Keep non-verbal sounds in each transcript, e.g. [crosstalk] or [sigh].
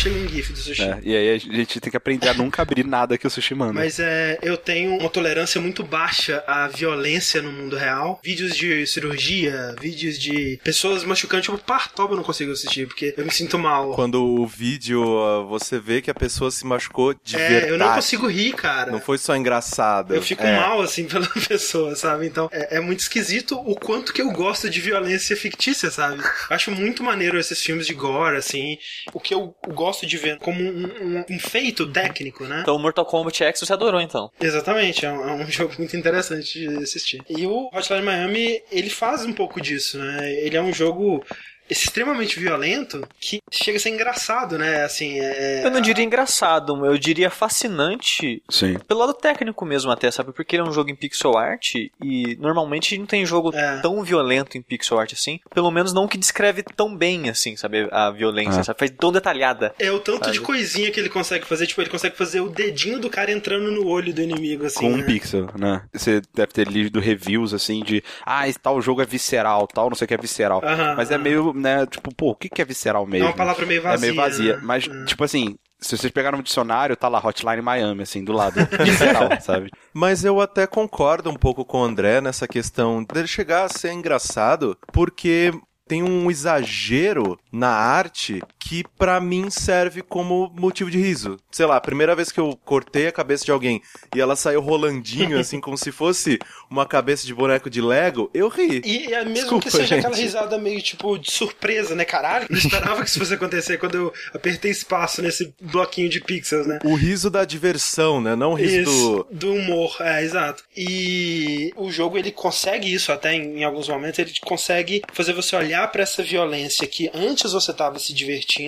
achei um GIF do sushi. É, e aí a gente tem que aprender a nunca abrir nada que o sushi manda. Mas é, eu tenho uma tolerância muito baixa à violência no mundo real. Vídeos de cirurgia, vídeos de pessoas machucando, tipo, partoba eu não consigo assistir, porque eu me sinto mal. Quando o vídeo você vê que a pessoa se machucou de é, verdade. eu não consigo rir, cara. Não foi só engraçado. Eu fico É. mal, assim, [laughs] pela pessoa, sabe? Então, é, é muito esquisito o quanto que eu gosto de violência fictícia, sabe? Eu acho muito maneiro esses filmes de gore, assim. O que eu gosto de ver como um, um- feito técnico, né? Então, Mortal Kombat X você adorou, então. Exatamente, é um, é um [laughs] jogo muito interessante de assistir. E o Hotline Miami, ele faz um pouco disso, né? Ele é um jogo extremamente violento que chega a ser engraçado, né? Assim, é... Eu não diria engraçado, eu diria fascinante. Sim. Pelo lado técnico mesmo até, sabe? Porque ele é um jogo em pixel art e normalmente não tem jogo É. tão violento em pixel art assim. Pelo menos não que descreve tão bem assim, sabe? A violência, Ah. sabe? Faz tão detalhada. É o tanto Sabe? de coisinha que ele consegue fazer, tipo, ele consegue fazer o dedinho do cara entrando no olho do inimigo, assim. Com um né? pixel, né? Você deve ter lido reviews assim de ah, esse tal jogo é visceral, tal, não sei o que é visceral. Aham, Mas é aham. meio, né, tipo, pô, o que que é visceral mesmo? É uma palavra meio vazia. É meio vazia. né? Mas, É. tipo assim, se vocês pegaram no dicionário, tá lá Hotline Miami, assim, do lado. [laughs] Visceral, sabe? Mas eu até concordo um pouco com o André nessa questão dele chegar a ser engraçado, porque tem um exagero na arte que pra mim serve como motivo de riso. Sei lá, a primeira vez que eu cortei a cabeça de alguém e ela saiu rolandinho, [laughs] assim, como se fosse uma cabeça de boneco de Lego, eu ri. E é mesmo Desculpa, que seja gente. aquela risada meio tipo de surpresa, né? Caralho, não esperava que isso fosse acontecer quando eu apertei espaço nesse bloquinho de pixels, né? O riso da diversão, né? Não o riso Isso, do... do humor, é, exato. E o jogo ele consegue isso até em, em alguns momentos, ele consegue fazer você olhar pra essa violência que antes você tava se divertindo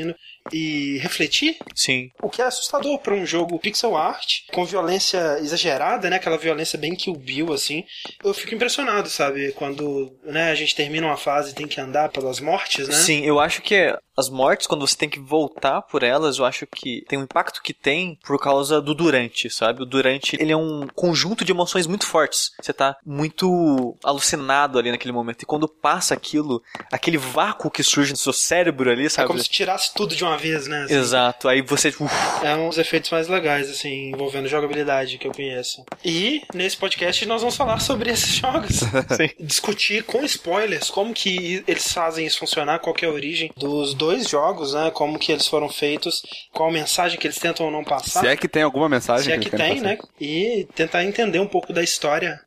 e refletir, Sim. o que é assustador pra um jogo pixel art, com violência exagerada, né, aquela violência bem Kill Bill assim. Eu fico impressionado, sabe, quando, né, a gente termina uma fase e tem que andar pelas mortes, né? Sim, eu acho que as mortes, quando você tem que voltar por elas, eu acho que tem um impacto que tem por causa do durante, sabe? O durante, ele é um conjunto de emoções muito fortes. Você tá muito alucinado ali naquele momento. E quando passa aquilo, aquele vácuo que surge no seu cérebro ali, É sabe? como se tirasse tudo de uma vez, né? assim. Exato. Aí você, uf, É um dos efeitos mais legais, assim, envolvendo jogabilidade que eu conheço. E nesse podcast nós vamos falar sobre esses [laughs] jogos. Sim. Discutir com spoilers como que eles fazem isso funcionar, qual que é a origem dos dois jogos, né? Como que eles foram feitos, qual a mensagem que eles tentam ou não passar. Se é que tem alguma mensagem Se é que querem tem, passar. né? E tentar entender um pouco da história.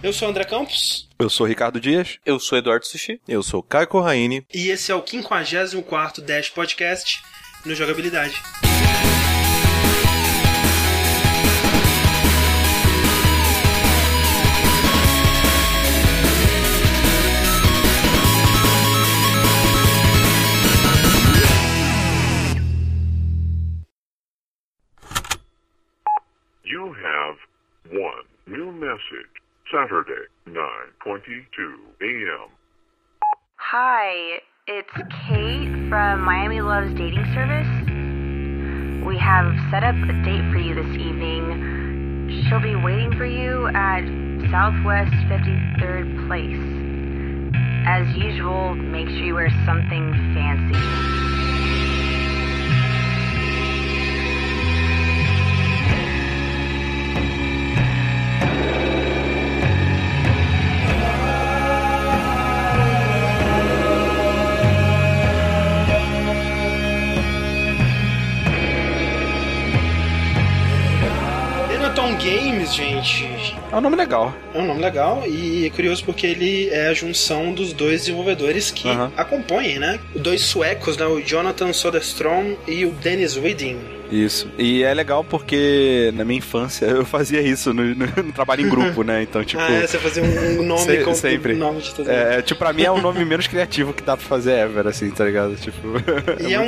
Eu sou o André Campos Eu sou o Ricardo Dias. eu sou Eduardo Sushi. Eu sou Caio Corraine. e esse é o 54º Dash Podcast no Jogabilidade. 1. New message. Saturday, 9.22 a.m. Hi, it's Kate from Miami Loves Dating Service. We have set up a date for you this evening. She'll be waiting for you at Southwest 53rd Place. As usual, make sure you wear something fancy. Gente, É um nome legal. é um nome legal e é curioso porque ele é a junção dos dois desenvolvedores que Aham. acompanham, né? Dois suecos, né? O Jonathan Soderstrom e o Dennis Widing. Isso. E é legal porque na minha infância [laughs] eu fazia isso no, no- no trabalho em [laughs] grupo, né? Então, tipo. ah, é, você fazer um nome Se- com sempre. o nome de todo mundo. É, tipo, pra mim é o nome menos criativo que dá pra fazer ever, assim, tá ligado? Tipo. [laughs] E é um,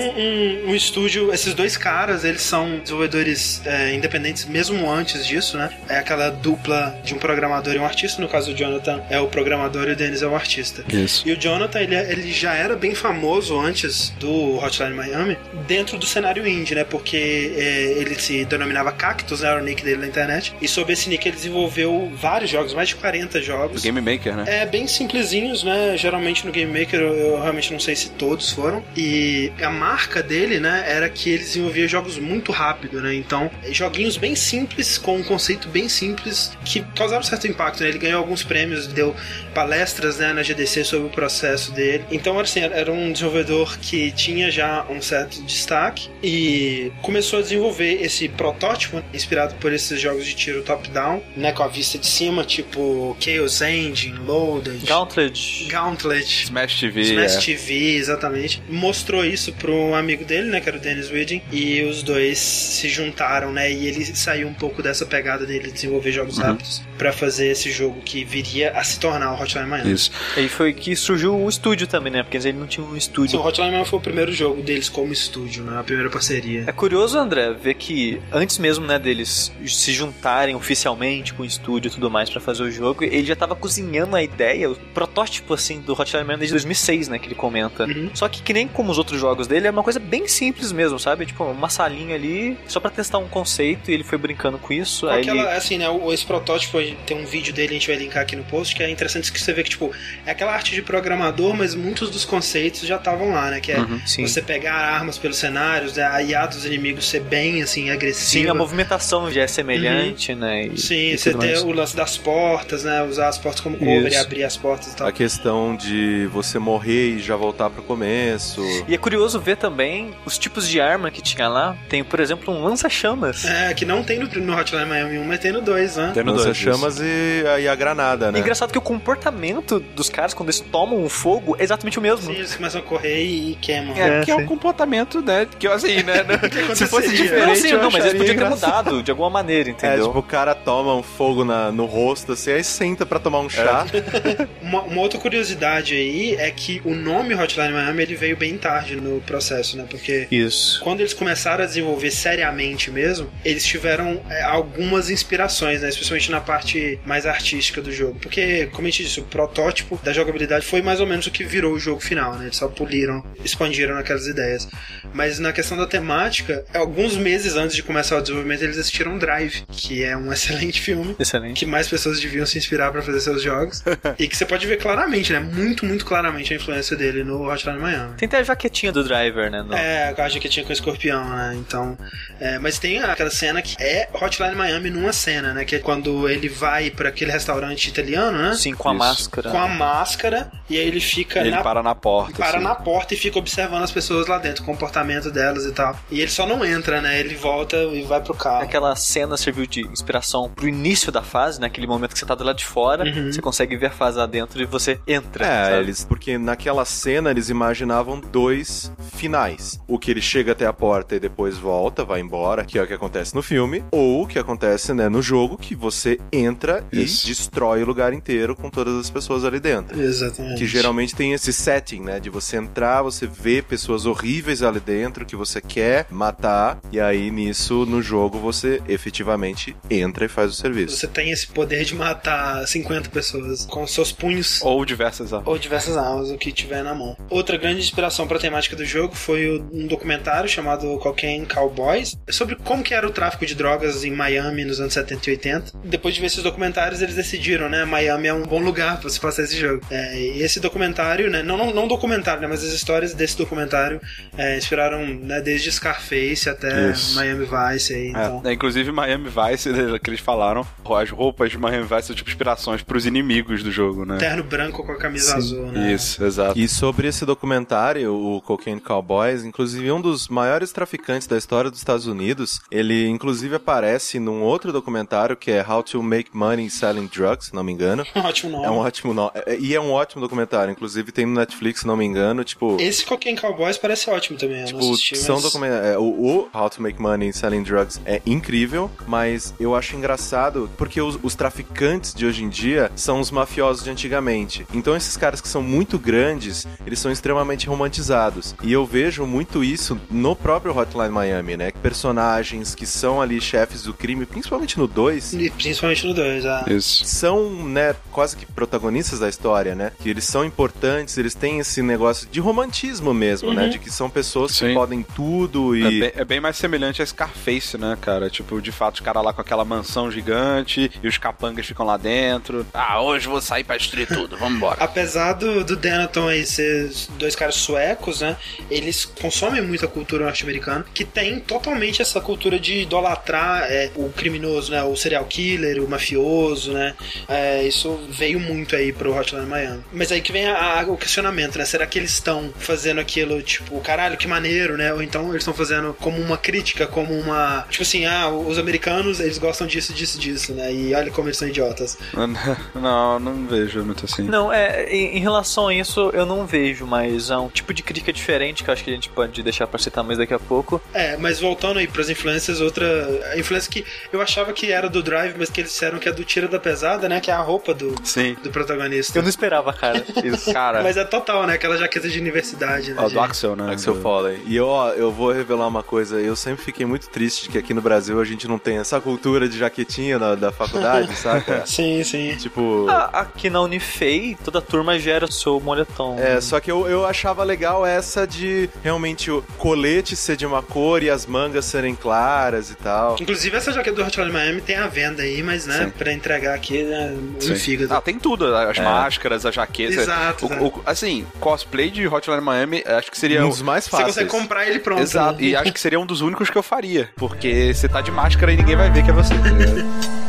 um- um estúdio, esses dois caras, eles são desenvolvedores é, independentes mesmo antes disso, né? É aquela dupla de um programador e um artista, no caso o Jonathan é o programador e o Dennis é o artista. Isso. E o Jonathan, ele, ele já era bem famoso antes do Hotline Miami, dentro do cenário indie, né? Porque é, ele se denominava Cactus, né? Era o nick dele na internet. E sob esse nick ele desenvolveu vários jogos, mais de 40 jogos. Do Game Maker, né? É, bem simplesinhos, né? Geralmente no Game Maker eu, eu realmente não sei se todos foram. E a marca dele, né, era que ele desenvolvia jogos muito rápido, né? Então, joguinhos bem simples, com um conceito bem simples, que causaram certo impacto, né? Ele ganhou alguns prêmios, deu palestras né, na GDC sobre o processo dele. Então, assim, era um desenvolvedor que tinha já um certo destaque e começou a desenvolver esse protótipo inspirado por esses jogos de tiro top-down, né, com a vista de cima, tipo Chaos Engine, Loaded, Gauntlet. Gauntlet, Smash TV. Smash é. TV, exatamente. Mostrou isso pro amigo dele, né, que era o Dennis Widgen, e os dois se juntaram, né, e ele saiu um pouco dessa pegada dele de desenvolver jogos Uhum. rápidos pra fazer esse jogo que viria a se tornar o Hotline Miami. Isso. Aí foi que surgiu o estúdio também, né? Porque ele não tinha um Sim, estúdio. o Hotline Miami foi o primeiro jogo deles como estúdio, né, a primeira parceria. É curioso, André, ver que antes mesmo, né, deles se juntarem oficialmente com o estúdio e tudo mais pra fazer o jogo, ele já tava cozinhando a ideia, o protótipo, assim, do Hotline Miami desde 2006, né, que ele comenta. Uhum. Só que que nem como os outros jogos dele, é uma coisa bem simples mesmo, sabe? Tipo, uma salinha ali, só pra testar um conceito, e ele foi brincando com isso, Com aí aquela, ele... assim, né, esse protótipo, tem um vídeo dele, a gente vai linkar aqui no post, que é interessante que você vê que, tipo, é aquela arte de programador, mas muitos dos conceitos já estavam lá, né, que é Uhum, você pegar armas pelos cenários, né, a IA dos inimigos ser bem, assim, agressiva. Sim, a movimentação já é semelhante, né? e- Sim, e você ter mais. o lance das portas, né, usar as portas como cover e Isso. abrir as portas e tal. A questão de você morrer e já voltar pro começo. E é curioso ver também os tipos de arma que tinha lá. Tem, por exemplo, um lança-chamas. É, que não tem no, no Hotline Miami 1, mas tem no 2, né? Tem no dois, Lança-chamas e, e a granada, É né? engraçado que o comportamento dos caras quando eles tomam o fogo é exatamente o mesmo. Sim, eles começam a correr e queimam. É, É, que é sim. um comportamento, né? Que assim, né? [laughs] Se fosse diferente, Não, sim, eu não, mas eles acharia podiam ter engraçado. mudado de alguma maneira, É, entendeu? tipo, o cara toma um fogo na- no rosto, assim, aí senta pra tomar um chá. [laughs] Uma, uma outra curiosidade aí é que o nome Hotline Miami ele veio bem tarde no processo, né? Porque Isso. quando eles começaram a desenvolver seriamente mesmo, eles tiveram é, algumas inspirações, né? Especialmente na parte mais artística do jogo. Porque, como a gente disse, o protótipo da jogabilidade foi mais ou menos o que virou o jogo final, né? Eles só poliram, expandiram aquelas ideias. Mas na questão da temática, alguns meses antes de começar o desenvolvimento, eles assistiram Drive, que é um [laughs] excelente filme. Excelente. Que mais pessoas deviam se inspirar pra fazer seus jogos. [laughs] e que você pode ver claramente, né? Muito, muito claramente a influência dele no Hotline Miami. Tem até a jaquetinha do driver, né? no- É, a jaquetinha com o escorpião, né? Então. é, mas tem aquela cena que é Hotline Miami numa cena, né? Que é quando ele vai pra aquele restaurante italiano, né? Sim, com a Isso. máscara. Com a máscara, e aí ele fica Ele na. para na porta. para assim. na porta e fica observando as pessoas lá dentro, o comportamento delas e tal. E ele só não entra, né? Ele volta e vai pro carro. Aquela cena serviu de inspiração pro início da fase, naquele momento que você tá do lado de fora, Uhum. você consegue ver a fase lá dentro e você entra. É, sabe? eles, porque naquela cena eles imaginavam dois finais. O que ele chega até a porta e depois volta, vai embora, que é o que acontece no filme, ou o que acontece, né, no jogo, que você entra Isso. e destrói o lugar inteiro com todas as pessoas ali dentro. Exatamente. Que geralmente tem esse setting, né? De você entrar, você vê pessoas horríveis ali dentro que você quer matar, e aí nisso, no jogo, você efetivamente entra e faz o serviço. Você tem esse poder de matar 50 pessoas com seus punhos Ou diversas armas. ou diversas armas, o que tiver na mão. Outra grande inspiração para a temática do jogo foi um documentário chamado Cocaine Cowboys, sobre como que era o tráfico de drogas em Miami nos anos 70 e 80. Depois de ver esses documentários, eles decidiram, né, Miami é um bom lugar para se passar esse jogo. É, e esse documentário, né, não, não, não documentário, né, mas as histórias desse documentário é, inspiraram, né, desde Scarface até Isso. Miami Vice aí, então... É, inclusive Miami Vice, né, que eles falaram, as roupas de Miami Vice são tipo inspirações pros inimigos do jogo, né? Terno branco com a camisa azul, né? Isso, exato. E sobre esse documentário, o Cocaine Cowboys, inclusive um dos maiores traficantes da história dos Estados Unidos, ele inclusive aparece num outro documentário que é How to Make Money Selling Drugs, se não me engano. [laughs] Ótimo nome. É um ótimo nome. E é um ótimo documentário, inclusive tem no Netflix, se não me engano, tipo... Esse Cocaine Cowboys parece ótimo também. Eu não Tipo, assisti, são mas... documentários. é, o, o How to Make Money Selling Drugs é incrível, mas eu acho engraçado porque os, os traficantes de hoje em dia são os mafiosos de antigamente. Então esses caras que são muito grandes, eles são extremamente romantizados. E eu vejo muito isso no próprio Hotline Miami, né? Personagens que são ali chefes do crime, principalmente no 2, E Principalmente no 2, ah. Isso. são, né, quase que protagonistas da história, né? Que eles são importantes, eles têm esse negócio de romantismo mesmo, né? De que são pessoas que Sim. podem tudo e É bem, É bem mais semelhante a Scarface, né, cara? Tipo, de fato, os caras lá com aquela mansão gigante e os capangas ficam lá dentro. Ah, hoje vou sair pra destruir tudo, vamos embora. [laughs] Apesar do, do Denaton aí ser dois caras suecos, né? Eles consomem muita cultura norte-americana, que tem totalmente essa cultura de idolatrar é, o criminoso, né? O serial killer, o mafioso, né? É, isso veio muito aí pro Hotline Miami. Mas aí que vem a- a- o questionamento, né? Será que eles estão fazendo aquilo, tipo, caralho, que maneiro, né? Ou então eles estão fazendo como uma crítica, como uma. Tipo assim, ah, os americanos, eles gostam disso, disso, disso, né? E olha como eles são idiotas. [laughs] Não, não vejo muito assim. Não, é, em, em relação a isso eu não vejo, mas é um tipo de crítica diferente que eu acho que a gente pode deixar pra citar mais daqui a pouco. É, mas voltando aí pras influências, outra a influência que eu achava que era do Drive, mas que eles disseram que é do Tira da Pesada, né? Que é a roupa do, Sim. do protagonista. Eu não esperava, cara. [laughs] Isso, cara. Mas é total, né? Aquela jaqueta de universidade, né? Do Axel, né? Axel Do- Foley. E ó, eu vou revelar uma coisa. Eu sempre fiquei muito triste que aqui no Brasil a gente não tem essa cultura de jaquetinha da, da faculdade, [laughs] saca? Sim, sim. Tipo. Ah, Aqui na Unifei, toda a turma gera o seu moletom. É, só que eu, eu achava legal essa de realmente o colete ser de uma cor e as mangas serem claras e tal. Inclusive essa jaqueta do Hotline Miami tem a venda aí, mas né, Sim. pra entregar aqui, né, Sim. fígado. Ah, tem tudo, as máscaras, as jaquetas. Exato, O- o- assim, cosplay de Hotline Miami, acho que seria Um o- dos mais Você fáceis. consegue comprar ele pronto. Exato, né? e acho que seria um dos únicos que eu faria. Porque você tá de máscara e ninguém vai ver que é você. tá [laughs]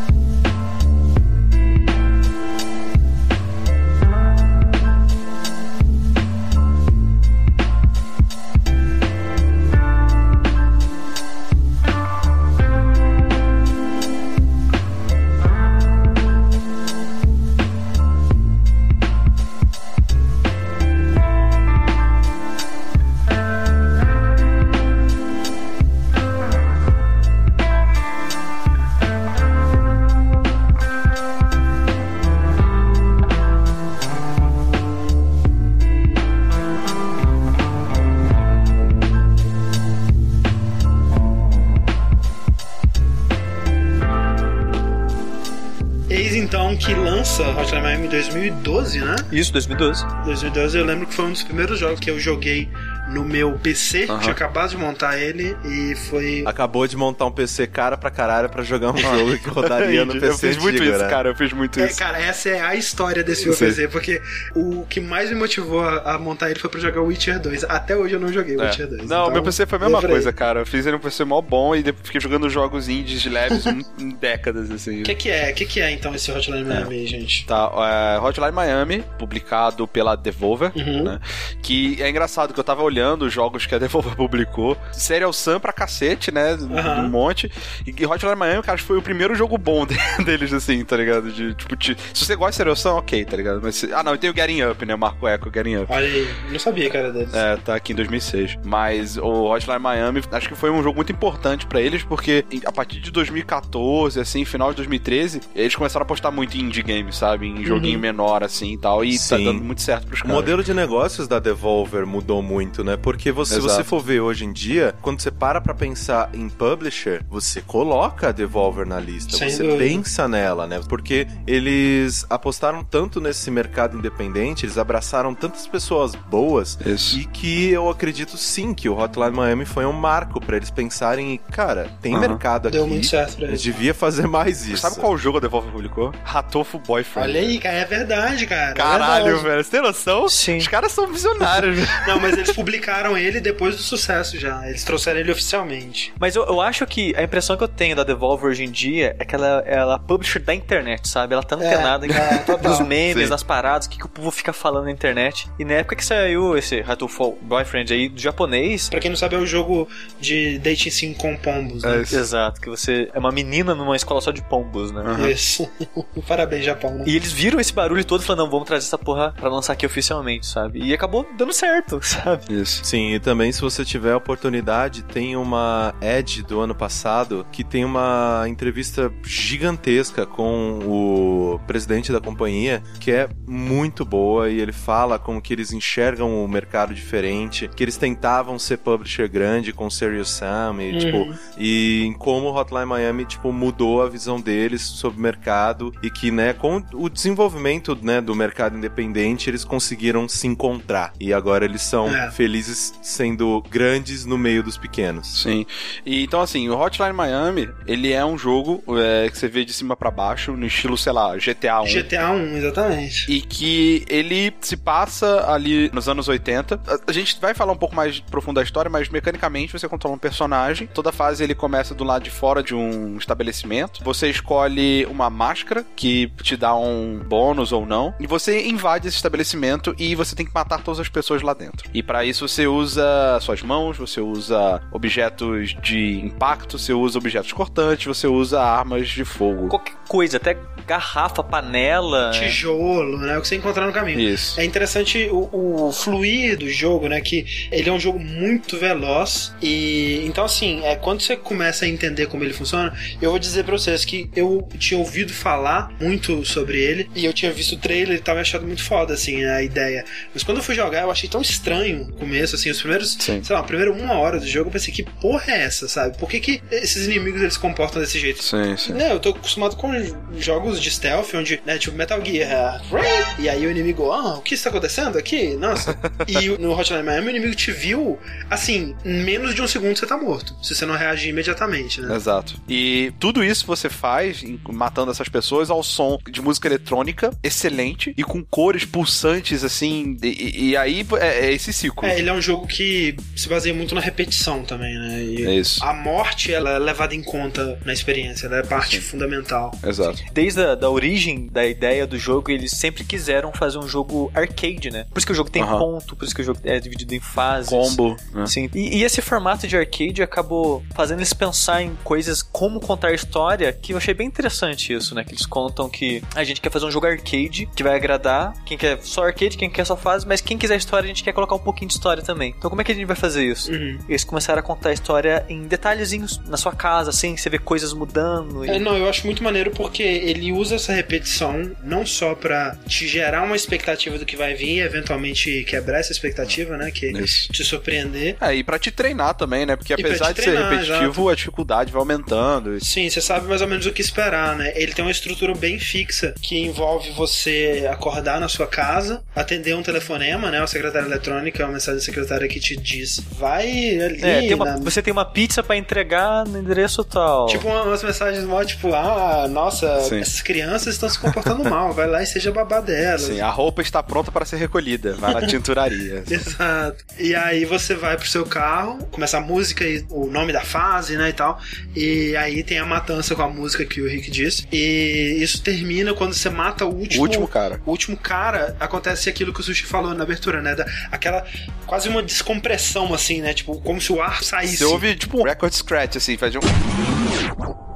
Isso, 2012. 2012 eu lembro que foi um dos primeiros jogos que eu joguei no meu PC. Aham. Tinha acabado de montar ele e foi. Acabou de montar um PC cara pra caralho pra jogar um jogo que [laughs] rodaria no PC eu fiz muito antigo, isso, né? cara. Eu fiz muito É, isso. cara, essa é a história desse meu. PC, porque o que mais me motivou a, a montar ele foi pra jogar Witcher 2. Até hoje eu não joguei É. Witcher 2. Não, então, meu PC foi a mesma lembrei. coisa, cara. Eu fiz ele um PC mó bom e depois fiquei jogando jogos indies leves em, em décadas, assim. O que, que é? O que, que é então esse Hotline Miami aí, gente? Tá, é, Hotline Miami, publicado pela Devolver, Uhum. né? Que é engraçado que eu tava olhando os jogos que a Devolver [laughs] publicou. Serial Sam pra cacete, né? Aham. Um monte. E Hotline Miami, cara, acho que foi o primeiro jogo bom [laughs] de- deles, assim, tá ligado? De, tipo, de- se você gosta de Serial Sam, ok, tá ligado? Mas, ah, não, e tem o Getting Up, né? Marco Echo, Getting Up. Olha aí, não sabia que era deles. É, tá aqui em 2006. Mas o Hotline Miami, acho que foi um jogo muito importante pra eles, porque a partir de 2014, assim, final de 2013, eles começaram a apostar muito em indie games, sabe? Em joguinho menor, assim e tal. E tá Sim. dando muito certo pros O caras. modelo de negócios da Devolver mudou muito, né? Porque você, se você for ver hoje em dia, quando você para pra pensar em publisher, você coloca a Devolver na lista, Sem você dúvida. pensa nela, né? Porque eles apostaram tanto nesse mercado independente, eles abraçaram tantas pessoas boas Isso. e que eu acredito sim que o Hotline Miami foi um marco pra eles pensarem, e, cara, tem mercado aqui. Deu muito certo pra eles. devia fazer mais isso. Sabe qual jogo a Devolver publicou? Ratofo Boyfriend. Olha aí, cara, é verdade, cara. é Caralho, verdade. velho. Você tem noção? Sim. Os caras são visionários, velho. [laughs] Não, mas eles publicaram ele depois do sucesso já. Eles trouxeram ele oficialmente. Mas eu, eu acho que a impressão que eu tenho da Devolver hoje em dia é que ela, ela é publisher da internet, sabe? Ela tá antenada em- é, [laughs] total. nos memes, Sim. nas paradas, o que, que o povo fica falando na internet. E na época que saiu esse Ratoful Boyfriend aí do japonês. Pra quem não sabe, é o jogo de dating sim com pombos, né? Exato, que você é uma menina numa escola só de pombos, né? Aham. Isso. [laughs] Parabéns, Japão. né? E eles viram esse barulho todo e falaram, não, vamos trazer essa porra pra lançar aqui oficialmente, sabe? E acabou dando certo, [laughs] sabe? Isso. Sim, e também se você tiver a oportunidade, tem uma Edge do ano passado que tem uma entrevista gigantesca com o presidente da companhia, que é muito boa e ele fala como que eles enxergam o mercado diferente, que eles tentavam ser publisher grande com Serious Sam e, Uhum. tipo, e em como o Hotline Miami, tipo, mudou a visão deles sobre o mercado e que, né, com o desenvolvimento, né, do mercado independente, eles conseguiram se encontrar. E agora eles são É. felizes sendo grandes no meio dos pequenos. Sim. E então, assim, o Hotline Miami, ele é um jogo é, que você vê de cima pra baixo, no estilo, sei lá, GTA 1. GTA 1, exatamente. E que ele se passa ali nos anos 80. A- gente vai falar um pouco mais profundo da história, mas mecanicamente você controla um personagem. Toda fase ele começa do lado de fora de um estabelecimento. Você escolhe uma máscara que te dá um bônus ou não. E você invade esse estabelecimento e você tem que matar todas as pessoas lá dentro. E pra isso você usa suas mãos, você usa objetos de impacto, você usa objetos cortantes, você usa armas de fogo. Qualquer coisa, até garrafa, panela. Tijolo, né? O que você encontrar no caminho. Isso. É interessante o, o fluir do jogo, né? Que ele é um jogo muito veloz. E então, assim, é, quando você começa a entender como ele funciona, eu vou dizer pra vocês que eu tinha ouvido falar muito sobre ele. E eu tinha visto o trailer e tava achando muito foda, assim, a ideia. Mas quando eu fui jogar, eu achei tão estranho o começo, assim, os primeiros, Sim. sei lá, a primeira uma hora do jogo, eu pensei, que porra é essa, sabe? Por que, que esses inimigos eles se comportam desse jeito? Sim, sim. Né, eu tô acostumado com jogos de stealth, onde, né, tipo Metal Gear, e aí o inimigo, ah, o que está acontecendo aqui? Nossa. e no Hotline Miami o inimigo te viu, assim, em menos de um segundo você tá morto, se você não reagir imediatamente, né? Exato. E tudo isso você faz matando essas pessoas ao som de música eletrônica excelente e com cores pulsantes, assim. E, e- aí é, é esse ciclo. É, ele é um jogo que se baseia muito na repetição também, né? E É isso. A morte, ela é levada em conta na experiência, ela é parte fundamental. Exato. Desde a da origem da ideia do jogo, eles sempre quiseram fazer um jogo arcade, né? Por isso que o jogo tem Aham. ponto, por isso que o jogo é dividido em fases. Combo. né? Sim. E, e esse formato de arcade acabou fazendo eles pensar em coisas como contar história, que eu achei bem interessante isso, né? Que eles contam que a gente quer fazer um jogo arcade que vai agradar quem quer só arcade, quem quer só fase, mas quem quiser história, a gente quer colocar um pouquinho de história também. Então como é que a gente vai fazer isso? Uhum. Eles começaram a contar a história em detalhezinhos na sua casa, assim, você vê coisas mudando. E... É, não, eu acho muito maneiro porque ele usa essa repetição não só pra te gerar uma expectativa do que vai vir e eventualmente quebrar essa expectativa, né? Que Isso. te surpreender. É, e pra te treinar também, né? Porque apesar de treinar, ser repetitivo, a dificuldade vai aumentando. Sim, você sabe mais ou menos o que esperar, né? Ele tem uma estrutura bem fixa que envolve você acordar na sua casa, atender um telefonema, né? Uma secretária eletrônica, uma mensagem da secretária que te diz, vai ali. É, tem uma- na- você tem uma pizza pra entregar no endereço tal. Tipo uma- umas mensagens mó, tipo, ah, nossa, Sim. essas crianças estão se comportando mal, vai lá e seja babá delas. Assim, a roupa está pronta para ser recolhida. Vai na tinturaria. [laughs] Exato. E aí você vai pro seu carro, começa a música e o nome da fase, né, e tal. E aí tem a matança com a música que o Rick disse. E isso termina quando você mata o último... O último cara. O último cara, acontece aquilo que o Sushi falou na abertura, né? Da, aquela quase uma descompressão, assim, né? Tipo, como se o ar saísse. Você ouve tipo um record scratch, assim, faz um.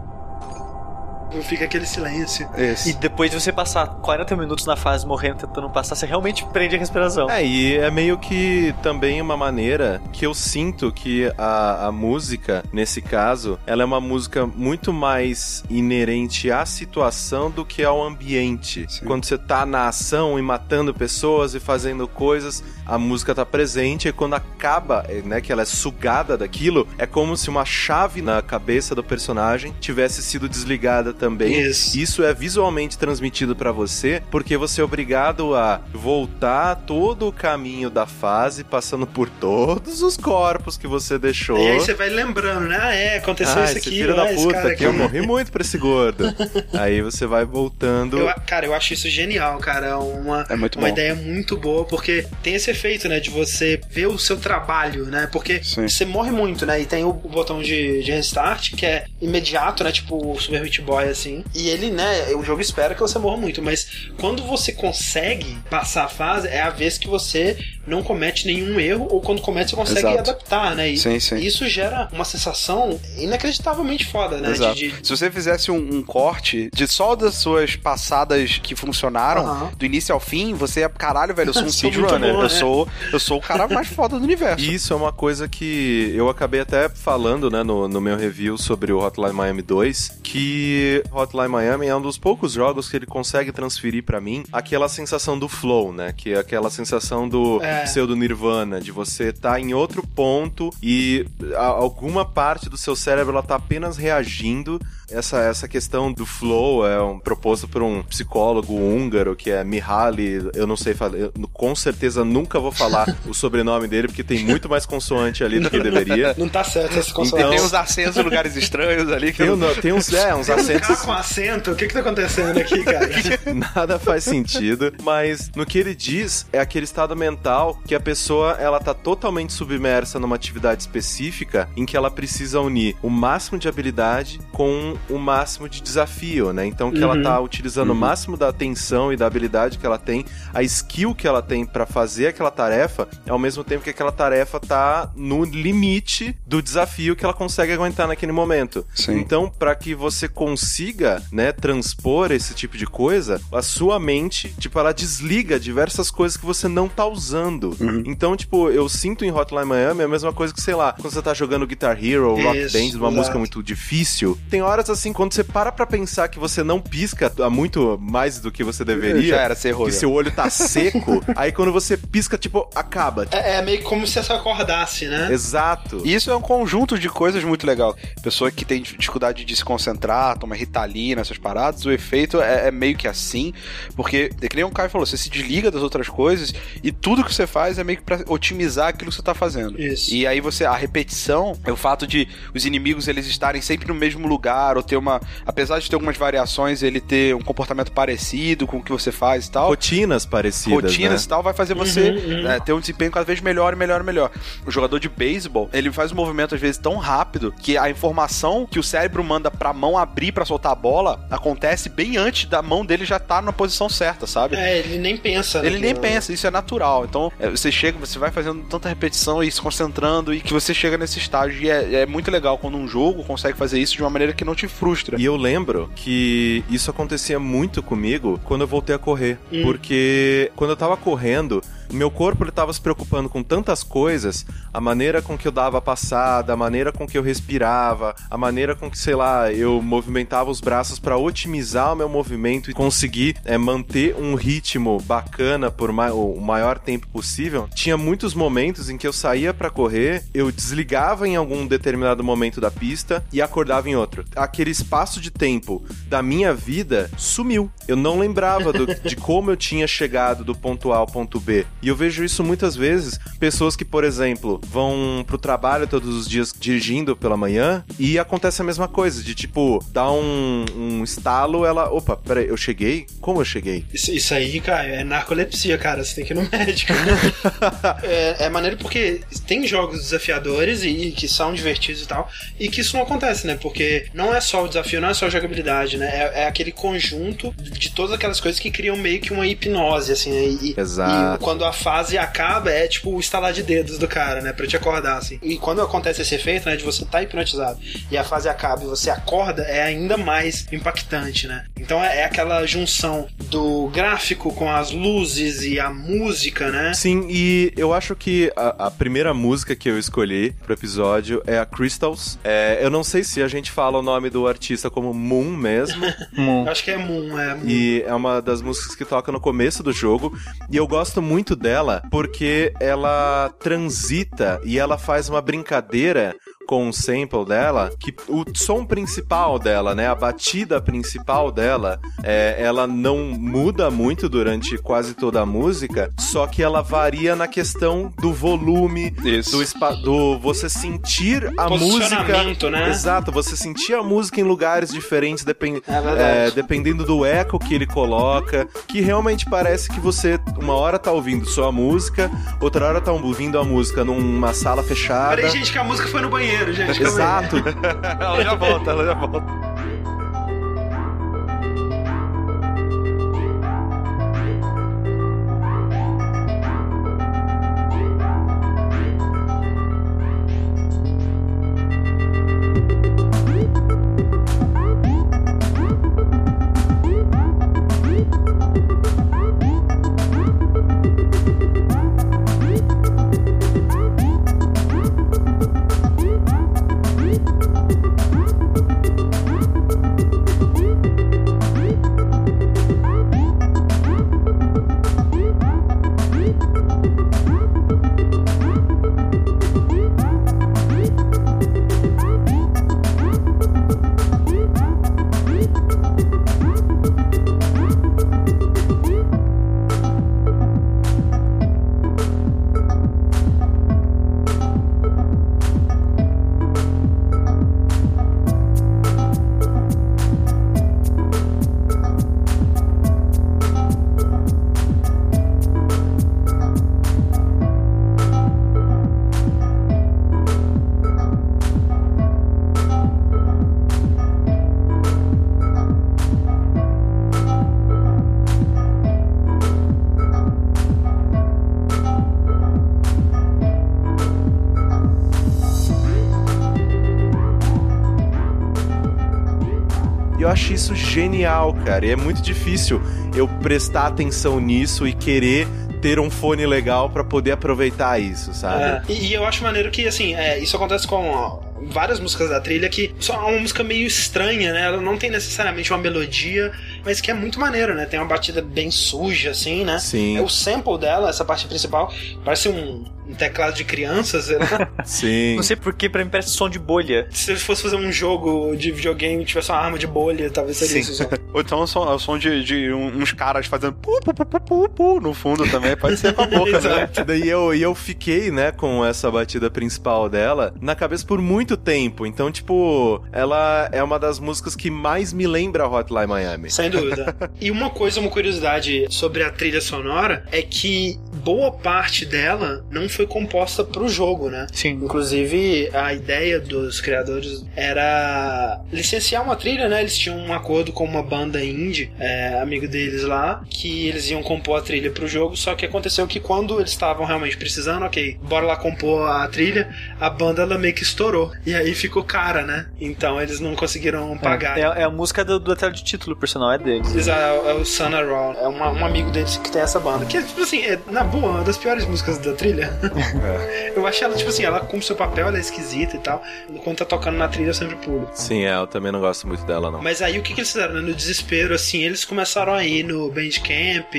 Fica aquele silêncio. Isso. E depois de você passar 40 minutos na fase morrendo, tentando passar, você realmente prende a respiração. É, e é meio que também uma maneira que eu sinto que a, a música, nesse caso, ela é uma música muito mais inerente à situação do que ao ambiente. Sim. Quando você tá na ação e matando pessoas e fazendo coisas, a música tá presente e quando acaba, é, né, que ela é sugada daquilo, é como se uma chave na cabeça do personagem tivesse sido desligada também. Isso. Isso é visualmente transmitido pra você, porque você é obrigado a voltar todo o caminho da fase, passando por todos os corpos que você deixou. E aí você vai lembrando, né? Ah, é, aconteceu ah, isso aqui. filho da puta cara aqui, eu morri muito pra esse gordo. [laughs] aí você vai voltando. Eu, cara, eu acho isso genial, cara. É Uma, É muito uma bom. ideia muito boa, porque tem esse efeito, né? De você ver o seu trabalho, né? Porque Sim. você morre muito, né? E tem o, o botão de, de restart, que é imediato, né? Tipo o Super Meat Boy, assim. E ele, né? O jogo espera que você morra muito. Mas quando você consegue passar a fase, é a vez que você não comete nenhum erro, ou quando comete, você consegue Exato. adaptar, né? E Sim, sim. isso gera uma sensação inacreditavelmente foda, né? Exato. De, de- Se você fizesse um, um corte de só das suas passadas que funcionaram, Aham. do início ao fim, você é, caralho, velho, eu sou um [laughs] speedrunner. eu, né? sou, eu sou o cara mais foda do universo. E isso é uma coisa que eu acabei até falando, né, no, no meu review sobre o Hotline Miami 2, que porque Hotline Miami é um dos poucos jogos que ele consegue transferir pra mim aquela sensação do flow, né? Que é aquela sensação do É. pseudo nirvana, de você estar em outro ponto e alguma parte do seu cérebro ela tá apenas reagindo. Essa, essa questão do flow é um, proposto por um psicólogo húngaro que é Mihaly, eu não sei falar, eu com certeza nunca vou falar [laughs] o sobrenome dele porque tem muito mais consoante ali do que deveria. Não tá certo esse Então- consoante. Tem uns acentos em lugares estranhos ali que Tem, eu um- tem uns, é, uns Tem um acentos com acento? O que que tá acontecendo aqui, cara? [laughs] Nada faz sentido, mas no que ele diz é aquele estado mental que a pessoa ela tá totalmente submersa numa atividade específica em que ela precisa unir o máximo de habilidade com o máximo de desafio, né? Então que ela tá utilizando o máximo da atenção e da habilidade que ela tem, a skill que ela tem pra fazer aquela tarefa, ao mesmo tempo que aquela tarefa tá no limite do desafio que ela consegue aguentar naquele momento. Sim. Então, para que você consiga, né, transpor esse tipo de coisa, a sua mente, tipo, ela desliga diversas coisas que você não tá usando. Então, tipo, eu sinto em Hotline Miami a mesma coisa que, sei lá, quando você tá jogando Guitar Hero ou Rock Isso, Band, uma música muito difícil. Tem horas assim, quando você para pra pensar que você não pisca há muito mais do que você deveria. Já era, você errou, Que já. seu olho tá seco. [laughs] aí quando você pisca, tipo, acaba. É, é meio como se você acordasse, né? Exato. E isso é um conjunto de coisas muito legal. Pessoa que tem dificuldade de se concentrar, toma ritalina, essas paradas, o efeito é, é meio que assim, porque, é que nem o Caio falou, você se desliga das outras coisas e tudo que você faz é meio que pra otimizar aquilo que você tá fazendo. Isso. E aí você, a repetição, é o fato de os inimigos eles estarem sempre no mesmo lugar, ou ter uma, apesar de ter algumas variações, ele ter um comportamento parecido com o que você faz e tal Rotinas parecidas. rotinas né? e tal, vai fazer você né, ter um desempenho cada vez melhor e melhor e melhor. O jogador de beisebol, ele faz um movimento às vezes tão rápido que a informação que o cérebro manda pra mão abrir pra soltar a bola acontece bem antes da mão dele já tá na posição certa, sabe? É, ele nem pensa. Ele nem naquilo. pensa, isso é natural. Então, é, você chega, você vai fazendo tanta repetição e se concentrando e que você chega nesse estágio. E é, é muito legal quando um jogo consegue fazer isso de uma maneira que não te frustra. E eu lembro que isso acontecia muito comigo quando eu voltei a correr. Hum. Porque quando eu tava correndo, meu corpo ele tava se preocupando com tantas coisas, a maneira com que eu dava a passada, a maneira com que eu respirava, a maneira com que, sei lá, eu movimentava os braços pra otimizar o meu movimento e conseguir é, manter um ritmo bacana por ma o maior tempo possível. Tinha muitos momentos em que eu saía pra correr, eu desligava em algum determinado momento da pista e acordava em outro. Aquele espaço de tempo da minha vida sumiu. Eu não lembrava do- [laughs] de como eu tinha chegado do ponto A ao ponto B. E eu vejo isso muitas vezes, pessoas que, por exemplo, vão pro trabalho todos os dias dirigindo pela manhã e acontece a mesma coisa, de tipo, dá um, um estalo, ela, opa, peraí, eu cheguei? Como eu cheguei? Isso, isso aí, cara, é narcolepsia, cara. Você tem que ir no [laughs] médico. é, é maneiro porque tem jogos desafiadores e, e que são divertidos e tal, e que isso não acontece, né? Porque não é só o desafio, não é só a jogabilidade, né? É, é aquele conjunto de todas aquelas coisas que criam meio que uma hipnose, assim, né? E, Exato. e quando a fase acaba, é tipo o estalar de dedos do cara, né? Pra te acordar, assim. E quando acontece esse efeito, né? De você estar hipnotizado e a fase acaba e você acorda, é ainda mais impactante, né? Então é, é aquela junção do gráfico com as luzes e a música, né? Sim, e eu acho que a, a primeira música que eu escolhi pro episódio é a Crystals. É, eu não sei se a gente fala o nome do artista como Moon mesmo, [laughs] Eu acho que é Moon, é Moon. e é uma das músicas que toca no começo do jogo. E eu gosto muito dela porque ela transita e ela faz uma brincadeira com o sample dela, que o som principal dela, né, a batida principal dela, é, ela não muda muito durante quase toda a música, só que ela varia na questão do volume, Isso. do, do você sentir a música, né? exato, você sentir a música em lugares diferentes, depen- É é, dependendo do eco que ele coloca, que realmente parece que você uma hora tá ouvindo só a música, outra hora tá ouvindo a música numa sala fechada. Peraí, gente, que a música foi no banheiro, gente. calma aí. Exato. [laughs] ela já volta, ela já volta. Genial, cara. E é muito difícil eu prestar atenção nisso e querer ter um fone legal pra poder aproveitar isso, sabe? É, e, eu acho maneiro que, assim, é, isso acontece com várias músicas da trilha que só é uma música meio estranha, né? Ela não tem necessariamente uma melodia, mas que é muito maneira, né? Tem uma batida bem suja, assim, né? Sim. É o sample dela, essa parte principal, parece um, um teclado de crianças, sei lá. Sim. Não sei porquê, pra mim parece som de bolha. Se ele fosse fazer um jogo de videogame e tivesse uma arma de bolha, talvez seria Sim. isso. só. Ou então é o som, é o som de, de uns caras fazendo pu, pu, pu, pu, pu, pu no fundo também. Pode ser com a boca, né? Daí eu, e eu fiquei, né, com essa batida principal dela na cabeça por muito tempo. Então, tipo, ela é uma das músicas que mais me lembra Hotline Miami. Sem dúvida. [laughs] E uma coisa, uma curiosidade sobre a trilha sonora é que boa parte dela não foi composta pro jogo, né? Sim. Inclusive, a ideia dos criadores era licenciar uma trilha, né? Eles tinham um acordo com uma banda indie, é, amigo deles lá, que eles iam compor a trilha pro jogo, só que aconteceu que quando eles estavam realmente precisando, ok, bora lá compor a trilha, a banda ela meio que estourou. E aí ficou cara, né? Então eles não conseguiram pagar. É, é a música do, do tela de título, por sinal, é deles. Eles- É, é o Sana Raw, é uma- um amigo deles que tem essa banda. Que, tipo assim, é, na boa, uma das piores músicas da trilha. [laughs] Eu acho ela, tipo assim, ela cumpre seu papel, ela é esquisita e tal. Quando tá tocando na trilha, eu sempre pulo. Sim, é, eu também não gosto muito dela, não. Mas aí o que, que eles fizeram? né? No desespero, assim, eles começaram a ir no Bandcamp,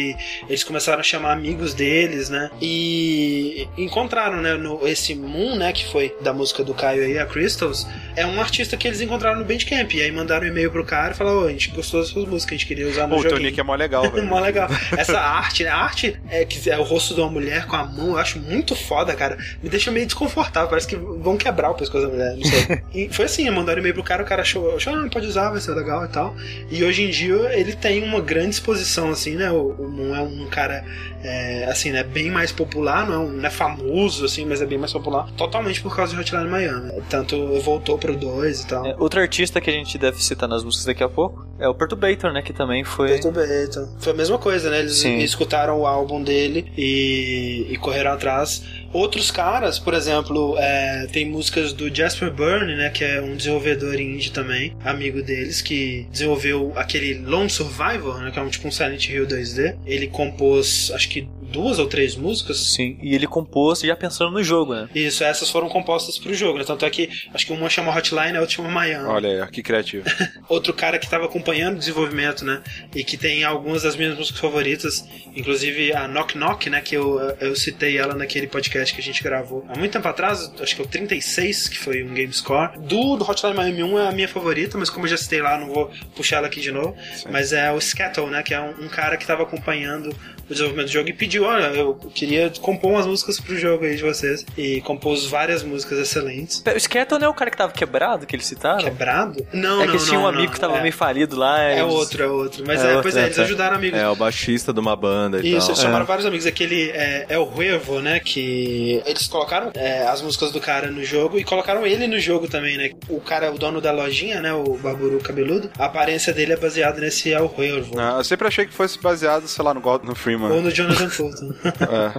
eles começaram a chamar amigos deles, né? E encontraram, né, no, esse Moon, né, que foi da música do Caio aí, a Crystals, é um artista que eles encontraram no Bandcamp. E aí mandaram um e-mail pro cara e falaram, ô, a gente gostou das suas músicas, a gente queria usar no Pô, o joguinho. nick é mó legal, [laughs] velho. Mó legal. Essa arte, né? A arte é que é o rosto de uma mulher com a mão, eu acho muito foda, cara. Me deixa meio desconfortável, parece que vão quebrar o pescoço da mulher, não sei. [laughs] e foi assim, mandaram e-mail pro cara, o cara achou, achou ah, pode usar, vai ser legal e tal. E hoje em dia ele tem uma grande exposição, assim, né? O, o Moon é um cara, é, assim, né? Bem mais popular, não é, um- não é famoso, assim, mas é bem mais popular. Totalmente por causa de Hotline Miami. Tanto voltou pro 2 e tal. É, outro artista que a gente deve citar nas músicas daqui a pouco é o Perturbator, né? Que também foi. Perturbator. Foi a mesma coisa, né? Eles Sim. escutaram o álbum dele e, e correram atrás. Outros caras, por exemplo, é, tem músicas do Jasper Byrne, né? Que é um desenvolvedor indie também, amigo deles, que desenvolveu aquele Lone Survivor, né? Que é um tipo um Silent Hill 2D. Ele compôs, acho que duas ou três músicas. Sim, e ele compôs já pensando no jogo, né? Isso, essas foram compostas pro jogo, né? Tanto é que acho que uma chama Hotline, a outra chama Miami. Olha aí, que criativo. [laughs] outro cara que estava acompanhando o desenvolvimento, né? E que tem algumas das minhas músicas favoritas, inclusive a Knock Knock, né? Que eu, eu citei ela naquele podcast que a gente gravou há muito tempo atrás, acho que é o 36, que foi um game score. Do, do Hotline Miami 1 é a minha favorita, mas como eu já citei lá, não vou puxar ela aqui de novo. Mas é o Scattle, né? Que é um, um cara que estava acompanhando o desenvolvimento do jogo e pediu: olha, eu queria compor umas músicas pro jogo aí de vocês. E compôs várias músicas excelentes. O Skeleton não é o cara que tava quebrado, que eles citaram? Quebrado? Não, é não, que eles tinham um amigo não. que tava é. meio falido lá. É eles- outro, é outro. Mas É é, outro, pois é, é, eles é. ajudaram amigos. É o baixista de uma banda e Isso, tal. eles chamaram vários amigos. Aquele é, é o Huevo, né? Que eles colocaram é, as músicas do cara no jogo e colocaram ele no jogo também, né? O cara, o dono da lojinha, né? O Baburu Cabeludo, a aparência dele é baseada nesse El Huevo. Ah, eu sempre achei que fosse baseado, sei lá, no, God, no Ou Freeman. no Jonathan Fulton.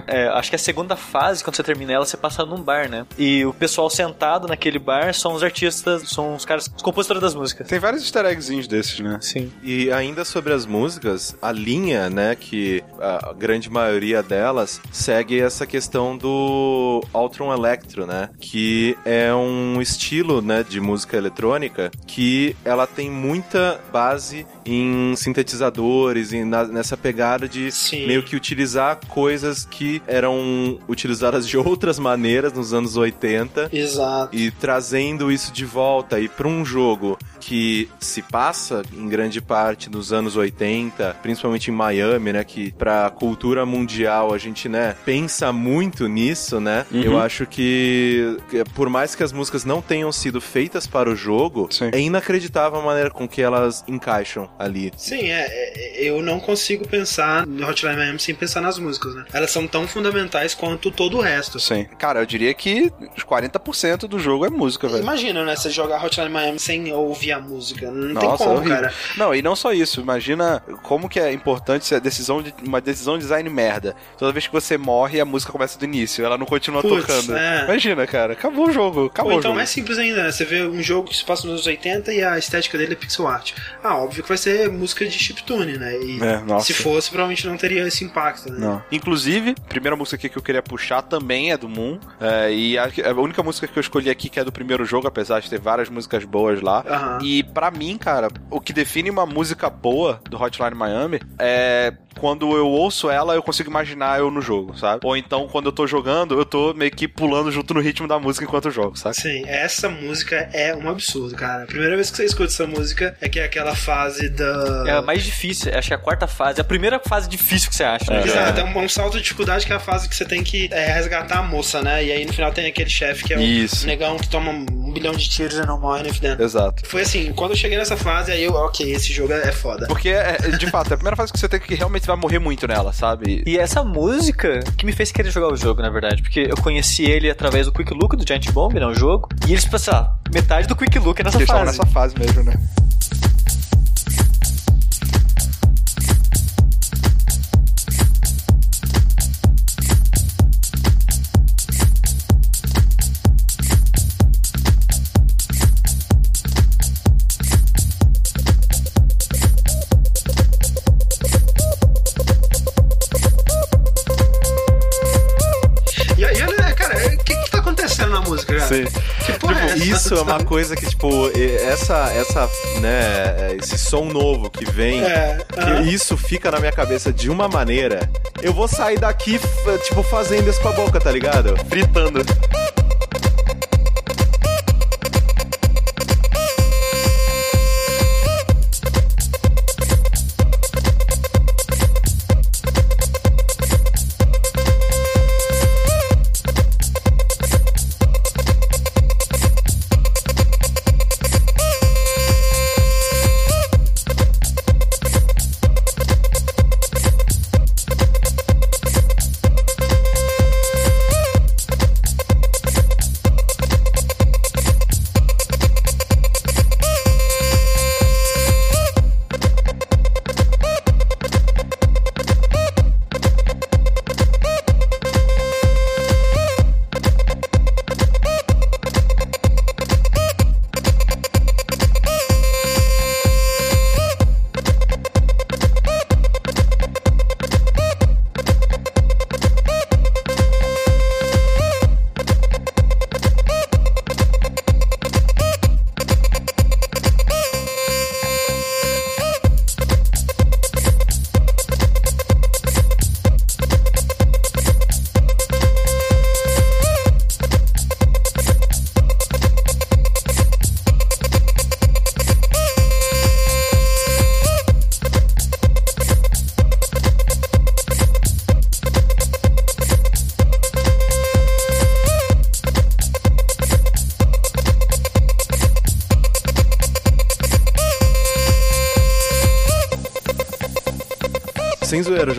É. É, acho que a segunda fase, quando você termina ela, você passa num bar, né? E o pessoal sentado naquele bar são os artistas, são os caras, os compositores das músicas. Tem vários easter eggzinhos desses, né? Sim. E ainda sobre as músicas, a linha, né, que a grande maioria delas segue essa questão do Altron Electro, né, que é um estilo, né, de música eletrônica que ela tem muita base em sintetizadores e na- nessa pegada de Sim. meio que utilizar coisas que eram utilizadas de [laughs] outras maneiras nos anos 80 Exato. e trazendo isso de volta e para um jogo que se passa em grande parte nos anos 80, principalmente em Miami, né, que pra cultura mundial a gente, né, pensa muito nisso, né? Eu acho que que por mais que as músicas não tenham sido feitas para o jogo, Sim. é inacreditável a maneira com que elas encaixam ali. Sim, é, é, eu não consigo pensar no Hotline Miami sem pensar nas músicas, né? Elas são tão fundamentais quanto todo o resto. Sim. Cara, eu diria que os 40% do jogo é música, velho. Imagina, né? Você jogar Hotline Miami sem ouvir a música. Não Nossa, tem é como, horrível. cara. Não, e não só isso. Imagina como que é importante ser a decisão de, uma decisão de design merda. Toda vez que você morre, a música começa do início. Ela não continua Putz, tocando. é. Imagina, cara. Acabou o jogo. Acabou Ou então mais simples ainda, né? Você vê um jogo que se passa nos anos 80 e a estética dele é pixel art. Ah, óbvio que vai ser música de chiptune, né? E É, se fosse, provavelmente não teria esse impacto, né? Não. Inclusive, a primeira música aqui que eu queria puxar também é do Moon. É, e a, a única música que eu escolhi aqui que é do primeiro jogo, apesar de ter várias músicas boas lá. Aham. E pra mim, cara, o que define uma música boa do Hotline Miami é quando eu ouço ela, eu consigo imaginar eu no jogo, sabe? Ou então, quando eu tô jogando, eu tô meio que pulando junto no ritmo da música enquanto eu jogo, sabe? Sim, essa música é um absurdo, cara. A primeira vez que você escuta essa música é que é aquela fase da. É a mais difícil, acho que é a quarta fase. É a primeira fase difícil que você acha. né? Exato, é um, um salto de dificuldade que é a fase que você tem que é, resgatar a moça, né? E aí no final tem aquele chefe que é o Isso. negão que toma um bilhão de tiros e não morre nem fudendo. Exato. Foi assim, quando eu cheguei nessa fase, aí eu, ok, esse jogo é, é foda. Porque, é, de fato, é a primeira fase que você tem que realmente vai morrer muito nela, sabe? E essa música que me fez querer jogar o jogo, na verdade. Porque eu conheci ele através do Quick Look do Giant Bomb, né? O jogo. E eles, tipo, sei lá, metade do Quick Look é nessa Eles fase. nessa fase mesmo, né? Isso é uma coisa que, tipo, essa, essa, né, esse som novo que vem, É, que isso fica na minha cabeça de uma maneira. Eu vou sair daqui, tipo, fazendo isso com a boca, tá ligado? Fritando.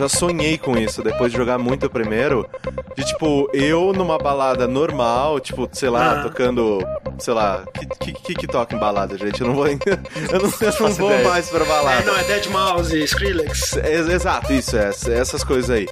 Já sonhei com isso depois de jogar muito o primeiro. De tipo, eu numa balada normal, tipo, sei lá, Ah. tocando. Sei lá, que, que, que, que toca em balada, gente? Eu não vou. [laughs] eu não, eu não vou ideia. mais pra É, balada. não, é Dead Mouse, Skrillex. Ex- Exato, isso, é, essas coisas aí.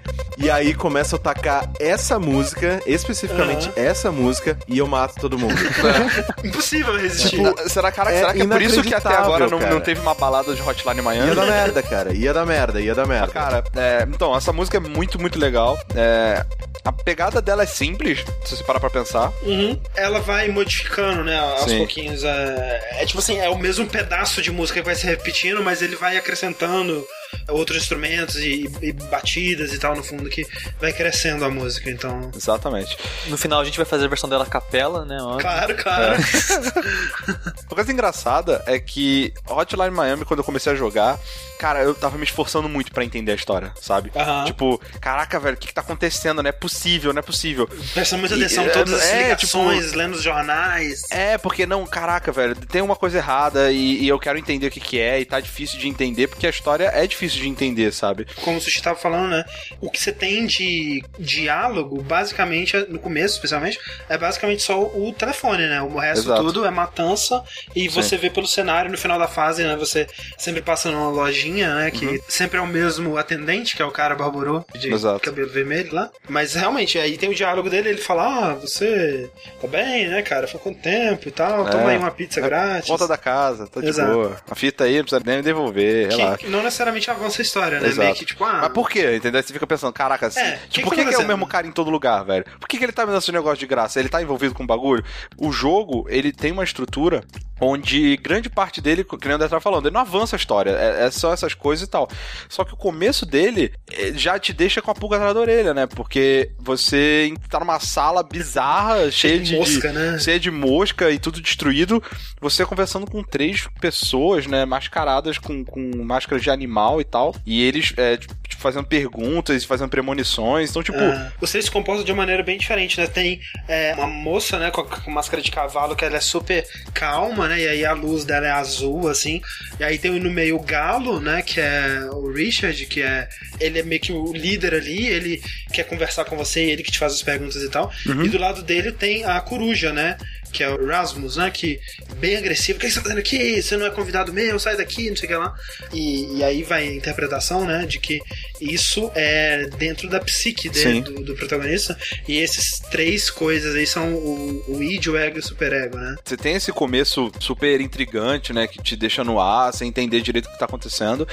E aí começa a tacar essa música, especificamente essa música, e eu mato todo mundo. [laughs] Impossível resistir. Ah, Será, cara, é será que é por isso que até agora não, não teve uma balada de Hotline ia Miami? dar merda, cara. Ia dar merda, ia dar merda. Cara, é, então, essa música é muito, muito legal. É, a pegada dela é simples, se você parar pra pensar. Uhum. Ela vai modificando, né, aos Sim. pouquinhos. É, é tipo assim, é o mesmo pedaço de música que vai se repetindo, mas ele vai acrescentando outros instrumentos e, e batidas e tal no fundo que vai crescendo a música. Então, Exatamente. No final a gente vai fazer a versão dela a capela, né? óbvio. claro, claro. [laughs] Uma coisa engraçada é que Hotline Miami, quando eu comecei a jogar, cara, eu tava me esforçando muito pra entender a história, sabe? Tipo, caraca, velho, o que, que tá acontecendo? Não é possível, não é possível. Prestando muita E- atenção em é, todas as é, ligações, lendo os jornais. É, porque não, caraca, velho, tem uma coisa errada e, e eu quero entender o que, que é e tá difícil de entender porque a história é difícil de entender, sabe? como o Sushi tava falando, né? O que você tem de diálogo, basicamente, no começo, especialmente, é basicamente só o telefone, né? O resto Exato. tudo é matança e você vê pelo cenário no final da fase, né? Você sempre passa numa lojinha, né? Que sempre é o mesmo atendente, que é o cara barburô de Uhum. Exato. cabelo vermelho lá. Mas realmente, aí tem o diálogo dele, ele fala: Ah, você tá bem, né, cara? Foi quanto tempo e tal? Toma É. aí uma pizza grátis. Volta da casa, tá de Exato. boa. A fita aí não precisa nem devolver, relaxa. que, não necessariamente avança a história, né? Exato. Meio que tipo, ah. Mas por quê? Entendeu? Você fica pensando, caraca, assim, É, tipo, que que por tá que, que é o mesmo cara em todo lugar, velho? Por que, que ele tá me dando esse negócio de graça? Ele tá envolvido com bagulho? O jogo, ele tem uma estrutura onde grande parte dele, que nem o André tava falando, ele não avança a história, é, é só essas coisas e tal. Só que o começo dele eh, já te deixa com a pulga atrás da orelha, né? Porque você tá numa sala bizarra, cheia de de, mosca, né? cheia de mosca e tudo destruído. Você conversando com três pessoas, né? Mascaradas com, com máscaras de animal e tal. E eles é, tipo, fazendo perguntas e fazendo premonições. Então, tipo. Os três se comportam de uma maneira bem diferente, né? Tem é, uma moça, né, com, com máscara de cavalo, que ela é super calma, né? E aí a luz dela é azul, assim. E aí tem no meio o galo, né? Que é o Richard, que é. Ele é meio que o líder ali, ele quer conversar com você, ele que te faz as perguntas e tal. E do lado dele tem a coruja, né? Que é o Rasmus, né? Que é bem agressivo. O que você tá fazendo aqui? Você não é convidado meu, sai daqui, não sei o que lá. E, e aí vai a interpretação, né? De que isso é dentro da psique dele, do, do protagonista. E esses três coisas aí são o, o id, o ego e o superego, né? Você tem esse começo super intrigante, né? Que te deixa no ar, sem entender direito o que tá acontecendo.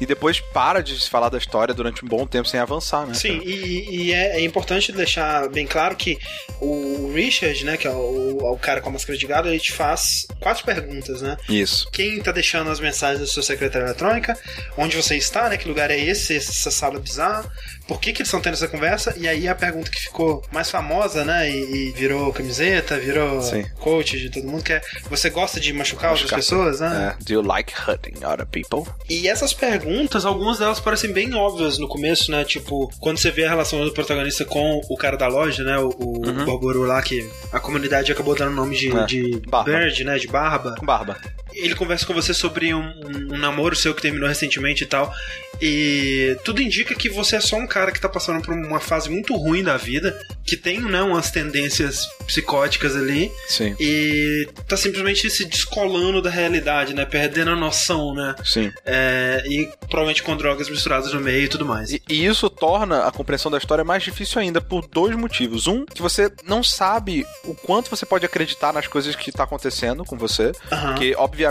E depois para de se falar da história durante um bom tempo sem avançar, né? Sim, e, e é, é importante deixar bem claro que o Richard, né, que é o, o cara com a máscara de gado, ele te faz quatro perguntas, né? Isso. Quem tá deixando as mensagens da sua secretária eletrônica? Onde você está, né? Que lugar é esse? Essa sala bizarra? Por que, que eles estão tendo essa conversa? E aí a pergunta que ficou mais famosa, né? E, e virou camiseta, virou Sim. coach de todo mundo, que é você gosta de machucar, Machucar. outras pessoas, né? É. Do you like hurting other people? E essas perguntas, algumas delas parecem bem óbvias no começo, né? Tipo, quando você vê a relação do protagonista com o cara da loja, né? O, o Barbouro lá, que a comunidade acabou dando o nome de, Uhum. É, de Barba. Bird, né? De Barba. Barba. Ele conversa com você sobre um, um- namoro seu que terminou recentemente e tal. E tudo indica que você é só um cara que tá passando por uma fase muito ruim da vida, que tem, né, umas tendências psicóticas ali, Sim. e tá simplesmente se descolando da realidade, né? Perdendo a noção, né? Sim. É, e provavelmente com drogas misturadas no meio e tudo mais. E, e isso torna a compreensão da história mais difícil ainda por dois motivos. Um, que você não sabe o quanto você pode acreditar nas coisas que tá acontecendo com você. Aham. Porque, obviamente,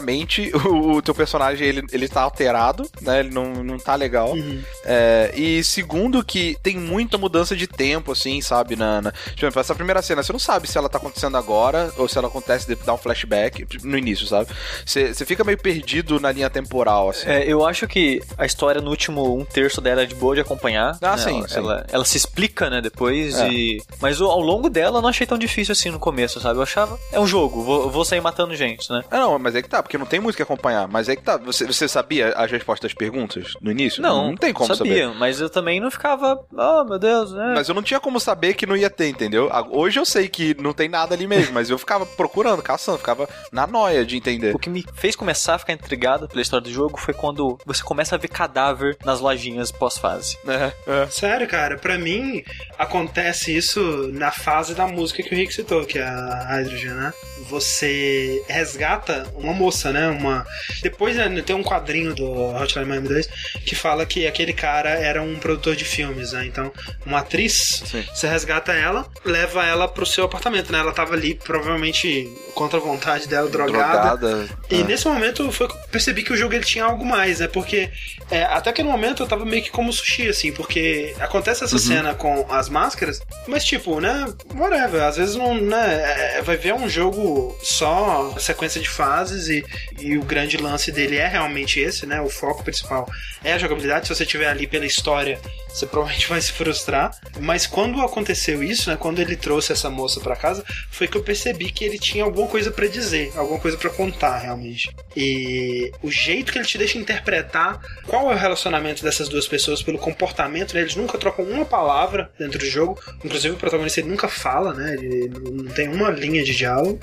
[laughs] o, o teu personagem, ele, ele tá alterado, né? Ele não, não tá legal. Uhum. É, e segundo, que tem muita mudança de tempo, assim, sabe? Na, exemplo, essa primeira cena, você não sabe se ela tá acontecendo agora ou se ela acontece de dar um flashback no início, sabe? Você, você fica meio perdido na linha temporal, assim. É, eu acho que a história no último um terço dela é de boa de acompanhar. Ah, né? sim, ela, sim. Ela, ela se explica, né, depois É. e... Mas ao longo dela eu não achei tão difícil assim no começo, sabe? Eu achava... É um jogo, vou, vou sair matando gente, né? Ah, não, mas é que tá, porque não tem muito o que acompanhar. Mas é que tá, você, você sabia as respostas das perguntas no início? Não, Não tem como sabia, saber. mas eu também não ficava... Oh, meu Deus, né? Mas eu não tinha como saber que não ia ter, entendeu? A- Hoje eu sei que não tem nada ali mesmo, mas eu ficava procurando, caçando, ficava na noia de entender. O que me fez começar a ficar intrigado pela história do jogo foi quando você começa a ver cadáver nas lojinhas pós-fase. É, é. Sério, cara, pra mim acontece isso na fase da música que o Rick citou, que é a Hydrogen, né? Você resgata uma moça, né? Uma. Depois né, tem um quadrinho do Hotline Miami 2 que fala que aquele cara era um produtor de filmes, né? Então, uma atriz, Sim. você resgata ela, leva ela pro seu apartamento, né? Ela tava ali, provavelmente, contra a vontade dela, drogada. Drogada. E Ah. nesse momento foi que eu percebi que o jogo ele tinha algo mais, né? Porque é, até aquele momento eu tava meio que como sushi, assim, porque acontece essa cena com as máscaras, mas tipo, né? Whatever. Às vezes não, né? é, vai ver um jogo só sequência de fases e, e o grande lance dele é realmente esse, né? O foco principal é a jogabilidade. Se você estiver ali pela história, você provavelmente [laughs] vai se frustrar. Mas quando aconteceu isso, né? Quando ele trouxe essa moça para casa, foi que eu percebi que ele tinha alguma coisa para dizer, alguma coisa para contar realmente. E o jeito que ele te deixa interpretar qual é o relacionamento dessas duas pessoas pelo comportamento, né? Eles nunca trocam uma palavra dentro do jogo. Inclusive o protagonista ele nunca fala, né? Ele não tem uma linha de diálogo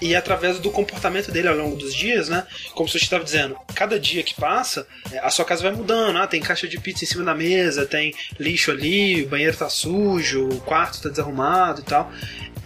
e através do comportamento dele ao longo dos dias, né? Como você estava dizendo, cada dia que passa, é, a sua casa vai mudando. Ah, tem caixa de pizza em cima da mesa, tem lixo ali, o banheiro tá sujo, o quarto tá desarrumado e tal.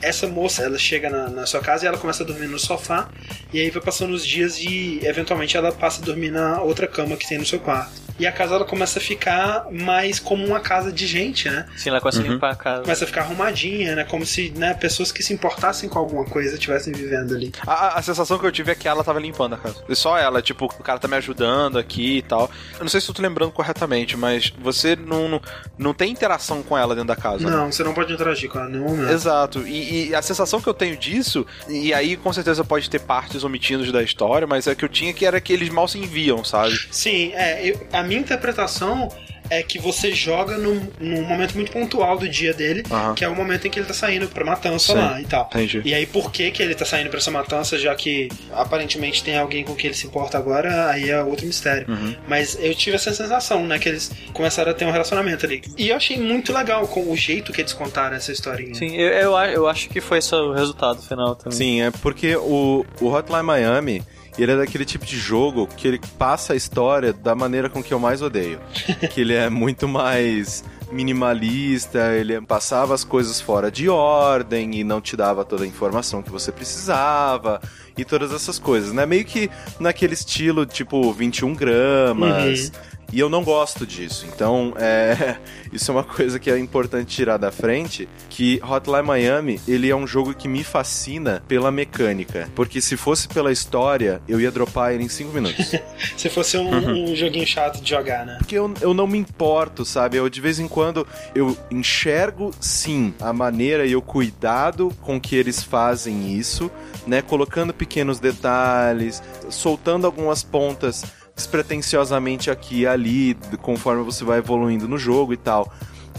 Essa moça, ela chega na, na sua casa e ela começa a dormir no sofá, e aí vai passando os dias e eventualmente ela passa a dormir na outra cama que tem no seu quarto. E a casa ela começa a ficar mais como uma casa de gente, né? Sim, ela começa a limpar a casa. Começa a ficar arrumadinha, né? Como se né, pessoas que se importassem com alguma coisa estivessem vivendo ali. A, a sensação que eu tive é que ela tava limpando a casa. E só ela, tipo, o cara tá me ajudando aqui e tal. Eu não sei se eu tô lembrando corretamente, mas você não, não, não tem interação com ela dentro da casa. né? Não, você não pode interagir com ela em nenhum momento. Exato, e, e a sensação que eu tenho disso, e aí com certeza pode ter partes omitidas da história, mas é que eu tinha que era que eles mal se enviam, sabe? Sim, é, eu- a minha interpretação é que você joga num, num momento muito pontual do dia dele, Aham. que é o momento em que ele tá saindo pra matança Sim, lá e tal. entendi. E aí, por que, que ele tá saindo pra essa matança, já que aparentemente tem alguém com quem ele se importa agora, aí é outro mistério. Uhum. Mas eu tive essa sensação, né, que eles começaram a ter um relacionamento ali. E eu achei muito legal com o jeito que eles contaram essa historinha. Sim, eu, eu, a- eu acho que foi esse o resultado final também. Sim, é porque o, o Hotline Miami, ele é daquele tipo de jogo que ele passa a história da maneira com que eu mais odeio. [laughs] que ele é muito mais minimalista, ele passava as coisas fora de ordem e não te dava toda a informação que você precisava e todas essas coisas, né? Meio que naquele estilo tipo 21 gramas. E eu não gosto disso. Então, é, [laughs] isso é uma coisa que é importante tirar da frente, que Hotline Miami, ele é um jogo que me fascina pela mecânica. Porque se fosse pela história, eu ia dropar ele em 5 minutos. [laughs] Se fosse um, um joguinho chato de jogar, né? Porque eu, eu não me importo, sabe? Eu de vez em quando eu enxergo sim a maneira e o cuidado com que eles fazem isso, né? Colocando pequenos detalhes, soltando algumas pontas despretensiosamente aqui e ali, conforme você vai evoluindo no jogo e tal.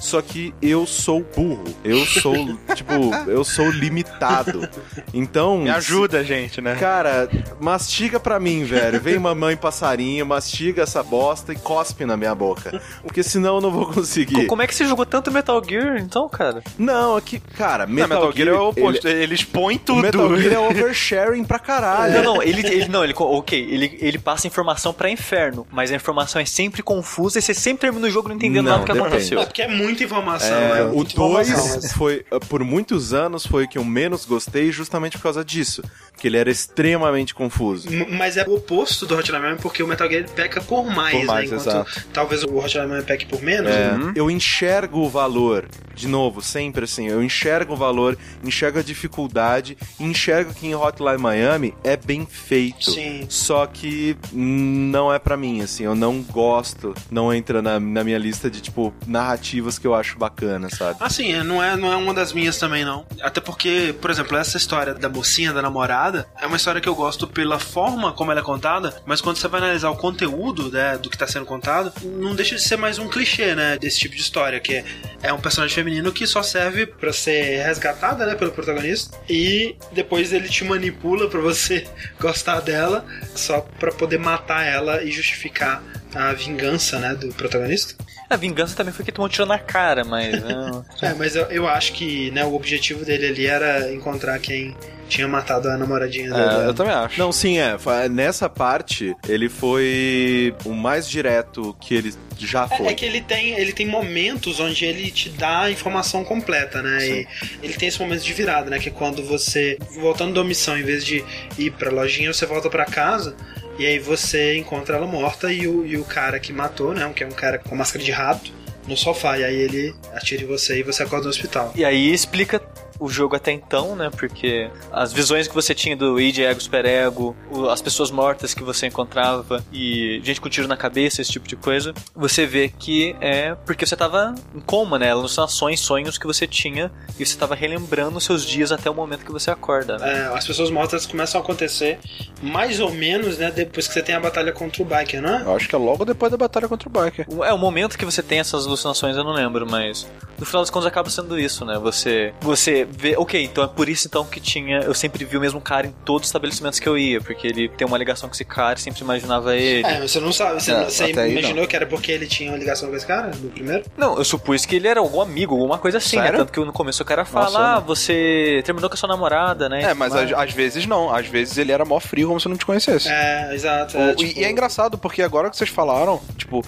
Só que eu sou burro. Eu sou, [laughs] tipo, eu sou limitado. Então. Me ajuda, gente, né? Cara, mastiga pra mim, velho. Vem mamãe passarinho, mastiga essa bosta e cospe na minha boca. Porque senão eu não vou conseguir. Co- Como é que você jogou tanto Metal Gear, então, cara? Não, aqui, cara, Não, Metal, Metal Gear é o oposto. ele- Ele, expõe o tudo. Metal [laughs] Gear é oversharing pra caralho. Não, não, ele, ele não, ele, ok, ele, ele passa informação pra inferno, mas a informação é sempre confusa e você sempre termina o jogo não entendendo Não, nada do que depende. aconteceu. É porque é muita informação, É, é, o muita informação, 2 mas- foi, por muitos anos, foi o que eu menos gostei justamente por causa disso. Que ele era extremamente confuso. M- Mas é o oposto do Hotline Miami, porque o Metal Gear peca por mais, Por mais, né? Enquanto exato. talvez o Hotline Miami peque por menos. É, né? Eu enxergo o valor, de novo, sempre assim, eu enxergo o valor, enxergo a dificuldade, enxergo que em Hotline Miami é bem feito. Sim. Só que não é pra mim, assim, eu não gosto, não entra na, na minha lista de, tipo, narrativas que eu acho bacana, sabe? Assim, é, não é, não é uma das minhas também, não. Até porque, por exemplo, essa história da mocinha, da namorada, é uma história que eu gosto pela forma como ela é contada, mas quando você vai analisar o conteúdo né, do que tá sendo contado, não deixa de ser mais um clichê, né, desse tipo de história, que é, é um personagem feminino que só serve pra ser resgatada, né, pelo protagonista, e depois ele te manipula pra você [laughs] gostar dela, só pra poder matar ela e justificar a vingança, né, do protagonista. A vingança também foi que tomou um tiro na cara, mas. né, [laughs] É, mas eu, eu acho que né, o objetivo dele ali era encontrar quem tinha matado a namoradinha É, dele. eu também acho. Não, sim, é. Nessa parte, ele foi o mais direto que ele já É, foi. é que ele tem, ele tem momentos onde ele te dá a informação completa, né? E ele tem esse momento de virada, né? Que é quando você, voltando da missão, em vez de ir pra lojinha, você volta pra casa. E aí você encontra ela morta e o, e o cara que matou, né? Que é um cara com máscara de rato, no sofá. E aí ele atira em você e você acorda no hospital. E aí explica o jogo até então, né? Porque as visões que você tinha do id, ego, super ego, as pessoas mortas que você encontrava e gente com tiro na cabeça, esse tipo de coisa, você vê que é porque você tava em coma, né? Alucinações, sonhos que você tinha e você tava relembrando os seus dias até o momento que você acorda, né? É, as pessoas mortas começam a acontecer mais ou menos, né, depois que você tem a batalha contra o Biker, não é? Eu acho que é logo depois da batalha contra o Biker. É, o momento que você tem essas alucinações eu não lembro, mas no final das contas acaba sendo isso, né? Você você vê, ok, então é por isso então que tinha, eu sempre vi o mesmo cara em todos os estabelecimentos que eu ia, porque ele tem uma ligação com esse cara, e sempre imaginava ele. É, você não sabe, você, É, você imaginou que era porque ele tinha uma ligação com esse cara no primeiro? Não, eu supus que ele era algum amigo, alguma coisa assim, né? Tanto que no começo o cara fala, Nossa, ah, não. você terminou com a sua namorada, né? É, mas às, vezes não. Às vezes ele era mó frio como se não te conhecesse. É, exato. O- é, e- tipo- E é engraçado, porque agora que vocês falaram, tipo,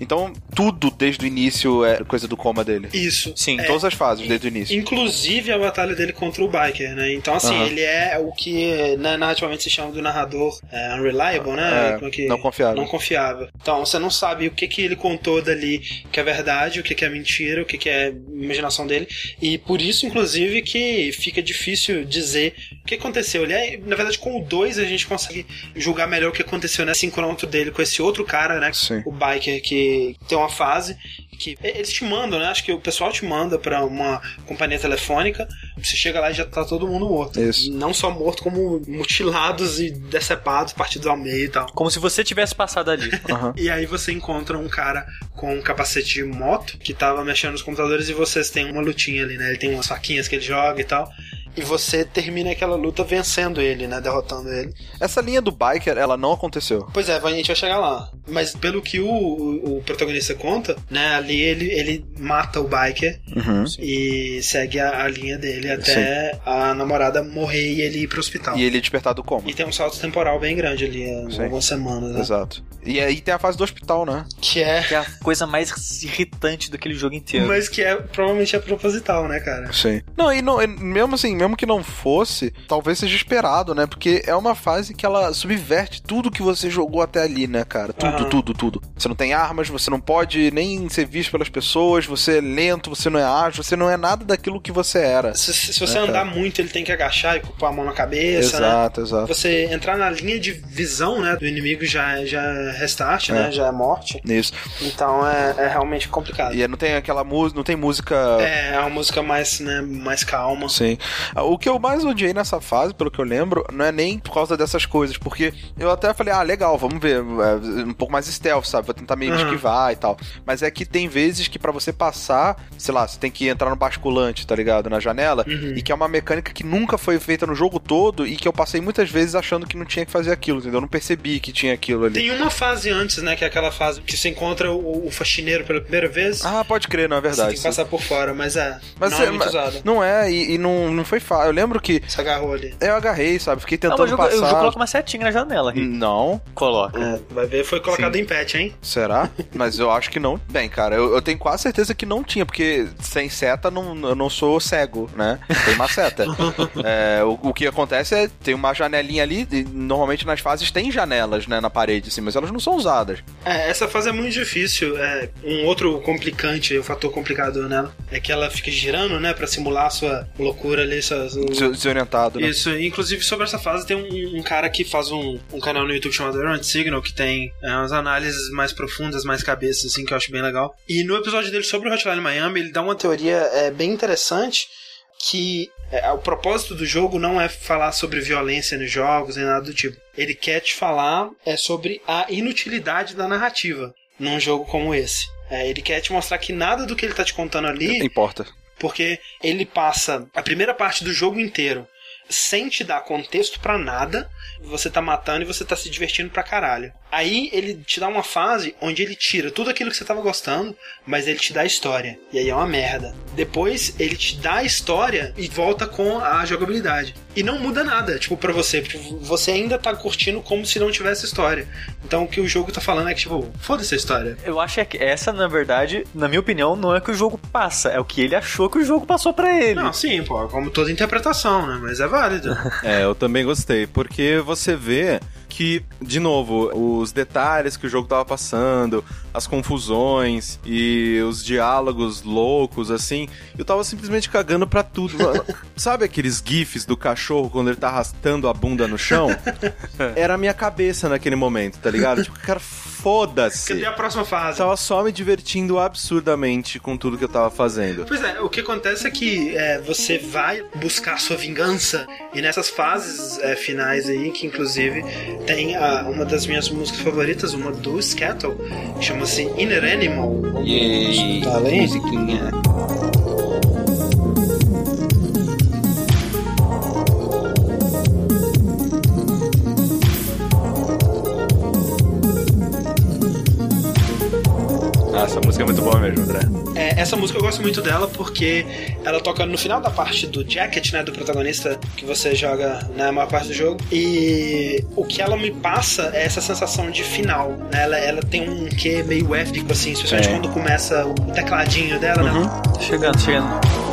então tudo desde o início é coisa do coma dele. Isso. Sim, É, Todas as fases, desde o início. Inclusive a batalha dele contra o Biker, né? Então, assim, ele é o que né, narrativamente se chama do narrador é, unreliable, né? É, Como que- não confiável. Não confiável. Então, você não sabe o que, que ele contou dali que é verdade, o que, que é mentira, o que, que é imaginação dele. E por isso, inclusive, que fica difícil dizer o que aconteceu. Ele é, na verdade, com o 2 a gente consegue julgar melhor o que aconteceu nesse encontro dele com esse outro cara, né? Sim. O Biker, que tem uma fase que eles te mandam, né? Acho que o pessoal te manda pra uma companhia telefônica. Você chega lá e já tá todo mundo morto. Isso. Não só morto, como mutilados e decepados, partidos ao meio e tal. Como se você tivesse passado ali. [laughs] Aham. E aí você encontra um cara com um capacete de moto que tava mexendo nos computadores e vocês têm uma lutinha ali, né? Ele tem umas faquinhas que ele joga e tal. E você termina aquela luta vencendo ele, né? Derrotando ele. Essa linha do Biker, ela não aconteceu. Pois é, a gente vai chegar lá. Mas pelo que o, o, o protagonista conta, né? Ali ele, ele mata o biker Uhum. e segue a, a linha dele até a namorada morrer e ele ir pro hospital. E ele é despertar do coma. E tem um salto temporal bem grande ali, Sim. algumas semanas, né? Exato. E aí tem a fase do hospital, né? Que é. Que é a coisa mais irritante daquele jogo inteiro. Mas que é provavelmente é proposital, né, cara? Sim. Não, e não, e mesmo assim, mesmo que não fosse, talvez seja esperado, né? Porque é uma fase que ela subverte tudo que você jogou até ali, né, cara? Tudo, Aham. tudo, tudo. Você não tem armas, você não pode nem ser visto pelas pessoas, você é lento, você não é ágil, você não é nada daquilo que você era. Se, se você É, andar cara. muito, ele tem que agachar e pôr a mão na cabeça, né? exato, exato. Você entrar na linha de visão, né, do inimigo já, já é restart, É. né? Já é morte. Isso. Então é, é realmente complicado. E não tem aquela música, não tem música. É, é uma música mais, né, mais calma. Sim. Ah, O que eu mais odiei nessa fase, pelo que eu lembro, não é nem por causa dessas coisas, porque eu até falei, ah, legal, vamos ver, é, um pouco mais stealth, sabe? Vou tentar meio Uhum. esquivar e tal. Mas é que tem vezes que pra você passar, sei lá, você tem que entrar no basculante, tá ligado? Na janela, Uhum. e que é uma mecânica que nunca foi feita no jogo todo e que eu passei muitas vezes achando que não tinha que fazer aquilo, entendeu? Eu não percebi que tinha aquilo ali. Tem uma fase antes, né, que é aquela fase que você encontra o, o faxineiro pela primeira vez. Ah, pode crer, não é você tem verdade. que passar por fora, mas é. Mas não é- é muito usado. Não é, e, e não, não foi fácil. Eu lembro que Você agarrou ali. eu agarrei, sabe? Fiquei Não, tentando mas o jogo, o jogo passar. coloca uma setinha na janela, Rick. Não, Coloca. É, vai ver, foi colocado em patch, hein? será? Mas eu acho que não. Bem, cara, eu, eu tenho quase certeza que não tinha, porque sem seta não, eu não sou cego, né? Tem uma seta. [laughs] É, o, o que acontece é tem uma janelinha ali, e normalmente nas fases tem janelas, né, na parede, assim, mas elas não são usadas. É, essa fase é muito difícil. É, um outro complicante, o fator complicado nela, é que ela fica girando, né, pra simular a sua loucura ali, Desorientado, né? Isso, inclusive sobre essa fase tem um, um cara que faz um, um canal no YouTube chamado Errant Signal, que tem é, umas análises mais profundas, mais cabeças, assim, que eu acho bem legal. E no episódio dele sobre o Hotline Miami, ele dá uma teoria é, bem interessante que é, o propósito do jogo não é falar sobre violência nos jogos nem nada do tipo. Ele quer te falar é sobre a inutilidade da narrativa num jogo como esse. É, ele quer te mostrar que nada do que ele tá te contando ali Importa. Porque ele passa a primeira parte do jogo inteiro sem te dar contexto pra nada, você tá matando e você tá se divertindo pra caralho. Aí ele te dá uma fase onde ele tira tudo aquilo que você tava gostando, mas ele te dá a história. E aí é uma merda. Depois ele te dá a história e volta com a jogabilidade. E não muda nada, tipo, pra você. Tipo, você ainda tá curtindo como se não tivesse história. Então o que o jogo tá falando é que, tipo, foda-se a história. Eu acho que essa, na verdade, na minha opinião, não é que o jogo passa, é o que ele achou que o jogo passou pra ele. Não, sim, pô, como toda interpretação, né? Mas é válido. É, eu também gostei, porque você vê que, de novo, os detalhes que o jogo tava passando, as confusões e os diálogos loucos, assim, eu tava simplesmente cagando pra tudo. [laughs] Sabe aqueles gifs do cachorro quando ele tá arrastando a bunda no chão? [laughs] Era a minha cabeça naquele momento, tá ligado? Tipo, cara, foda-se. Cadê a próxima fase? Tava só me divertindo absurdamente com tudo que eu tava fazendo. Pois é, o que acontece é que é, você vai buscar sua vingança e nessas fases é, finais aí, que inclusive tem a- uma das minhas músicas favoritas, uma do Skettle, que chama-se Inner Animal. Vamos escutar ela aí? musiquinha. Música é muito boa mesmo, André. É, essa música eu gosto muito dela porque ela toca no final da parte do jacket, né, do protagonista que você joga na maior parte do jogo. E o que ela me passa é essa sensação de final, né? Ela, ela tem um quê meio épico assim, especialmente É. quando começa o tecladinho dela, né? Tá chegando, tá chegando.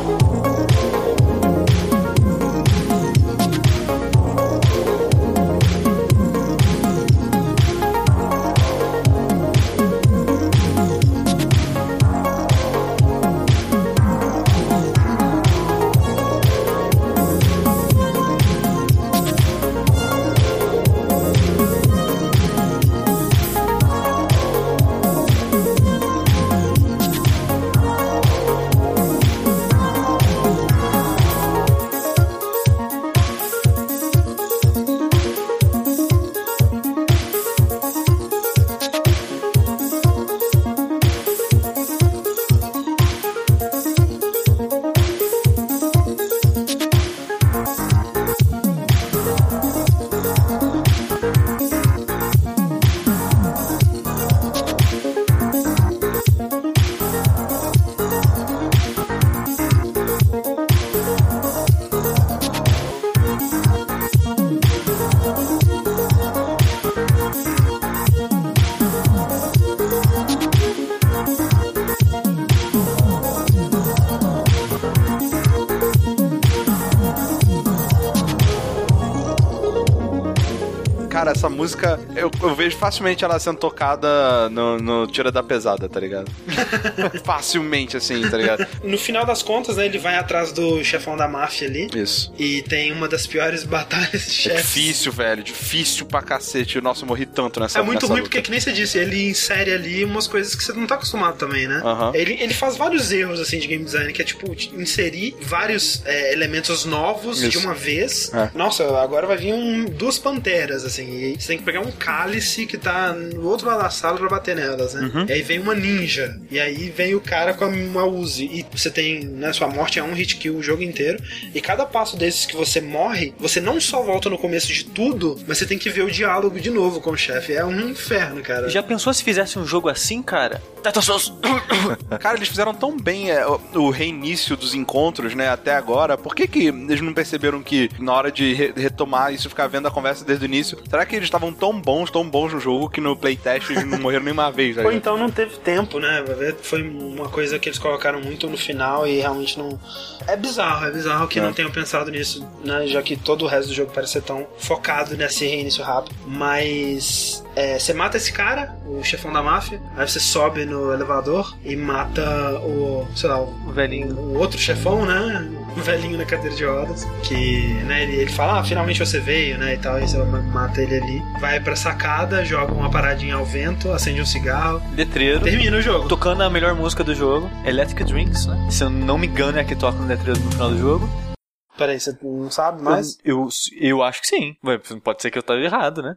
Vejo facilmente ela sendo tocada no, no Tira da Pesada, tá ligado? [laughs] Facilmente, assim, tá ligado? No final das contas, né, ele vai atrás do chefão da máfia ali. Isso. E tem uma das piores [laughs] batalhas de É chefes. difícil, velho. Difícil pra cacete. Nossa, eu morri tanto nessa É muito nessa ruim luta. porque, que nem você disse, ele insere ali umas coisas que você não tá acostumado também, né? Aham. Ele, ele faz vários erros, assim, de game design, que é, tipo, inserir vários é, elementos novos de Isso. uma vez. É. Nossa, agora vai vir um, duas panteras, assim, e você tem que pegar um cálice que tá no outro lado da sala pra bater nelas, né? Uhum. E aí vem uma ninja, e aí vem o cara com uma Uzi, e você tem, né, sua morte é um hit kill o jogo inteiro, e cada passo desses que você morre, você não só volta no começo de tudo, mas você tem que ver o diálogo de novo com o chefe. É um inferno, cara. Já pensou se fizesse um jogo assim, cara? Dark Souls. [coughs] Cara, eles fizeram tão bem é, o, reinício dos encontros, né, até agora. Por que que eles não perceberam que na hora de re- retomar isso, ficar vendo a conversa desde o início, será que eles estavam tão bons, tão bons no jogo que no playtest eles não morreram nenhuma vez, tá Ou então não teve tempo, né? Foi uma coisa que eles colocaram muito no final e realmente não. É bizarro, é bizarro que É. não tenham pensado nisso, né? Já que todo o resto do jogo parece ser tão focado nesse reinício rápido. Mas. É, você mata esse cara, o chefão da máfia, aí você sobe no elevador e mata o. sei lá, o, O velhinho. o outro chefão, né? O velhinho na cadeira de rodas. Que, né, ele, ele fala, ah, finalmente você veio, né? E tal, e você mata ele ali. Vai pra sacada, joga uma paradinha ao vento, acende um cigarro. Letreiro. Termina o jogo. Tocando a melhor música do jogo, Electric Drinks, né? Se eu não me engano, é a que toca no letreiro no final do jogo. Peraí, você não sabe mais? Eu, eu acho que sim. Pode ser que eu esteja errado, né?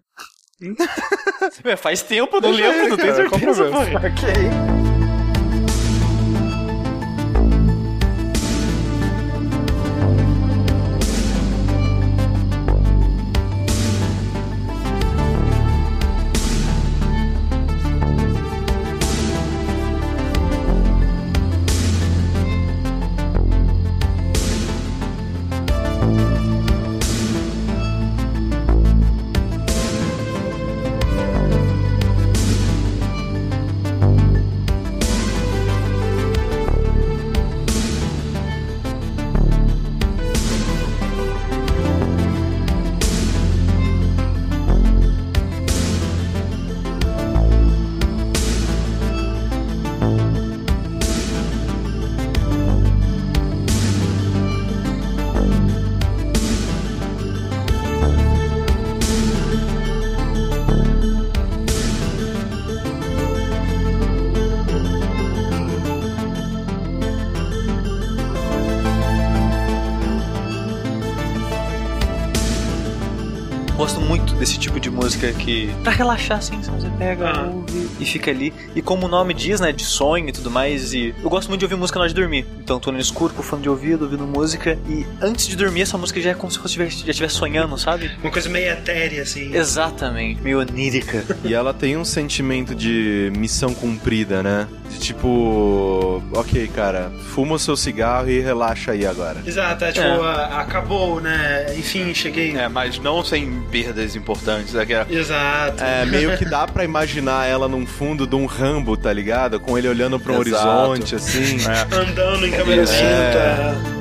Faz tempo, não lembro, não tenho qual o certeza, problema? porra. Música que. Pra relaxar, assim, você pega, Ah. ouve e fica ali. E como o nome diz, né, de sonho e tudo mais, e eu gosto muito de ouvir música na hora de dormir. Então tô no escuro, com fone de ouvido, ouvindo música, e antes de dormir, essa música já é como se fosse já estivesse sonhando, sabe? Uma coisa meio etérea, assim. Exatamente, meio onírica. [laughs] E ela tem um sentimento de missão cumprida, né? De tipo, ok, cara, fuma o seu cigarro e relaxa aí agora. Exato, é tipo, É. ah, acabou, né? Enfim, cheguei. É, mas não sem perdas importantes. É que Exato. É, meio que dá pra imaginar ela num fundo de um Rambo, tá ligado? Com ele olhando pra um Exato. horizonte, assim. Andando em câmera Isso.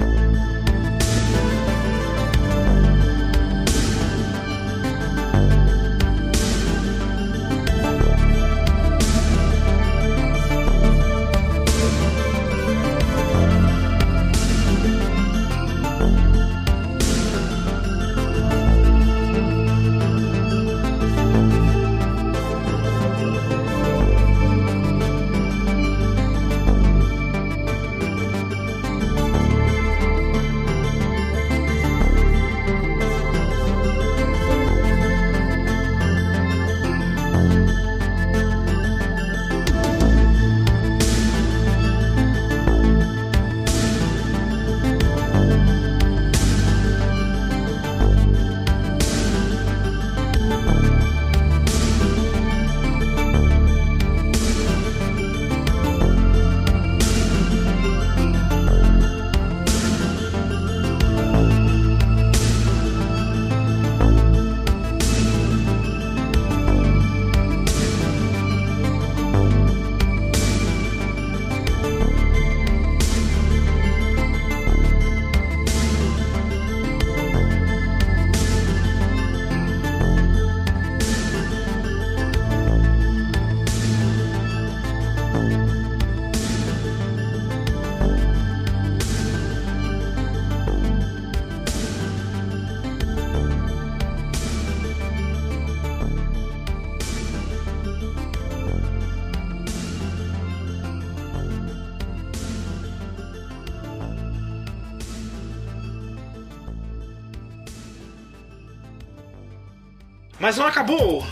Mas não acabou!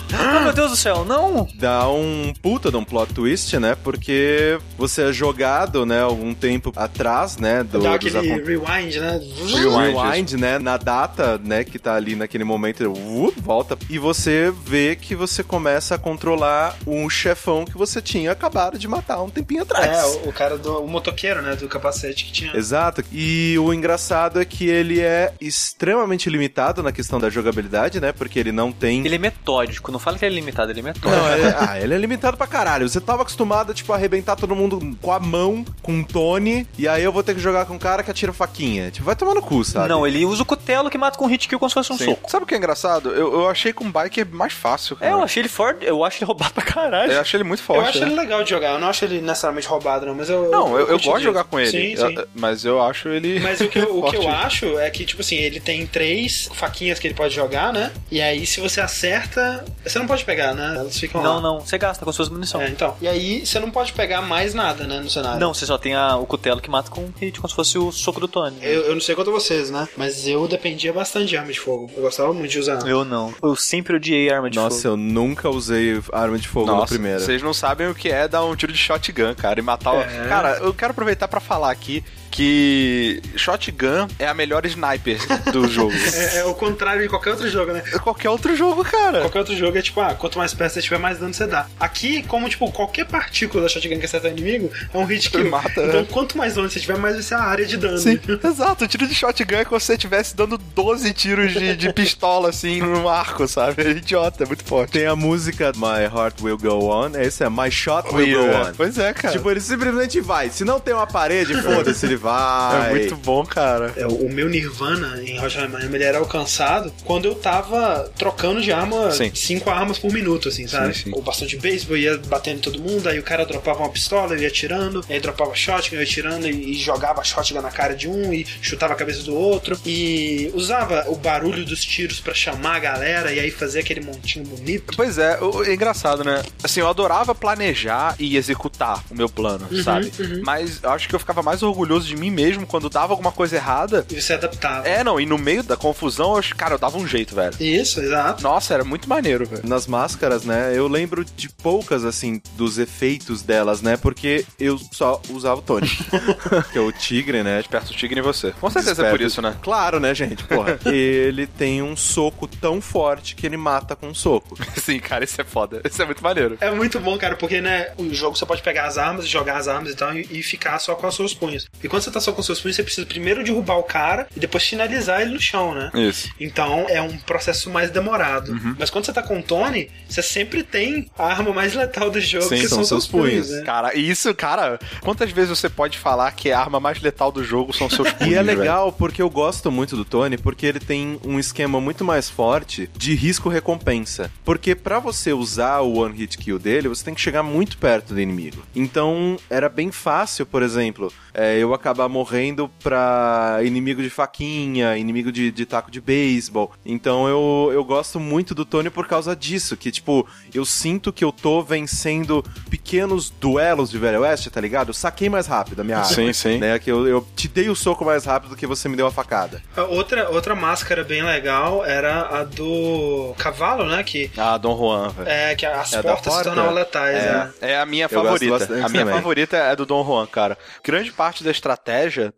meu Deus do céu, não! Dá um puta de um plot twist, né? Porque você é jogado, né, algum tempo atrás, né? Do, Dá aquele rewind, né? Rewind, né? Na data, né, que tá ali naquele momento, uh, volta. E você vê que você começa a controlar um chefão que você tinha acabado de matar um tempinho atrás. É, o, o cara do o motoqueiro, né? Do capacete que tinha. Exato. E o engraçado é que ele é extremamente limitado na questão da jogabilidade, né? Porque ele não tem. Ele é metódico, não fala que ele é limitado, ele é metódico. Não, ele, ah, ele é limitado pra caralho. Você tava acostumado a, tipo, arrebentar todo mundo com a mão, com um Tony, e aí eu vou ter que jogar com um cara que atira faquinha. Tipo, vai tomar no cu, sabe? Não, ele usa o cutelo que mata com hit kill como se fosse um Sim. soco. Sabe o que é engraçado? Eu, eu achei com bike mais fácil. É, Cara. eu achei ele forte, eu acho ele roubado pra caralho. Eu achei ele muito forte. eu acho né? ele legal de jogar, eu não acho ele necessariamente roubado, não, mas eu. Não, eu, eu curti gosto de jogar com ele. Sim, eu- sim. mas eu acho ele. [laughs] Mas o que, eu, o que eu [laughs] acho é que, tipo assim, ele tem três faquinhas que ele pode jogar, né? E aí, se você acerta. Você não pode pegar, né? Elas ficam Não, lá. não, você gasta com suas munições. É, então. E aí, você não pode pegar mais nada, né? No cenário. Não, você só tem a- o cutelo que mata com um hit, como se fosse o soco do Tony. Eu, eu não sei quanto vocês, né? Mas eu dependia bastante de arma de fogo. Eu gostava muito de usar. Eu não. Eu sempre odiei arma de Nossa, fogo. eu nunca usei arma de fogo no Nossa, primeiro. vocês não sabem o que é dar um tiro de shotgun, cara, e matar o... É. Cara, eu quero aproveitar pra falar aqui que shotgun é a melhor sniper do [laughs] jogo. É, é o contrário de qualquer outro jogo, né? Qualquer outro jogo, cara. Qualquer outro jogo é tipo, ah, quanto mais perto você tiver, mais dano você dá. Aqui, como, tipo, qualquer partícula da shotgun que acerta o inimigo, é um hit kill. Mata, então, né? quanto mais longe você tiver, mais vai ser a área de dano. Sim, exato. O tiro de shotgun é como se você estivesse dando 12 tiros de, de pistola, assim, [laughs] num arco, sabe? É idiota, é muito forte. Tem a música My Heart Will Go On, esse é My Shot Will Go On. Pois é, cara. Tipo, ele simplesmente vai. Se não tem uma parede, foda-se, ele vai. é muito bom, cara. É, o meu Nirvana em Hotline Miami ele era alcançado quando eu tava trocando de arma, Sim. cinco armas por minuto, assim, sabe? Sim, sim. O bastão de beisebol ia batendo em todo mundo, aí o cara dropava uma pistola, eu ia atirando, aí dropava shotgun, eu ia atirando e, e jogava shotgun na cara de um e chutava a cabeça do outro e usava o barulho dos tiros pra chamar a galera e aí fazer aquele montinho bonito. Pois é, o- é engraçado, né? Assim, eu adorava planejar e executar o meu plano, sabe? Mas eu acho que eu ficava mais orgulhoso de mim mesmo quando dava alguma coisa errada. E você adaptava. É, não, e no meio da confusão, eu, acho- cara, eu dava um jeito, velho. Isso, exato. Nossa, era muito maneiro, velho. nas máscaras, né? Eu lembro de poucas, assim, dos efeitos delas, né? Porque eu só usava o Tony. [laughs] que é o tigre, né? Perto do Tigre e você. Com certeza é por isso, né? Claro, né, gente? Porra. [laughs] ele tem um soco tão forte que ele mata com um soco. [laughs] Sim, cara, isso é foda. Isso é muito maneiro. É muito bom, cara, porque, né, o jogo você pode pegar as armas, jogar as armas e tal, e, e ficar só com os seus punhos. E quando você tá só com seus punhos, você precisa primeiro derrubar o cara e depois finalizar ele no chão, né? Isso. Então é um processo mais demorado. Uhum. Mas quando você tá com o Tony, você sempre tem a arma mais letal do jogo, Sim, que são são, seus punhos, punhos. né? Cara, e isso, cara, quantas vezes você pode falar que a arma mais letal do jogo são seus punhos, [laughs] E é velho? legal porque eu gosto muito do Tony, porque ele tem um esquema muito mais forte de risco-recompensa. Porque pra você usar o One Hit Kill dele, você tem que chegar muito perto do inimigo. Então era bem fácil, por exemplo, é, eu acabar morrendo pra inimigo de faquinha, inimigo de, de taco de beisebol. Então eu, eu gosto muito do Tony por causa disso, que tipo, eu sinto que eu tô vencendo pequenos duelos de Velho Oeste, tá ligado? Eu saquei mais rápido a minha arma. Sim, sim. Né, que eu, eu te dei o soco mais rápido do que você me deu a facada. A Outra, outra máscara bem legal era a do cavalo, né? Que, Ah, Dom Juan, velho. é, que as É portas se porta? tornavam letais. né? É, é a minha Eu favorita. A minha também. favorita é do Dom Juan, cara. Grande parte da estratégia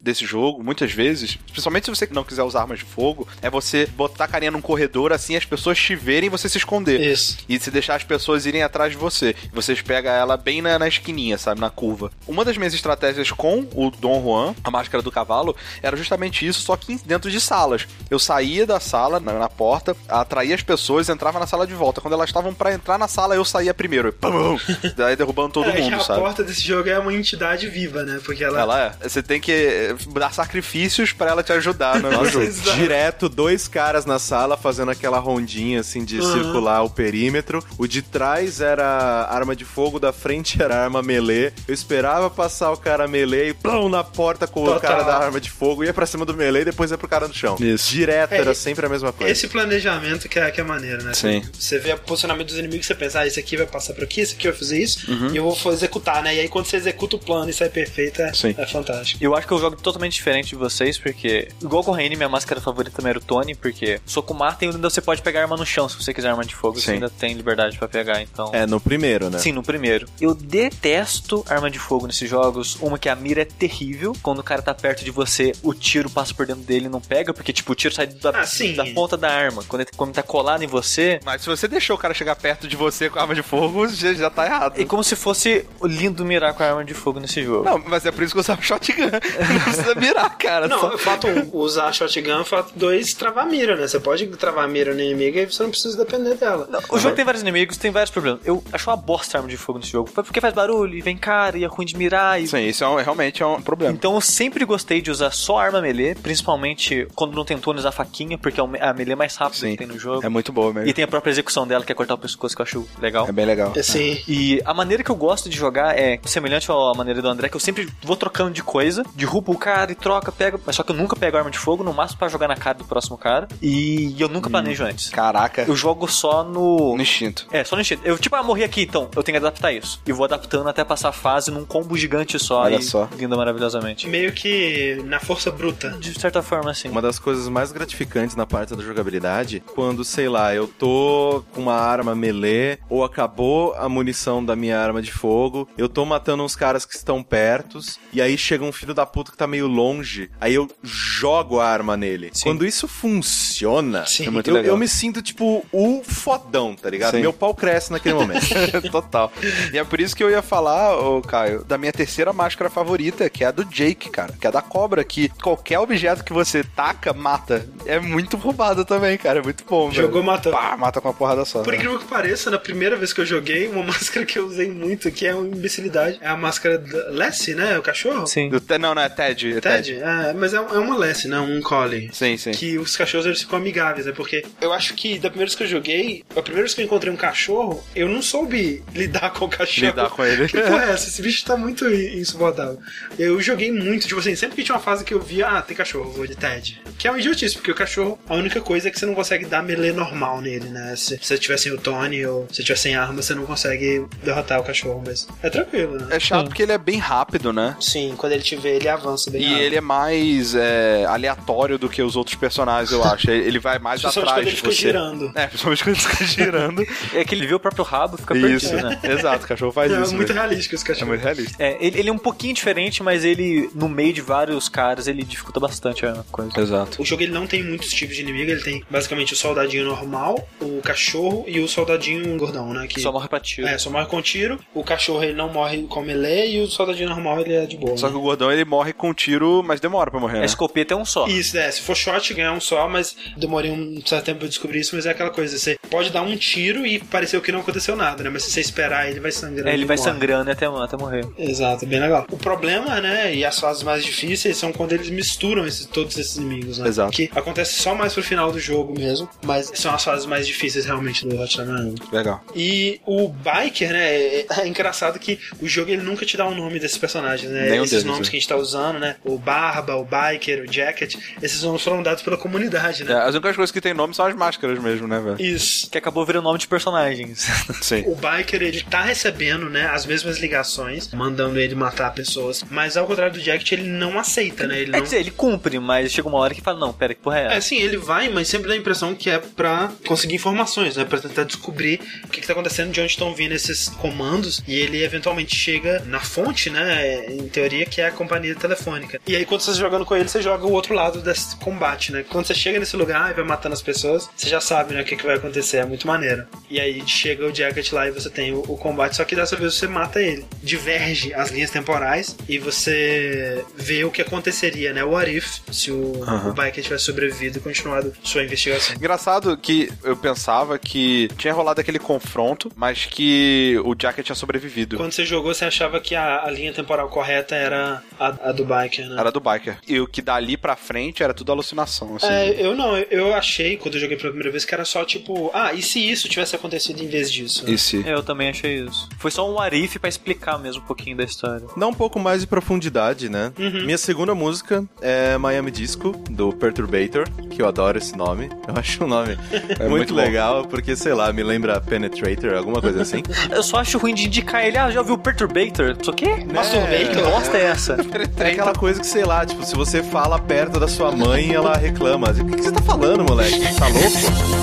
desse jogo, muitas vezes, principalmente se você não quiser usar armas de fogo, é você botar a carinha num corredor assim, as pessoas te verem e você se esconder. Isso. E se deixar as pessoas irem atrás de você. E vocês pegam ela bem na, na esquininha, sabe? Na curva. Uma das minhas estratégias com o Dom Juan, a máscara do cavalo, era justamente isso, só que dentro de salas. Eu saía da sala, na, na porta, atraía as pessoas, entrava na sala de volta. Quando elas estavam pra entrar na sala, eu saía primeiro. Pum, [laughs] daí derrubando todo é mundo, a sabe? porta desse jogo é uma entidade viva, né? Porque ela. Ela é. Você tem que eh, dar sacrifícios pra ela te ajudar no, no jogo. Exato. [laughs] Direto, dois caras na sala fazendo aquela rondinha assim de circular o perímetro. O de trás era arma de fogo, da frente era arma melee. Eu esperava passar o cara melee e plum na porta com o Total. cara da arma de fogo, ia pra cima do melee e depois ia pro cara no chão. Isso. Direto, É, era sempre a mesma coisa. Esse planejamento que é, que é maneiro, né? Sim. Você vê o posicionamento dos inimigos, você pensa, ah, esse aqui vai passar por aqui, esse aqui vai fazer isso, Uhum. e eu vou executar, né? E aí quando você executa o plano e sai perfeito, é, Sim. é fantástico. Eu acho que eu jogo totalmente diferente de vocês, porque, igual com o Raine, minha máscara favorita também era o Tony, porque soco mata e ainda você pode pegar arma no chão, se você quiser arma de fogo, Sim. você ainda tem liberdade pra pegar, então. É, no primeiro, né? Sim, no primeiro. Eu detesto arma de fogo nesses jogos. Uma que a mira é terrível. Quando o cara tá perto de você, o tiro passa por dentro dele e não pega, porque, tipo, o tiro sai da, Ah, da ponta da arma. Quando ele, quando ele tá colado em você. Mas se você deixou o cara chegar perto de você com arma de fogo, já, já tá errado. É como se fosse lindo mirar com a arma de fogo nesse jogo. Não, mas é por isso que eu usava shotgun. Não precisa mirar, cara. Não, Só- fato 1, um, usar shotgun, fato 2, travar a mira, né? Você pode travar a mira no inimigo e você não precisa depender dela. O jogo tem vários inimigos, tem vários problemas. Eu acho uma bosta a arma de fogo nesse jogo. Porque faz barulho, e vem cara, e é ruim de mirar. E... Sim, isso é um- realmente é um problema. Então eu sempre gostei de usar só arma melee, principalmente quando não tentou usar faquinha, porque é a melee mais rápida Sim. que tem no jogo. É muito boa mesmo. E tem a própria execução dela, que é cortar o pescoço, que eu acho legal. É bem legal. Assim, E a maneira que eu gosto de jogar é semelhante à maneira do André, que eu sempre vou trocando de coisa, derrubo o cara e troca, pega. Mas só que eu nunca pego arma de fogo, no máximo pra jogar na cara do próximo cara. E eu nunca planejo antes. Caraca. Eu jogo só no. No instinto. É, só no instinto. Eu, tipo, ah, morri aqui, então eu tenho que adaptar isso. E vou adaptando até passar a fase num combo gigante só. Olha e só. Linda maravilhosamente. meio que na força bruta. De certa forma, assim. Uma das coisas mais gratificantes na parte da jogabilidade, quando, sei lá, eu tô com uma arma melee, ou acabou a munição da minha arma de fogo, eu tô matando uns caras que estão pertos, e aí chega um filho da puta que tá meio longe, aí eu jogo a arma nele. Sim. Quando isso funciona, Sim. É eu, eu me sinto, tipo, o fodão, tá ligado? Sim. Meu pau cresce naquele momento. [laughs] Total. E é por isso que eu ia falar, ô Caio, da minha terceira máscara favorita, que é a do Jake, cara. Que é a da cobra, que qualquer objeto que você taca, mata. É muito roubado também, cara. É muito bom, velho. Jogou, matou. Pá, mata com uma porrada só. Por né? incrível que pareça, na primeira vez que eu joguei, uma [laughs] máscara que eu usei muito, que é uma imbecilidade, é a máscara da Lassie, né? O cachorro? Sim. Do Não, não, é Ted. É Ted? É, mas é, é uma Lassie, né? Um Collie. Sim, sim. Que os cachorros eles ficam amigáveis, né? Porque eu acho que da primeira vez que eu joguei, a primeira vez que eu encontrei um cachorro, eu não soube [laughs] lidar com o cachorro. Lidar com ele. [laughs] Que porra é essa? Esse bicho tá muito insuportável. Eu joguei muito, tipo assim, sempre que tinha uma fase que eu via, ah, tem cachorro, vou de Ted. Que é uma idiotice, porque o cachorro, a única coisa é que você não consegue dar melee normal nele, né? Se se você tiver sem o Tony ou se tiver sem arma, você não consegue derrotar o cachorro, mas é tranquilo, né? É chato porque ele é bem rápido, né? Sim, quando ele te vê, ele avança bem E rápido. ele é mais é, aleatório do que os outros personagens, eu acho. Ele vai mais Principalmente atrás quando ele de fica você. girando. É, principalmente quando fica [laughs] girando. É que ele vê o próprio rabo e fica isso, perdido, né? [laughs] Exato, o cachorro faz É isso. muito mesmo. realístico esse É cachorro. muito realista. É, ele, ele é um pouquinho diferente, mas ele, no meio de vários caras, ele dificulta bastante a coisa. Exato. O jogo ele não tem muitos tipos de inimigo, ele tem basicamente o soldadinho normal, o cachorro e o soldadinho gordão, né? Que Só morre pra tiro. É, só morre com tiro. O cachorro ele não morre com melee e o soldadinho normal ele é de boa. Só né? que o gordão ele morre com um tiro, mas demora pra morrer, A né? escopeta é um só. Isso, é. Se for shot, ganhar um só, mas demorei um certo tempo pra descobrir isso, mas é aquela coisa, você pode dar um tiro e pareceu que não aconteceu nada, né? Mas se você esperar, ele vai sangrando. É, ele vai morre. sangrando até, até morrer. Exato, bem legal. O problema, né, e as fases mais difíceis são quando eles misturam esses, todos esses inimigos, né? Exato. Que acontece só mais pro final do jogo mesmo, mas são as fases mais difíceis realmente do Hotline Miami. Legal. E o Biker, né, é, é engraçado que o jogo ele nunca te dá o nome desses personagens, né? Nenhum esses deles, nomes é. que a gente tá usando, né? O Barba, o Biker, o Jacket, esses nomes foram dados pela comunidade, É, né? as únicas coisas que tem nome são as máscaras mesmo, né, velho? Isso. Que acabou virando nome de personagens. [laughs] Sim. O Biker, ele tá recebendo, né, as mesmas ligações, mandando ele matar pessoas, mas ao contrário do Jacket, ele não aceita, né? Ele É não... dizer, ele cumpre, mas chega uma hora que fala, não, pera, que porra é É, essa? sim, ele vai, mas sempre dá a impressão que é pra conseguir informações, né? Pra tentar descobrir o que, que tá acontecendo, de onde estão vindo esses comandos. E ele eventualmente chega na fonte, né? Em teoria, que é a companhia telefônica. E aí, quando você tá jogando com ele, você joga o outro lado desse combate, né? Quando você chega nesse lugar e vai matando as pessoas, você já sabe, né? O que, que vai acontecer. É muito maneiro. E aí chega o Jacket lá e você tem o, o combate, só que dessa vez você mata ele. Diverge as linhas temporais e você vê o que aconteceria, né? O What if, se o, o Biker tivesse sobrevivido e continuado sua investigação. Engraçado que eu pensava que tinha rolado aquele confronto, mas que o Jacket tinha sobrevivido. Quando você jogou, você achava que a, a linha temporal correta era a, a do Biker, né? Era do Biker. E o que dali pra frente era tudo alucinação, assim. É, eu não, eu- achei, quando eu joguei pela primeira vez, que era só tipo, ah, e se isso tivesse acontecido em vez disso? né? Esse. Eu também achei isso. Foi só um arif pra explicar mesmo um pouquinho da história. Dá um pouco mais de profundidade, né? Minha segunda música é Miami Disco, do Perturbator, que eu adoro esse nome. Eu [laughs] acho um nome muito, muito bom. legal, porque, sei lá, me lembra Penetrator, alguma coisa assim. [laughs] Eu só acho ruim de indicar ele. Ah, já ouviu o Perturbator? Isso o quê? Masturbator? Que bosta é essa? É aquela coisa que, sei lá, tipo, se você fala perto da sua mãe, ela reclama. O que que você tá falando, moleque? Tá louco?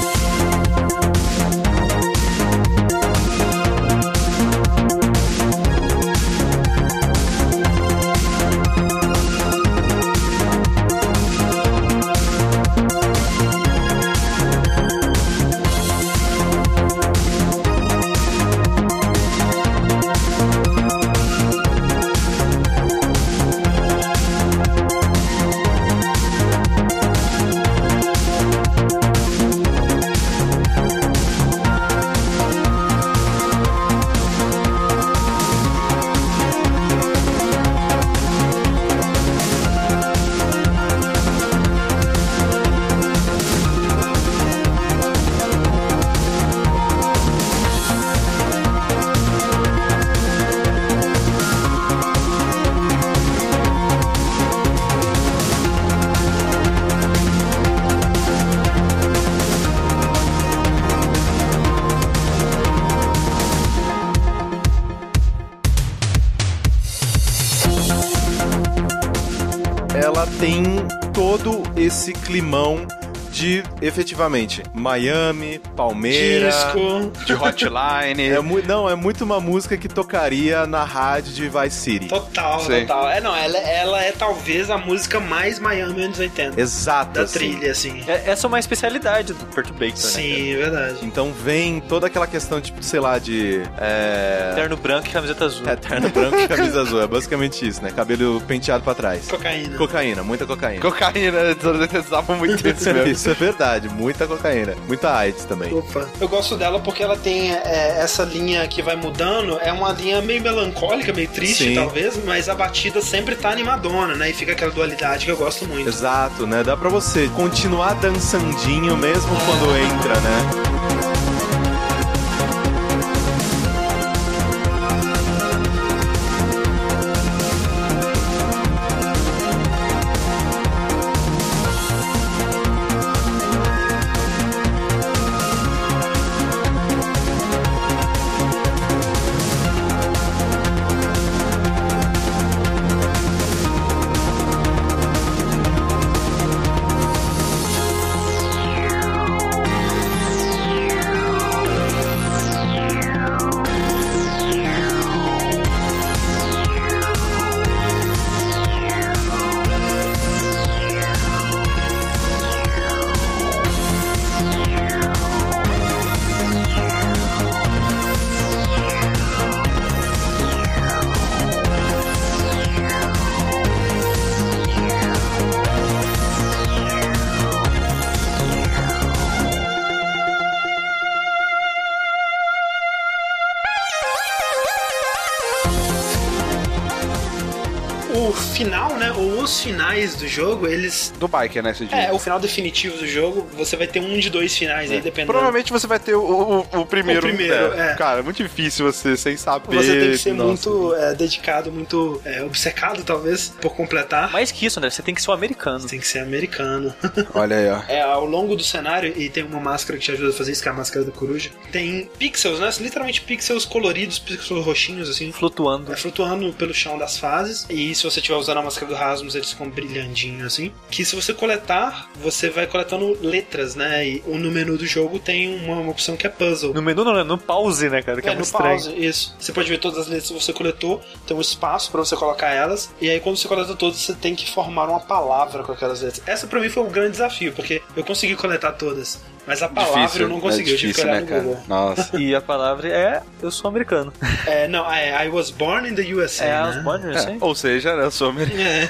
Esse climão de, efetivamente, Miami, Palmeira... Disco. De Hotline. [laughs] É não, é muito uma música que tocaria na rádio de Vice City. Total, Sim. total. É, não, ela, ela é talvez a música mais Miami anos 80. Exato. Da assim. trilha, assim. É- Essa é uma especialidade do Perturbator, né? Sim, é verdade. Então vem toda aquela questão, tipo, sei lá, de. É. Terno branco e camiseta azul. É, terno branco e camisa azul. É basicamente isso, né? Cabelo penteado pra trás. Cocaína. Cocaína, muita cocaína. Cocaína, eles usavam muito isso mesmo. Isso é verdade, muita cocaína. Muita AIDS também. Opa. Eu gosto dela porque ela tem é, essa linha que vai mudando. É uma linha meio melancólica, meio triste, Sim. talvez, mas a batida sempre tá animadona, né? E fica aquela dualidade que eu gosto muito. Exato, né? Dá pra você continuar dançandinho mesmo quando entra, né? Do jogo, eles... Do biker, né. É, o final definitivo do jogo, você vai ter um de dois finais aí, dependendo... Provavelmente você vai ter o, o, o primeiro. O primeiro, é. Cara, é muito difícil você sem saber. Você tem que ser Nossa. muito é, dedicado, muito é, obcecado, talvez, por completar. Mais que isso, André, você tem que ser um americano. Tem que ser americano. [laughs] Olha aí, ó. É, ao longo do cenário, e tem uma máscara que te ajuda a fazer isso, que é a máscara da coruja, tem pixels, né? Literalmente pixels coloridos, pixels roxinhos, assim, Flutuando. é, flutuando pelo chão das fases. E se você estiver usando a máscara do Rasmus, eles ficam brilhandinhos, assim. Que se você coletar, você vai coletando letras, né? E no menu do jogo tem uma, uma opção que é puzzle. No menu não, né? No pause, né, cara? Que é, É, no estranho. pause, isso. Você pode ver todas as letras que você coletou, tem um espaço pra você colocar elas, e aí quando você coleta todas, você tem que formar uma palavra com aquelas letras. Essa pra mim foi o grande desafio, porque eu consegui coletar todas, mas a palavra Difícil, eu não consegui, é eu tive que difícil, olhar né, no cara? Google. Nossa. E a palavra é eu sou americano. É, não, é I was born in the USA, É, né? as borders, É, assim. ou seja, né, eu sou americano. É,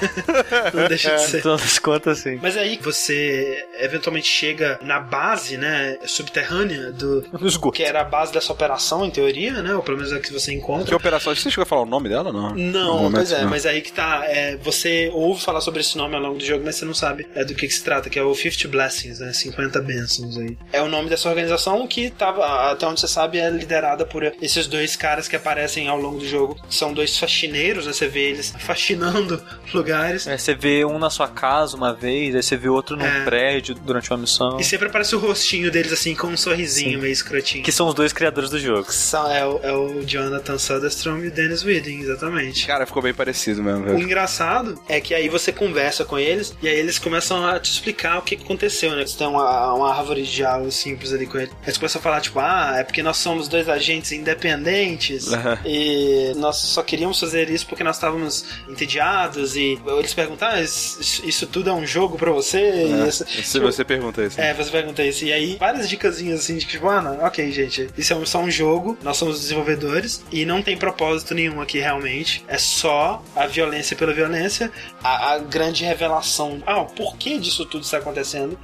[laughs] não deixa de ser. Todas as contas, assim. Mas aí você eventualmente chega na base, né, subterrânea do esgoto. que era a base dessa operação em teoria, né, ou pelo menos é a que você encontra. Que operação? Você chegou a falar o nome dela não? Não, momento, pois é, não. mas aí que tá. é, você ouve falar sobre esse nome ao longo do jogo, mas você não sabe é, do que, que se trata, que é o 50 Blessings, né? 50 bênçãos aí. É o nome dessa organização que tava, até onde você sabe, é liderada por esses dois caras que aparecem ao longo do jogo. São dois faxineiros, né? Você vê eles faxinando [laughs] lugares. É, você vê um na sua casa uma vez, aí você vê outro num É. prédio durante uma missão. E sempre aparece o rostinho deles assim, com um sorrisinho meio escrotinho. Que são os dois criadores do jogo. São- é, o, é o Jonathan Soderstrom e o Dennis Whedon, exatamente. Cara, ficou bem parecido mesmo. O engraçado é que aí você conversa com eles e aí eles começam a te explicar o que que aconteceu, né? Você tem uma, uma árvore de diálogo simples ali com ele. Eles começam a falar, tipo, ah, é porque nós somos dois agentes independentes [laughs] Aham. e nós só queríamos fazer isso porque nós estávamos entediados e eles perguntam, ah, isso, isso tudo é um jogo pra você? É, essa- Se tipo, você pergunta isso. é, você pergunta isso. E aí, várias dicasinhas assim de que, tipo, ah, não, ok, gente, isso é só um jogo, nós somos desenvolvedores e não tem propósito nenhum aqui realmente. É só a violência pela violência, a, a grande revelação. Ah, o porquê disso tudo está acontecendo?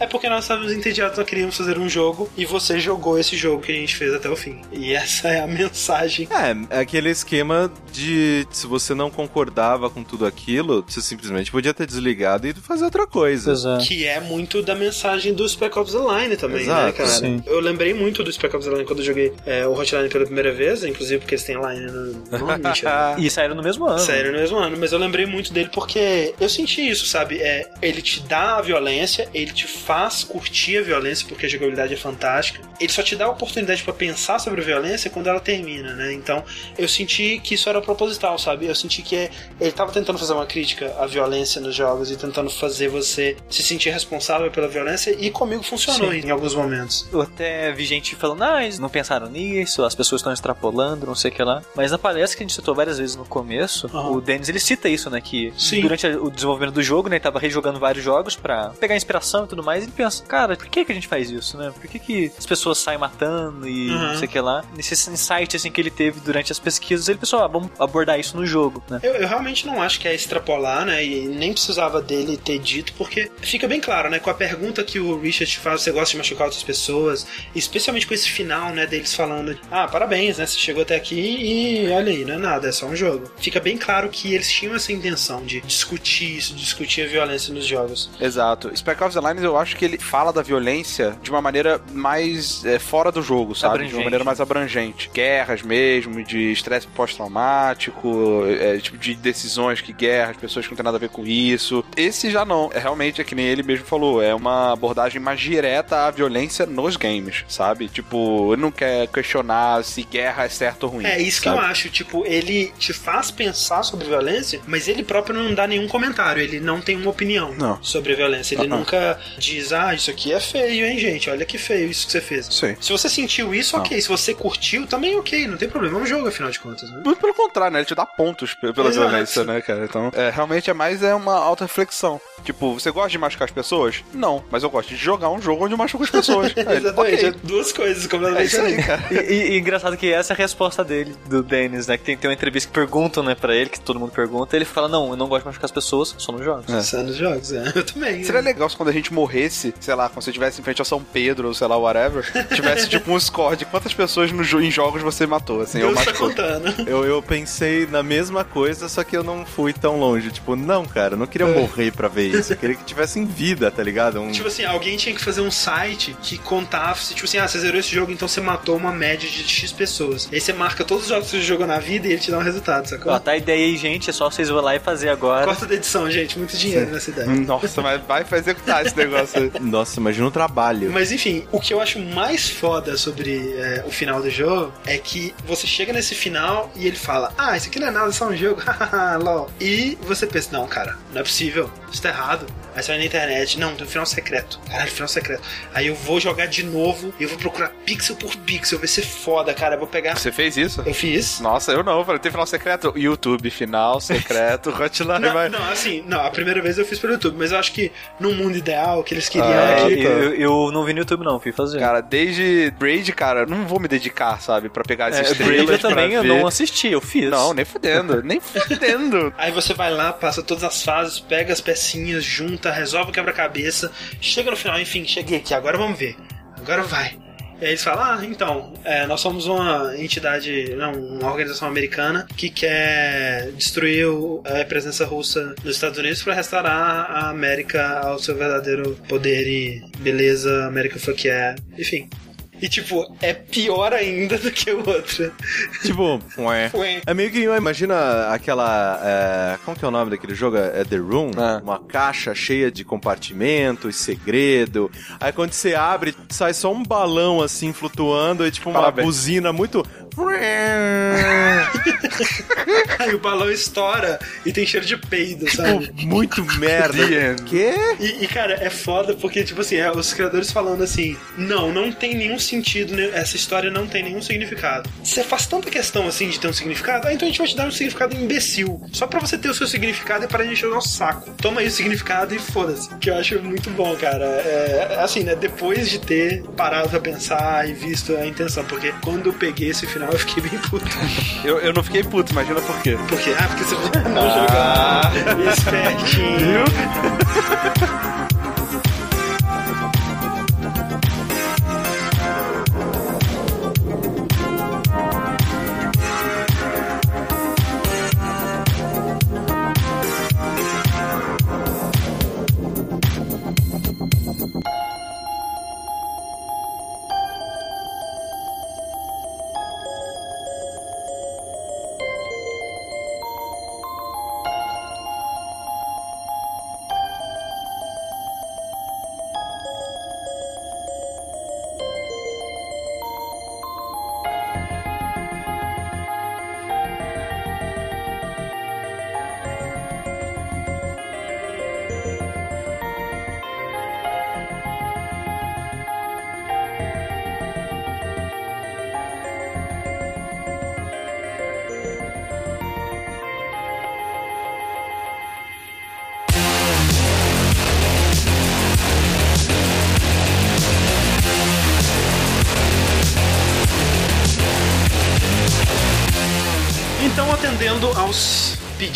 É porque nós estávamos entediados, nós queríamos fazer um jogo e você jogou esse jogo que a gente fez até o fim. E essa é a [laughs] mensagem. É, é aquele esquema de se você não concordava com tudo aquilo, você simplesmente podia ter desligado e fazer outra coisa. Exato. Que é muito da mensagem do Spec Ops The Line também, né, Exato, cara? sim. Eu lembrei muito do Spec Ops The Line quando eu joguei é, o Hotline pela primeira vez, inclusive porque eles têm line no, no [laughs] Mitchell. E saíram no mesmo ano. Sério, no mesmo ano, mas eu lembrei muito dele porque eu senti isso, sabe? É, ele te dá a violência, ele te faz curtir a violência porque a jogabilidade é fantástica. Ele só te dá a oportunidade pra pensar sobre a violência quando ela termina, né? Então eu senti que isso era proposital, sabe? Eu senti que ele tava tentando fazer uma crítica à violência nos jogos e tentando fazer você se sentir responsável pela violência e comigo funcionou Sim. em alguns momentos. Eu até vi gente falando, ah, eles não pensaram nisso, as pessoas estão extrapolando, não sei o que lá. Mas na palestra que a gente citou várias vezes no começo, Aham. o Dennis ele cita isso, né? Que Sim. durante o desenvolvimento do jogo, né? Ele tava rejogando vários jogos pra pegar inspiração e tudo mais. E ele pensa, cara, por que, que a gente faz isso, né? Por que, que as pessoas saem matando e Uhum. não sei o que lá? Nesse insight assim que ele teve durante as pesquisas, ele pensou, ah, vamos abordar isso no jogo, né? Eu, eu realmente não acho que é extrapolar, né? E nem precisava dele ter dito, porque fica bem claro, né? Com a pergunta que o Richard te faz, você gosta de machucar outras pessoas, especialmente com esse final, né? Deles falando, ah, parabéns, né? Você chegou até aqui e olha aí, não é nada, é só um jogo. Fica bem claro que eles tinham essa intenção de discutir isso, discutir a violência nos jogos. Exato. Spec Ops The Line, eu acho que ele fala da violência de uma maneira mais é, fora do jogo, sabe? De Abrangente. uma maneira mais abrangente. Guerras mesmo, de estresse pós-traumático, é, tipo de decisões que guerras, pessoas que não tem nada a ver com isso. Esse já não. É realmente, é que nem ele mesmo falou, é uma abordagem mais direta à violência nos games, sabe? Tipo, ele não quer questionar se guerra é certo ou ruim. É isso que sabe? eu acho, tipo, ele te faz pensar sobre violência, mas ele próprio não dá nenhum comentário, ele não tem uma opinião Não. sobre a violência. Ele Uh-uh. nunca diz, ah, isso aqui é feio, hein, gente? Olha que feio isso que você fez. Sim. Se você sentiu isso, ok. Se você curtiu, também ok, não tem problema. É um jogo, afinal de contas, né? Muito pelo contrário, né? Ele te dá pontos pe- pela Exato. violência, né, cara? Então, é, realmente é mais é uma auto-reflexão. Tipo, você gosta de machucar as pessoas? Não, mas eu gosto de jogar um jogo onde eu machuco as pessoas. [laughs] Aí Exatamente. ok. É duas coisas É completamente isso aí, cara. E, e- e engraçado que essa é a resposta dele, do Dennis, né? Que tem, tem uma entrevista que perguntam, né, pra ele, que todo mundo pergunta. Ele fala: Não, eu não gosto de machucar as pessoas, só nos jogos. É. Só nos jogos, é. [laughs] Eu também. Seria né? legal se quando a gente morresse, esse, sei lá, quando você estivesse em frente ao São Pedro, ou sei lá, whatever, [laughs] tivesse tipo um score de quantas pessoas no, jo- em jogos você matou, assim, eu Deus tá matou. contando. [laughs] Eu, eu pensei na mesma coisa, só que eu não fui tão longe. Tipo, não, cara, eu não queria morrer pra ver isso. Eu queria que tivesse em vida, tá ligado? Um... Tipo assim, alguém tinha que fazer um site que contasse, tipo assim, ah, você zerou esse jogo, então você matou uma média de X pessoas. E aí você marca todos os jogos que você jogou na vida e ele te dá um resultado, sacou? Ó, tá a ideia aí, gente. É só vocês vão lá e fazer agora. Corta da edição, gente. Muito dinheiro nessa ideia. Nossa, mas vai pra executar esse negócio aí. Nossa, imagina o trabalho. Mas enfim, o que eu acho mais foda sobre é, o final do jogo é que você chega nesse final e ele fala: Ah, isso aqui não é nada, é só um jogo, [laughs] lol. E você pensa: Não, cara, não é possível, isso tá errado. Aí você vai na internet: Não, tem um final secreto. Caralho, final secreto. Aí eu vou jogar de novo e eu vou procurar pixel por pixel, vai ser foda, cara. Eu vou pegar. Você fez isso? Eu fiz. Nossa, eu não, falei, tem final secreto? YouTube, final secreto, [laughs] Hotline Não, vai... não, assim, não, a primeira vez eu fiz pelo YouTube, mas eu acho que no mundo ideal, que eles queriam Ah, é É, que. eu, eu não vi no YouTube, não. Fui fazer. Cara, desde Braid, cara, não vou me dedicar, sabe, pra pegar as é, estrelas Braid eu também eu não assisti, eu fiz. Não, nem fudendo, nem fudendo. [laughs] Aí você vai lá, passa todas as fases, pega as pecinhas, junta, resolve o quebra-cabeça, chega no final, enfim, cheguei aqui, agora vamos ver. Agora vai. Eles falam, ah, então, é, nós somos uma entidade, não, uma organização americana que quer destruir a presença russa nos Estados Unidos para restaurar a América ao seu verdadeiro poder e beleza, América foi que é, enfim. E tipo, é pior ainda do que o outro. Tipo, [laughs] ué. Ué. É meio que, imagina aquela. é, como que é o nome daquele jogo? É The Room? É. Uma caixa cheia de compartimentos, segredo. Aí quando você abre, sai só um balão assim flutuando e tipo uma Parabéns. buzina muito. [laughs] Aí o balão estoura e tem cheiro de peido, sabe? Tipo, muito [laughs] merda. Quê? E, e, cara, é foda porque, tipo assim, é, os criadores falando assim: não, não tem nenhum sentido, né, essa história não tem nenhum significado. Você faz tanta questão assim de ter um significado, ah, então a gente vai te dar um significado imbecil. Só pra você ter o seu significado e para encher o nosso saco. Toma aí o significado e foda-se. Que eu acho muito bom, cara. É, assim, né? Depois de ter parado pra pensar e visto a intenção, porque quando eu peguei esse final eu fiquei bem puto. Eu, eu não fiquei puto, imagina por quê. Porque, ah, porque você não jogar. Espertinho. Então, [laughs]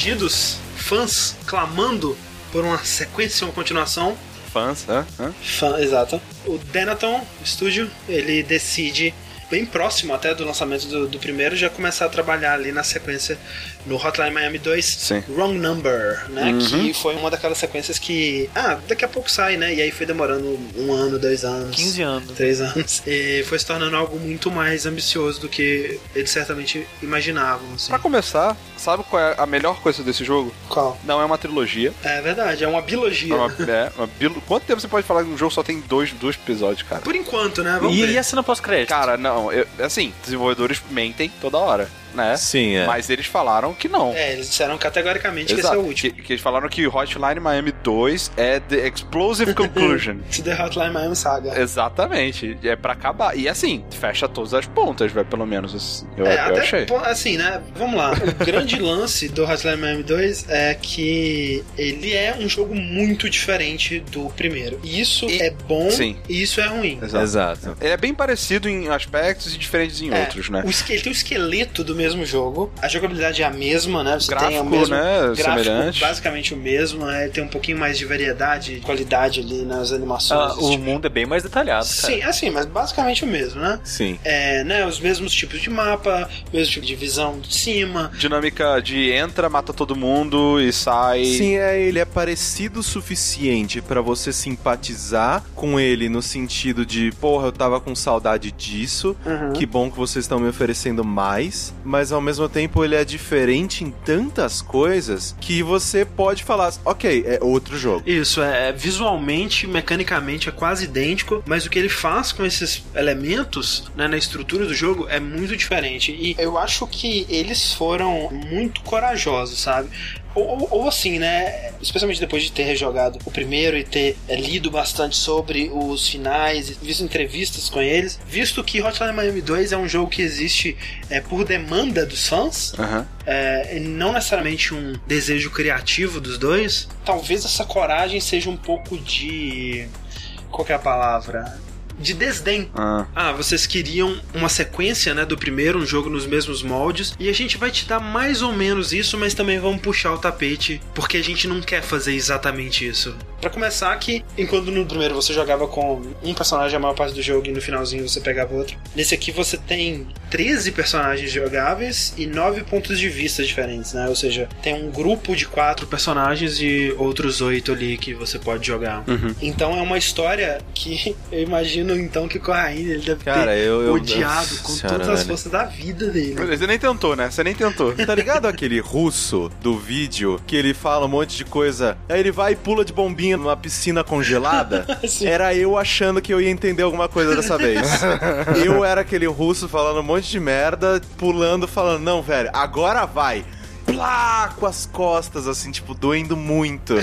pedidos, fãs clamando por uma sequência, uma continuação, Fãs, hã? hã? Fã, exato. O Denaton Studio, ele decide, bem próximo até do lançamento do, do primeiro, já começar a trabalhar ali na sequência no Hotline Miami 2 Sim. Wrong Number, né? Uhum. Que foi uma daquelas sequências que, ah, daqui a pouco sai, né? E aí foi demorando um ano, dois anos. 15 anos. Três anos. [laughs] E foi se tornando algo muito mais ambicioso do que eles certamente imaginavam. Assim. Pra começar, sabe qual é a melhor coisa desse jogo? Qual? Não é uma trilogia. É verdade, é uma biologia. É uma, é uma bilo- Quanto tempo você pode falar que um jogo só tem dois, dois episódios, cara? Por enquanto, né? Vamos E, ver. e a cena pós-crédito? Cara, não, eu- assim, desenvolvedores mentem toda hora, né? Sim, é. Mas eles falaram que não. É, eles disseram categoricamente que esse é Exato. o último. Que, que eles falaram que Hotline Miami 2 é The Explosive Conclusion. [laughs] To the Hotline Miami Saga. Exatamente. É pra acabar. E assim, fecha todas as pontas, velho, pelo menos. assim, Eu, é, eu até, achei. assim, né? Vamos lá. O grande [laughs] lance do Hotline Miami 2 é que ele é um jogo muito diferente do primeiro. Isso E- é bom Sim. e isso é ruim. Exato. Exato. Ele é bem parecido em aspectos e diferentes em É, outros, né? o ele tem o esqueleto do mesmo jogo. A jogabilidade é a mesma, né? Você tem o Gráfico, mesmo né, gráfico, semelhante. basicamente o mesmo, né? Tem um pouquinho mais de variedade, qualidade ali nas animações. Ah, o tipo. mundo é bem mais detalhado, cara. Sim, assim, mas basicamente o mesmo, né? Sim. É, né, os mesmos tipos de mapa, mesmo tipo de visão de cima. Dinâmica de entra, mata todo mundo e sai. Sim, é, ele é parecido o suficiente pra você simpatizar com ele no sentido de, porra, eu tava com saudade disso, Uhum. que bom que vocês estão me oferecendo mais, mas ao mesmo tempo ele é diferente em tantas coisas que você pode falar, ok, é outro jogo. Isso, é visualmente, mecanicamente é quase idêntico, mas o que ele faz com esses elementos né, na estrutura do jogo é muito diferente. E eu acho que eles foram muito corajosos, sabe? Ou, ou- assim, né? Especialmente depois de ter rejogado o primeiro e ter é, lido bastante sobre os finais, visto entrevistas com eles, visto que Hotline Miami 2 é um jogo que existe é, por demanda dos fãs, Aham. é, e não necessariamente um desejo criativo dos dois, talvez essa coragem seja um pouco de. Qual que é a palavra? De desdém. Ah. Ah, vocês queriam uma sequência, né, do primeiro, um jogo nos mesmos moldes, e a gente vai te dar mais ou menos isso, mas também vamos puxar o tapete, porque a gente não quer fazer exatamente isso. Pra começar que, enquanto no primeiro você jogava com um personagem a maior parte do jogo e no finalzinho você pegava outro, nesse aqui você tem 13 personagens jogáveis e 9 pontos de vista diferentes, né? Ou seja, tem um grupo de quatro personagens e outros oito ali que você pode jogar. Então é uma história que [laughs] eu imagino então que o Corraine ele deve Cara, ter eu- eu- odiado Nossa com senhora, todas as velho. forças da vida dele. Você nem tentou, né? Você nem tentou. Tá ligado aquele russo do vídeo que ele fala um monte de coisa, aí ele vai e pula de bombinha numa piscina congelada? [laughs] Era eu achando que eu ia entender alguma coisa dessa vez. [laughs] eu era aquele russo falando um monte de merda, pulando, falando, não, velho, agora vai. Plá, com as costas, assim, tipo, doendo muito.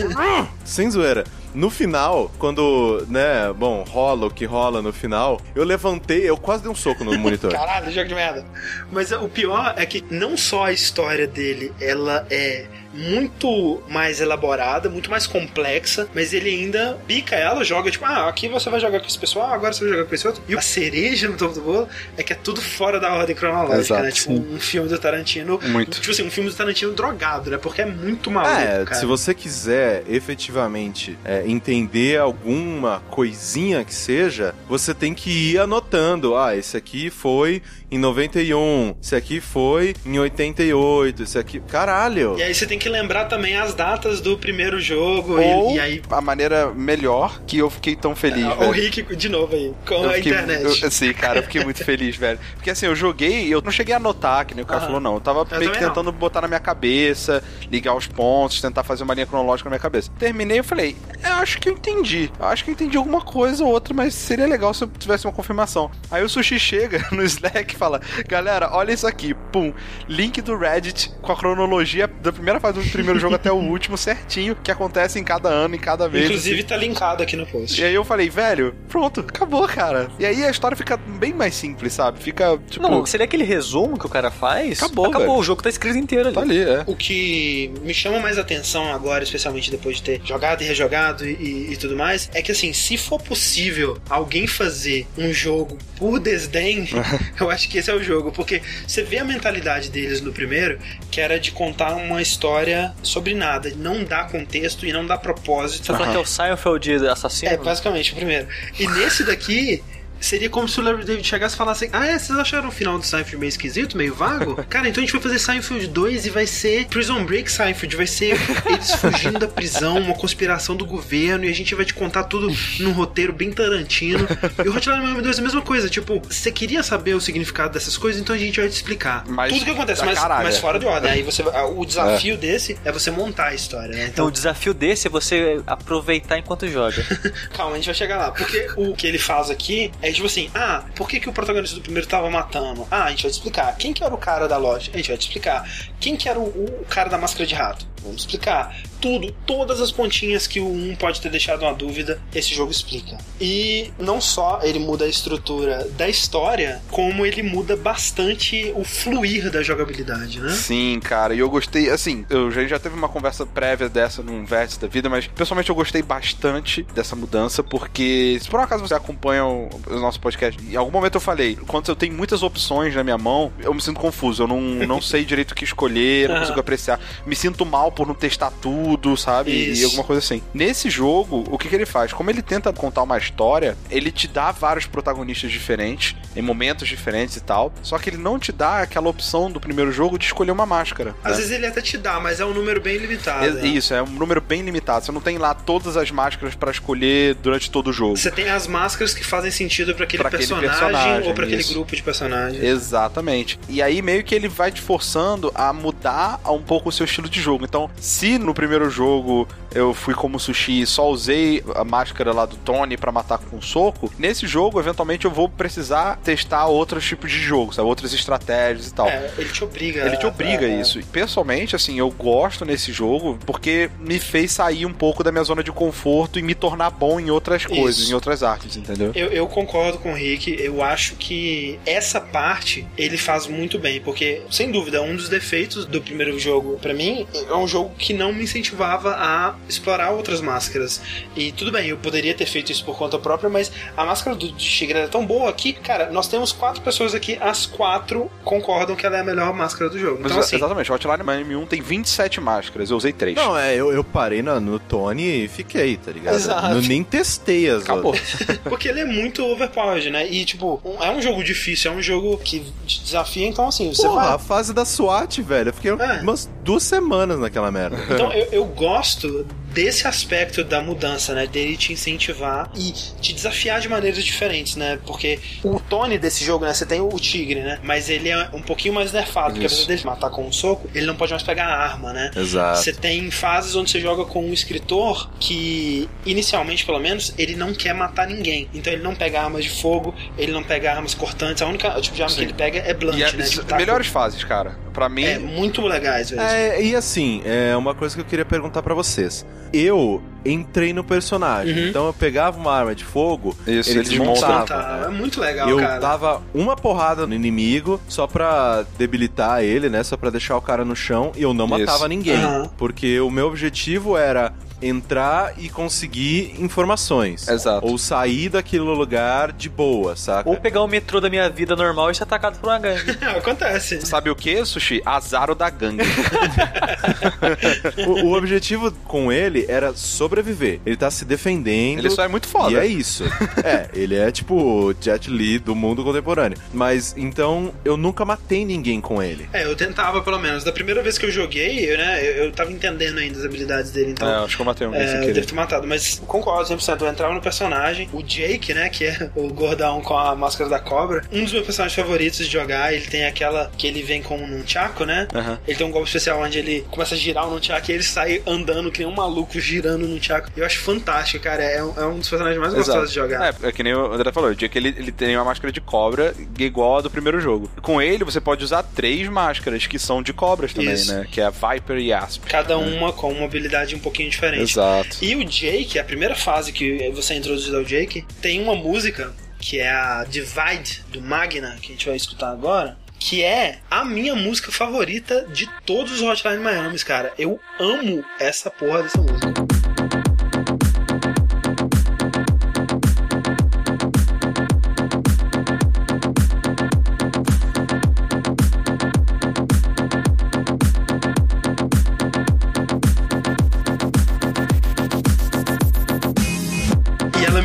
[laughs] Sem zoeira. No final, quando, né, bom, rola o que rola no final, eu levantei, eu quase dei um soco no monitor. [laughs] Caralho, jogo de merda. Mas o pior é que não só a história dele, ela é muito mais elaborada, muito mais complexa, mas ele ainda pica ela, joga tipo, ah, aqui você vai jogar com esse pessoal, agora você vai jogar com esse outro. E a cereja no topo do bolo é que é tudo fora da ordem cronológica, Exato, né? Tipo, um filme do Tarantino. Muito. Tipo assim, um filme do Tarantino drogado, né? Porque é muito maluco, É, cara. se você quiser efetivamente é, entender alguma coisinha que seja, você tem que ir anotando. Ah, esse aqui foi em 91, esse aqui foi em 88, esse aqui. Caralho! E aí você tem que lembrar também as datas do primeiro jogo. Ou E, e aí. a maneira melhor que eu fiquei tão feliz, o velho. Rick, de novo aí, com Eu a fiquei, internet. eu, sim, cara, eu fiquei muito feliz, [laughs] velho. Porque assim, eu joguei, eu não cheguei a anotar, que nem o cara Aham. falou, não. Eu tava meio que também não. tentando botar na minha cabeça, ligar os pontos, tentar fazer uma linha cronológica na minha cabeça. Terminei e falei, eu acho que eu entendi. Eu acho que eu entendi alguma coisa ou outra, mas seria legal se eu tivesse uma confirmação. Aí o Sushi chega [laughs] no Slack e fala, galera, olha isso aqui. Pum, link do Reddit com a cronologia da primeira fase do primeiro jogo até o [laughs] último certinho, que acontece em cada ano, em cada vez. Inclusive tá linkado aqui no post. E aí eu falei, velho, pronto, acabou, cara. E aí a história fica bem mais simples, sabe? Fica, tipo, Não, seria aquele resumo que o cara faz? Acabou, Acabou, velho. o jogo tá escrito inteiro ali. tá ali, é. O que me chama mais atenção agora, especialmente depois de ter jogado e rejogado e, e- e tudo mais, é que assim, se for possível alguém fazer um jogo por desdém, [laughs] eu acho que esse é o jogo. Porque você vê a mentalidade deles no primeiro, que era de contar uma história sobre nada, não dar contexto e não dar propósito. Você falando que é o Seinfeld assassino? É, basicamente, o primeiro. E nesse daqui. Seria como se o Larry David chegasse e falasse: Ah, é, vocês acharam o final do Seinfeld meio esquisito, meio vago? [laughs] Cara, então a gente vai fazer Seinfeld 2 e vai ser Prison Break Seinfeld. Vai ser eles fugindo da prisão, uma conspiração do governo, e a gente vai te contar tudo num roteiro bem Tarantino. E o Hotline Miami 2 é a mesma coisa. Tipo, você queria saber o significado dessas coisas, então a gente vai te explicar. Mas tudo que acontece, mas, mas fora de ordem. Aí você, o desafio desse é você montar a história, né? Então o desafio desse é você aproveitar enquanto joga. [laughs] Calma, a gente vai chegar lá. Porque o que ele faz aqui é tipo assim: ah, por que, que o protagonista do primeiro tava matando? Ah, a gente vai te explicar. Quem que era o cara da loja? A gente vai te explicar. Quem que era o, o cara da máscara de rato? Vamos explicar. Tudo, todas as pontinhas que o 1 pode ter deixado uma dúvida, esse jogo explica. E não só ele muda a estrutura da história, como ele muda bastante o fluir da jogabilidade, né? Sim, cara, e eu gostei, assim, eu já, já teve uma conversa prévia dessa num vértice da vida, mas pessoalmente eu gostei bastante dessa mudança, porque se por um acaso você acompanha o, o nosso podcast, em algum momento eu falei, quando eu tenho muitas opções na minha mão, eu me sinto confuso, eu não, não sei direito o que escolher, não consigo apreciar, me sinto mal por não testar tudo, sabe? Isso. E alguma coisa assim. Nesse jogo, o que, que ele faz? Como ele tenta contar uma história, ele te dá vários protagonistas diferentes, em momentos diferentes e tal, só que ele não te dá aquela opção do primeiro jogo de escolher uma máscara. Às né? vezes ele até te dá, mas é um número bem limitado. É- né? Isso, é um número bem limitado. Você não tem lá todas as máscaras pra escolher durante todo o jogo. Você tem as máscaras que fazem sentido pra aquele, aquele personagem, ou pra aquele grupo de personagens. Exatamente. E aí meio que ele vai te forçando a mudar um pouco o seu estilo de jogo. Então, se no primeiro jogo eu fui como sushi e só usei a máscara lá do Tony pra matar com um soco, nesse jogo, eventualmente, eu vou precisar testar outros tipos de jogos, sabe? outras estratégias e tal. É, ele te obriga. Ele te obriga a isso. E, Pessoalmente, assim, eu gosto nesse jogo porque me fez sair um pouco da minha zona de conforto e me tornar bom em outras coisas, Isso. em outras artes, entendeu? Eu, eu concordo com o Rick. Eu acho que essa parte ele faz muito bem, porque sem dúvida um dos defeitos do primeiro jogo pra mim é um jogo que não me incentivava a explorar outras máscaras. E tudo bem, eu poderia ter feito isso por conta própria, mas a máscara do de Shigra é tão boa que, cara, nós temos quatro pessoas aqui, as quatro concordam que ela é a melhor máscara do jogo. Mas, Então assim, Exatamente, o Hotline Miami 1 tem 27 máscaras, eu usei 3. Não, é, eu, eu parei no, no Tony e fiquei, tá ligado? Exato. Eu nem testei as Acabou. [laughs] Porque ele é muito overpowered, né? E, tipo, um- é um jogo difícil, é um jogo que te desafia, então, assim, você Porra, vai. a fase da SWAT, velho. Eu fiquei É. umas duas semanas naquela merda. Então, eu, eu gosto desse aspecto da mudança, né? Dele te incentivar e te desafiar de maneiras diferentes, né? Porque o Tony desse jogo, né? Você tem o tigre, né? Mas ele é um pouquinho mais nerfado, porque Isso. apesar dele matar com um soco, ele não pode mais pegar a arma, né? Exato. Você tem fases onde você joga com um escritor que, inicialmente pelo menos, ele não quer matar ninguém. Então ele não pega armas de fogo, ele não pega armas cortantes. A única o tipo de arma Sim. que ele pega é blunt, E é, né? Tipo, taco. melhores fases, cara. Pra mim, É muito legais, velho. É, e assim, é uma coisa que eu queria perguntar pra vocês. Eu entrei no personagem, Uhum. então eu pegava uma arma de fogo, Isso, ele ele desmontava. desmontava. É muito legal, Eu cara. dava uma porrada no inimigo só pra debilitar ele, né? Só pra deixar o cara no chão e eu não Isso. matava ninguém. Aham. Porque o meu objetivo era entrar e conseguir informações. Exato. Ou sair daquele lugar de boa, saca? Ou pegar o metrô da minha vida normal e ser atacado por uma gangue. [laughs] Acontece. sabe o que, Sushi? Azaro da gangue. [laughs] o, o objetivo com ele era sobreviver. Ele tá se defendendo. Ele só é muito foda. E é isso. é, ele é tipo o Jet Li do mundo contemporâneo. Mas então eu nunca matei ninguém com ele. É, eu tentava pelo menos. Da primeira vez que eu joguei, eu, né, eu, eu tava entendendo ainda as habilidades dele, então. É, acho que eu matei um É, eu devo ter matado, mas concordo 100%. Eu entrava no personagem, o Jake, né, que é o gordão com a máscara da cobra, um dos meus personagens favoritos de jogar. Ele tem aquela que ele vem com um nunchaku, né? Aham. Ele tem um golpe especial onde ele começa a girar o nunchaku e ele sai andando que nem um maluco girando o nunchaku. Eu acho fantástico, cara. É um, é um dos personagens mais gostosos de jogar. É, é que nem o André falou, o dia que ele, ele tem uma máscara de cobra igual a do primeiro jogo. Com ele, você pode usar três máscaras que são de cobras também, Isso. né? Que é a Viper e Asp. Cada uma com uma habilidade um pouquinho diferente. Exato. E o Jake, a primeira fase que você é introduzido ao Jake, tem uma música que é a Divide do Magna, que a gente vai escutar agora. Que é a minha música favorita de todos os Hotline Miami, cara. Eu amo essa porra dessa música.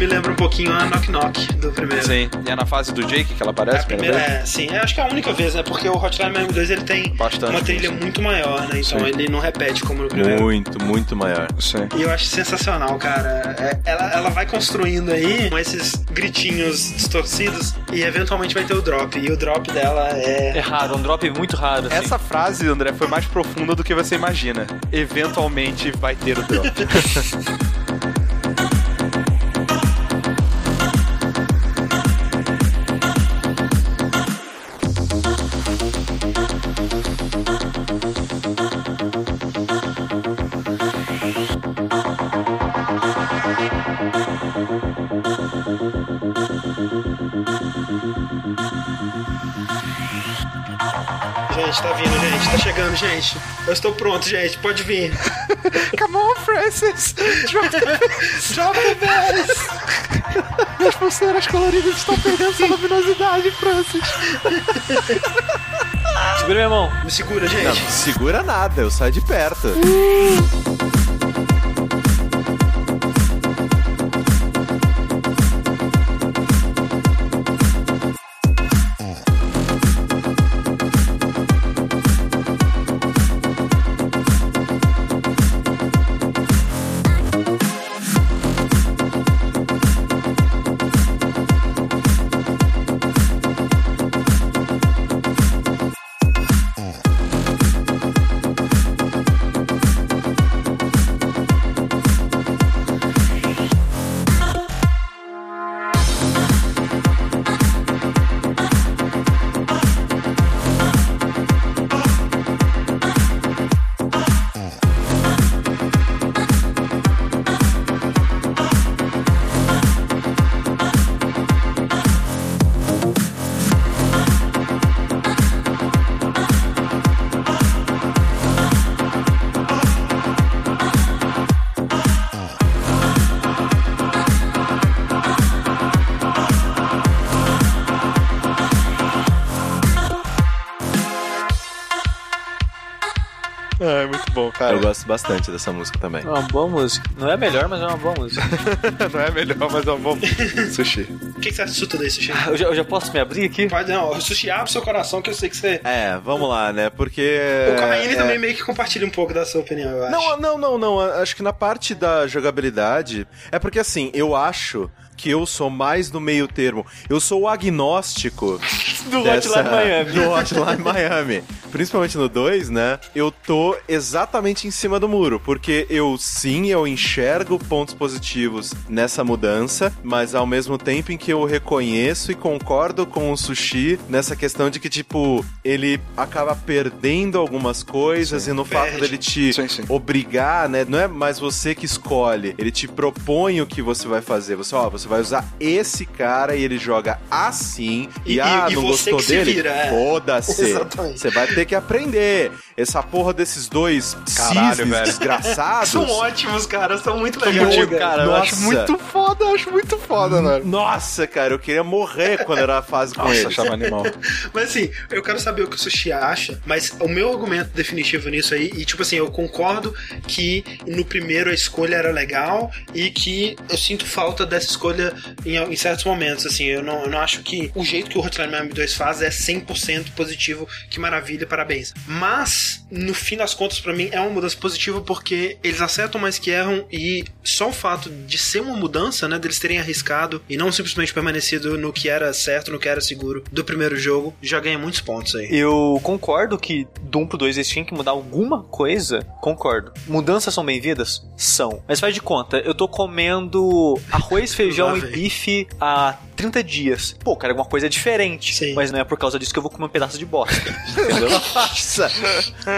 Me lembra um pouquinho a Knock Knock do primeiro. Sim. E é na fase do Jake que ela É aparece? a primeira, é, sim. Eu acho que é a única vez, né? Porque o Hotline Miami 2 ele tem Bastante uma trilha música. muito maior, né? Então Sim. ele não repete como no primeiro. Muito, muito maior. Sim. E eu acho sensacional, cara. É, ela, ela vai construindo aí com esses gritinhos distorcidos e eventualmente vai ter o drop. E o drop dela É é. raro, um drop muito raro. assim. Essa frase, André, foi mais profunda do que você imagina. Eventualmente vai ter o drop. [laughs] chegando, gente. Eu estou pronto, gente. Pode vir. [laughs] Come on, Francis! Drop the Drop the bass! Minhas pulseiras coloridas estão perdendo sua luminosidade, Francis! Segura minha mão. Me segura, gente. Não, segura nada, eu saio de perto. É, cara. Eu gosto bastante dessa música também. É uma boa música. Não é melhor, mas é uma boa música. [laughs] Não é melhor, mas é um bom. Sushi. O que, que você acha disso tudo aí, Sushi? Eu já, eu já posso me abrir aqui? Pode, não. Sushi, abre seu coração que eu sei que você... É, vamos lá, né? Porque. O Corraine é- também meio que compartilha um pouco da sua opinião, eu acho. Não, não, não, não. Acho que na parte da jogabilidade. É porque assim, eu acho que eu sou mais do meio termo. Eu sou o agnóstico Do dessa- Hotline Miami. Do Hotline Miami. Principalmente no 2, né? Eu tô exatamente em cima do muro. Porque eu, sim, eu enxergo pontos positivos nessa mudança, mas ao mesmo tempo em que eu reconheço e concordo com o Sushi nessa questão de que, tipo, ele acaba perdendo algumas coisas e no fato perde. dele te Sim, sim. obrigar, né? Não é mais você que escolhe. Ele te propõe o que você vai fazer. Você, ó, você vai usar esse cara e ele joga assim. E, E- ah, e não você gostou dele? vira, é. Foda-se. Exatamente. Você vai ter que aprender. Essa porra desses dois Caralho, velho. desgraçados. [laughs] São ótimos, cara. São muito legais. contigo, cara. Eu acho muito foda, eu acho muito foda, velho. Nossa, cara, eu queria morrer quando era a fase com Nossa, eles. achava animal. [laughs] Mas assim, eu quero saber o que o Sushi acha, mas o meu argumento definitivo nisso aí, e tipo assim, eu concordo que no primeiro a escolha era legal e que eu sinto falta dessa escolha em, em certos momentos, assim, eu não, eu não acho que o jeito que o Hotline Miami 2 faz é 100% positivo, que maravilha, parabéns. Mas, no fim das contas, pra mim, é uma mudança positiva porque eles acertam mais que erram e só o fato de ser uma mudança, né, deles terem arriscado e não simplesmente permanecido no que era certo, no que era seguro do primeiro jogo, já ganha muitos pontos aí. Eu concordo que Doom pro 2 eles tinham que mudar alguma coisa. Concordo. Mudanças são bem-vindas? São. Mas faz de conta, eu tô comendo arroz, [laughs] feijão Lá e vem. bife há 30 dias. Pô, cara, alguma coisa diferente. Sim. Mas não é por causa disso que eu vou comer um pedaço de bosta. [laughs] Nossa!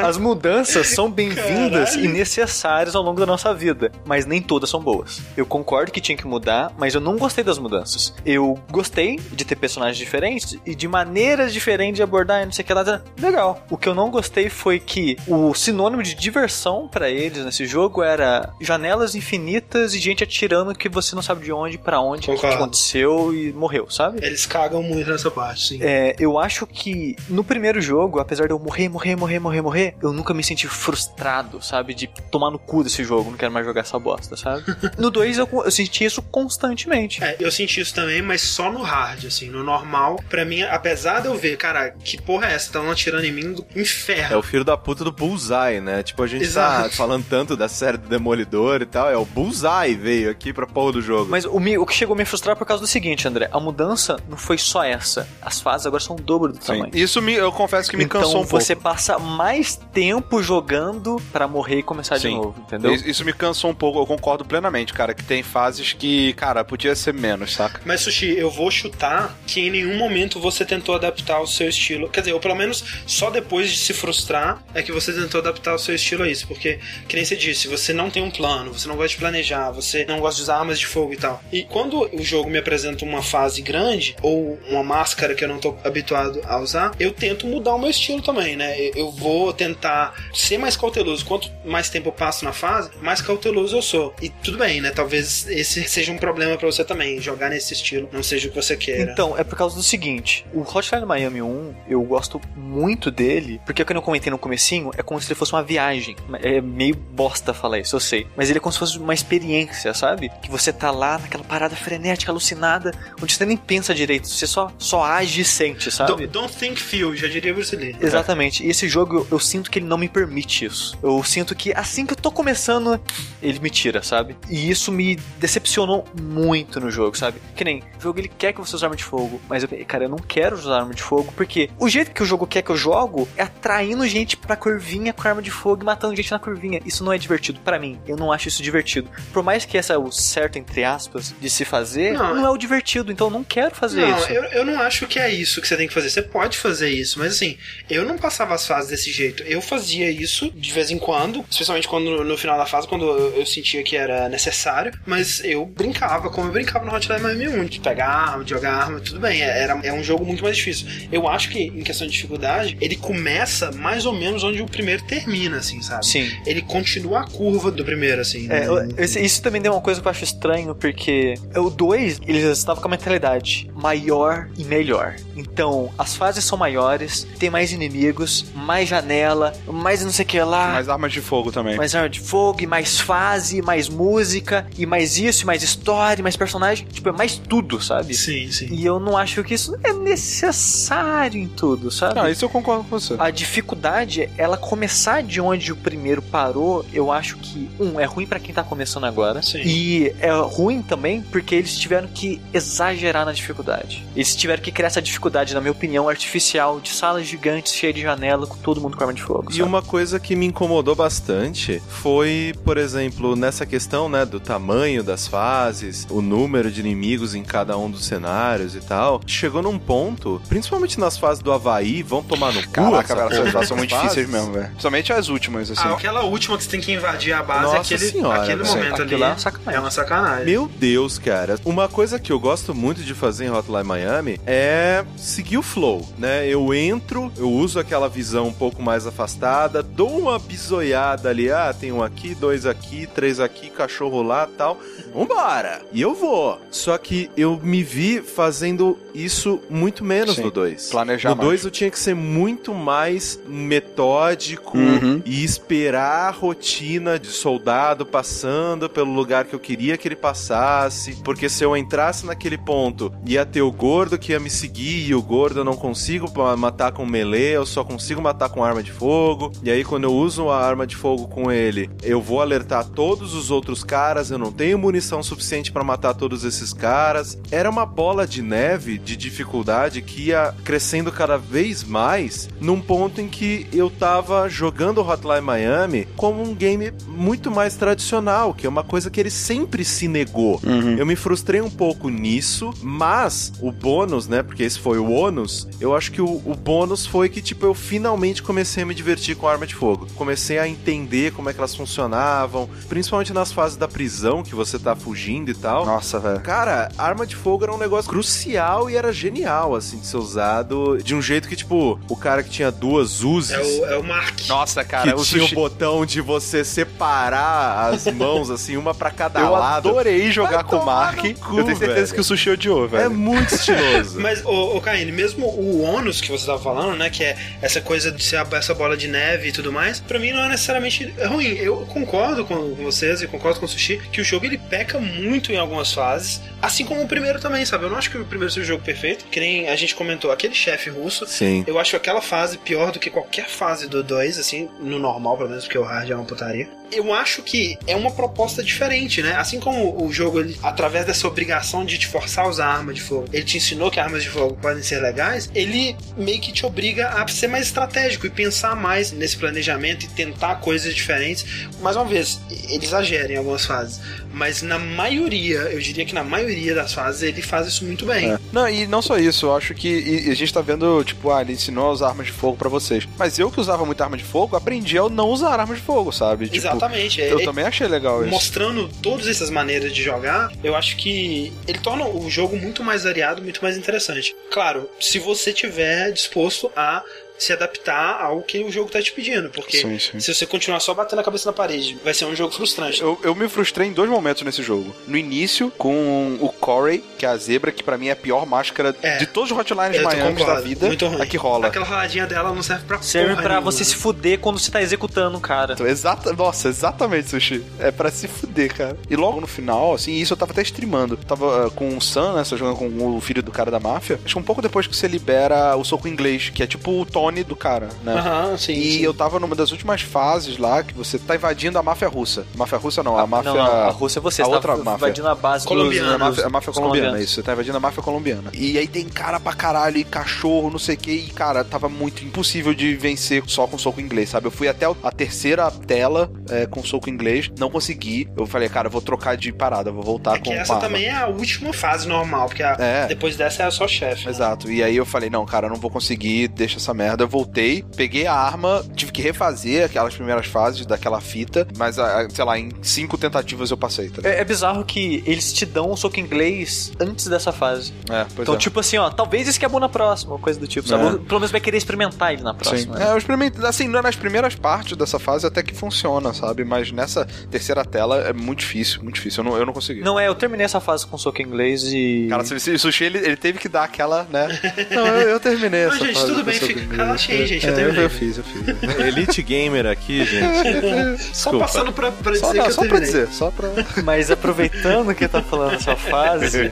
As mudanças são bem-vindas e necessárias ao longo da nossa vida, mas nem todas são boas. Eu concordo que tinha que mudar, mas eu não gostei das mudanças. Eu gostei de ter personagens diferentes e de maneiras diferentes de abordar e não sei o que lá. Legal. O que eu não gostei foi que o sinônimo de diversão pra eles nesse jogo era janelas infinitas e gente atirando que você não sabe de onde, pra onde, o que Concordo. aconteceu e morreu, sabe? Eles cagam muito nessa parte, sim. É, eu acho que no primeiro jogo, apesar de eu morrer, morrer, morrer, morrer, morrer, eu nunca me senti frustrado, sabe? De tomar no cu desse jogo, não quero mais jogar essa bosta, sabe? [laughs] No 2 eu, eu senti isso constantemente. É, eu senti isso também, mas só no hard, assim, no normal. Pra mim, apesar de eu ver, cara, que porra é essa? Tão atirando em mim do É inferno. o filho da puta do Bullseye, né? Tipo, a gente tá Exato. falando tanto da série do Demolidor e tal. É o Bullseye veio aqui pra porra do jogo. Mas o, o que chegou a me frustrar por causa do seguinte, André. A mudança não foi só essa. As fases agora são o dobro do Sim. tamanho. Isso me, eu confesso que me então cansou um pouco. você passa mais tempo jogando pra morrer e começar de Sim. novo, entendeu? Isso isso me cansou um pouco, eu concordo plenamente, cara, que tem fases que, cara, podia ser menos, saca? Mas Mas, Sushi, eu vou chutar que em nenhum momento você tentou adaptar o seu estilo. Quer dizer, ou pelo menos só depois de se frustrar é que você tentou adaptar o seu estilo a isso. Porque, que nem você disse, você não tem um plano, você não gosta de planejar, você não gosta de usar armas de fogo e tal. E quando o jogo me apresenta uma fase grande, ou uma máscara que eu não tô habituado a usar, eu tento mudar o meu estilo também, né? Eu vou tentar ser mais cauteloso. Quanto mais tempo eu passo na fase, mais cauteloso eu sou. E tudo bem, né? Talvez esse [laughs] seja um problema para você também, jogar nesse estilo não seja o que você queira. Então, é por causa do seguinte, o Hotline Miami 1, eu gosto muito dele, porque quando eu comentei no comecinho, é como se ele fosse uma viagem. É meio bosta falar isso, eu sei. Mas ele é como se fosse uma experiência, sabe? Que você tá lá naquela parada frenética, alucinada, onde você nem pensa direito, você só, só age e sente, sabe? Don't, don't think feel, já diria Bruce Lee. Exatamente. E esse jogo, eu, eu sinto que ele não me permite isso. Eu sinto que assim que eu tô começando, ele me tira, sabe? E isso me decepcionou muito no jogo, sabe? Que nem, o jogo ele quer que você use arma de fogo, mas eu, cara, eu não quero usar arma de fogo, porque o jeito que o jogo quer que eu jogo é atraindo gente pra curvinha com arma de fogo e matando gente na curvinha. Isso não é divertido para mim. Eu não acho isso divertido. Por mais que essa é o certo, entre aspas, de se fazer, Não, não, é o divertido, então eu não quero fazer Não, isso. eu, eu não acho que é isso que você tem que fazer. Você pode fazer isso, mas assim, eu não passava as fases desse jeito. Eu fazia isso de vez em quando, especialmente quando no final da fase, quando eu, sentia que era necessário, mas eu brincava como eu brincava no Hotline Miami 1, de pegar arma, de jogar arma, tudo bem. É, era, é um jogo muito mais difícil. Eu acho que, em questão de dificuldade, ele começa mais ou menos onde o primeiro termina, assim, sabe? Sim. Ele continua a curva do primeiro, assim. É, né? eu- isso também deu uma coisa que eu acho estranho, porque o 2, eles estavam com a mentalidade maior e melhor. Então, as fases são maiores, tem mais inimigos, mais janela, mais não sei o que lá. Mais armas de fogo também. Mais arma de fogo, e mais fase, mais música, e mais isso, e mais história, e mais personagem. Tipo, é mais tudo, sabe? Sim, sim. E eu não acho que isso é necessário em tudo, sabe? Ah, isso eu concordo com você. A dificuldade, ela começar de onde o primeiro parou, eu acho que, um, é ruim pra quem tá começando agora. Sim. E é ruim também porque eles tiveram que exagerar na dificuldade. Eles tiveram que criar essa dificuldade, na minha opinião, artificial, de salas gigantes, cheia de janela, com todo mundo com arma de fogo. E sabe? uma coisa que me incomodou bastante foi, por exemplo, nessa questão, né, do tamanho das fases, o número de inimigos em cada um dos cenários e tal. Chegou num ponto, principalmente nas fases do Havaí, vão tomar no cu. Caraca, velho, essas fases são muito difíceis mesmo, velho. Principalmente as últimas, assim. Ah, aquela última que você tem que invadir a base, Nossa aquele, senhora, aquele momento Aquilo ali é uma sacanagem. é uma sacanagem. Meu Deus, cara. Uma coisa que eu gosto muito de fazer em Hotline Miami é seguir o flow, né? Eu entro, eu uso aquela visão um pouco mais afastada, dou uma bisoiada ali, ah, tem um aqui, dois aqui, três aqui, cachorro lá, tal. Vambora! E eu vou. Só que eu me vi fazendo isso muito menos Sim. no 2. Planejar No mais. 2 eu tinha que ser muito mais metódico Uhum. e esperar a rotina de soldado passando pelo lugar que eu queria que ele passasse, porque se eu entrasse naquele ponto, ia ter o gordo que ia me seguir e o gordo eu não consigo matar com melee, eu só consigo matar com arma de fogo. E aí quando eu uso a arma de fogo com ele, eu vou alertar todos os outros caras, eu não tenho munição suficiente pra matar todos esses caras. Era uma bola de neve de dificuldade que ia crescendo cada vez mais num ponto em que eu tava jogando Hotline Miami como um game muito mais tradicional, que é uma coisa que ele sempre se negou. Uhum. Eu me frustrei um pouco nisso, mas o bônus, né? Porque esse foi o ônus, eu acho que o, o bônus foi que, tipo, eu finalmente comecei a me divertir com arma de fogo. Comecei a entender como é que elas funcionavam, principalmente nas fases da prisão que você tá fugindo e tal. Nossa, velho. Cara, arma de fogo era um negócio crucial e era genial, assim, de ser usado de um jeito que, tipo, o cara que tinha duas Uzis. É o, é o Mark. Nossa, cara, que o tinha sushi... o botão de você separar as mãos, assim, uma pra cada Eu lado. adorei jogar com cu, eu tenho certeza velho. que o Sushi odiou, É velho. muito estiloso. [laughs] Mas, ô, ô Caine, mesmo o ônus que você tava falando, né? Que é essa coisa de ser essa bola de neve e tudo mais, pra mim não é necessariamente ruim. Eu concordo com vocês e concordo com o Sushi que o jogo ele peca muito em algumas fases, assim como o primeiro também, sabe? Eu não acho que o primeiro seja o jogo perfeito, que nem a gente comentou, aquele chefe russo. Sim. Eu acho aquela fase pior do que qualquer fase do 2, assim, no normal, pelo menos, porque o hard é uma putaria. Eu acho que é uma proposta diferente, né? Assim como o jogo, ele, através dessa obrigação de te forçar a usar arma de fogo, ele te ensinou que armas de fogo podem ser legais, ele meio que te obriga a ser mais estratégico e pensar mais nesse planejamento e tentar coisas diferentes. Mais uma vez, ele exagera em algumas fases, mas na maioria, eu diria que na maioria das fases ele faz isso muito bem. É. Não, e não só isso, eu acho que e, e a gente tá vendo, tipo, ah, ele ensinou a usar armas de fogo pra vocês. Mas eu que usava muita arma de fogo, aprendi a não usar armas de fogo, sabe? Tipo, Exatamente. Eu É- também achei legal isso. mostrando todas essas maneiras de jogar, eu acho que ele torna o jogo muito mais variado, muito mais interessante. Claro, se você tiver disposto a se adaptar ao que o jogo tá te pedindo, porque Sim, sim. se você continuar só batendo a cabeça na parede, vai ser um jogo frustrante. Eu, eu me frustrei em dois momentos nesse jogo. No início, com o Corey, que é a zebra, que pra mim é a pior máscara É. de todos os hotlines Miami da vida. muito ruim. A que rola. Aquela roladinha dela não serve pra Serve porra pra nenhuma. você se fuder quando você tá executando o cara. Então, Exata, nossa, exatamente, Sushi. É pra se fuder, cara. E logo no final, assim, isso eu tava até streamando. Tava ah, com o Sam, né? Você jogando com o filho do cara da máfia. Acho que um pouco depois que você libera o soco inglês, que é tipo o Do cara, né? Aham, sim. E sim. eu tava numa das últimas fases lá que você tá invadindo a máfia russa. Máfia russa não, a máfia. Não, não, a Rússia é você, a você outra tá máfia. invadindo a base Colombiana, dos, A máfia, a máfia colombiana, isso. Você tá invadindo a máfia colombiana. E aí tem cara pra caralho, e cachorro, não sei o que. E, cara, tava muito impossível de vencer só com soco inglês, sabe? Eu fui até a terceira tela é, com soco inglês, não consegui. Eu falei, cara, eu vou trocar de parada, vou voltar É com que essa com arma. também é a última fase normal, porque a- É. depois dessa é só chefe. né? Exato. E aí eu falei, não, cara, eu não vou conseguir, deixa essa merda. Eu voltei, peguei a arma, tive que refazer aquelas primeiras fases daquela fita, mas, ah, sei lá, em cinco tentativas eu passei, tá ligado? É, é bizarro que eles te dão um soco inglês antes dessa fase. É, pois então, é. tipo assim, ó, talvez esse que é bom na próxima, coisa do tipo, sabe? É. Pelo menos vai querer experimentar ele na próxima. né? É, eu experimentei, assim, nas primeiras partes dessa fase até que funciona, sabe? Mas nessa terceira tela é muito difícil, muito difícil. Eu não, eu não consegui. Não é, eu terminei essa fase com soco inglês e. Cara, se, se, o Sushi, ele, ele teve que dar aquela, né? [laughs] Não, eu, eu terminei Não, essa gente, fase tudo com bem, fica- relaxa aí, gente, eu É, terminei. eu fiz, eu fiz. [laughs] Elite Gamer aqui, gente. [laughs] Só passando pra, pra Só, dizer não, que eu só pra dizer, só pra... [laughs] Mas aproveitando que tá falando dessa fase,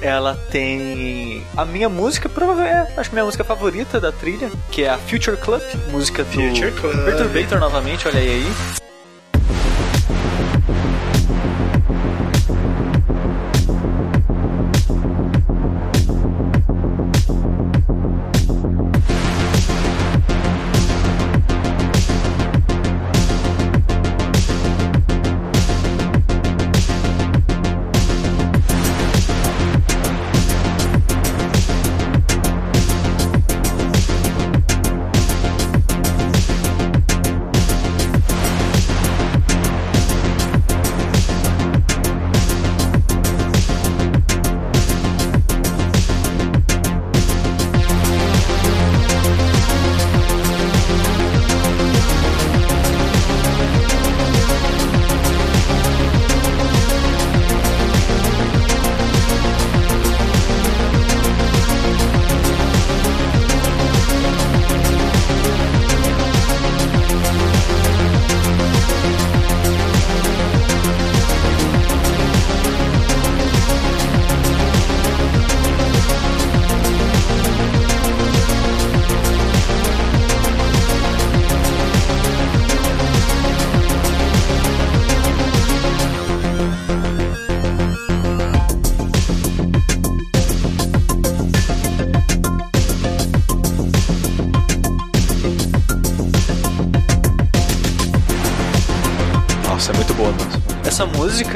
ela tem a minha música, provavelmente, é, acho que minha música favorita da trilha, que é a Future Club, música do Future Club. Perturbator novamente, olha aí.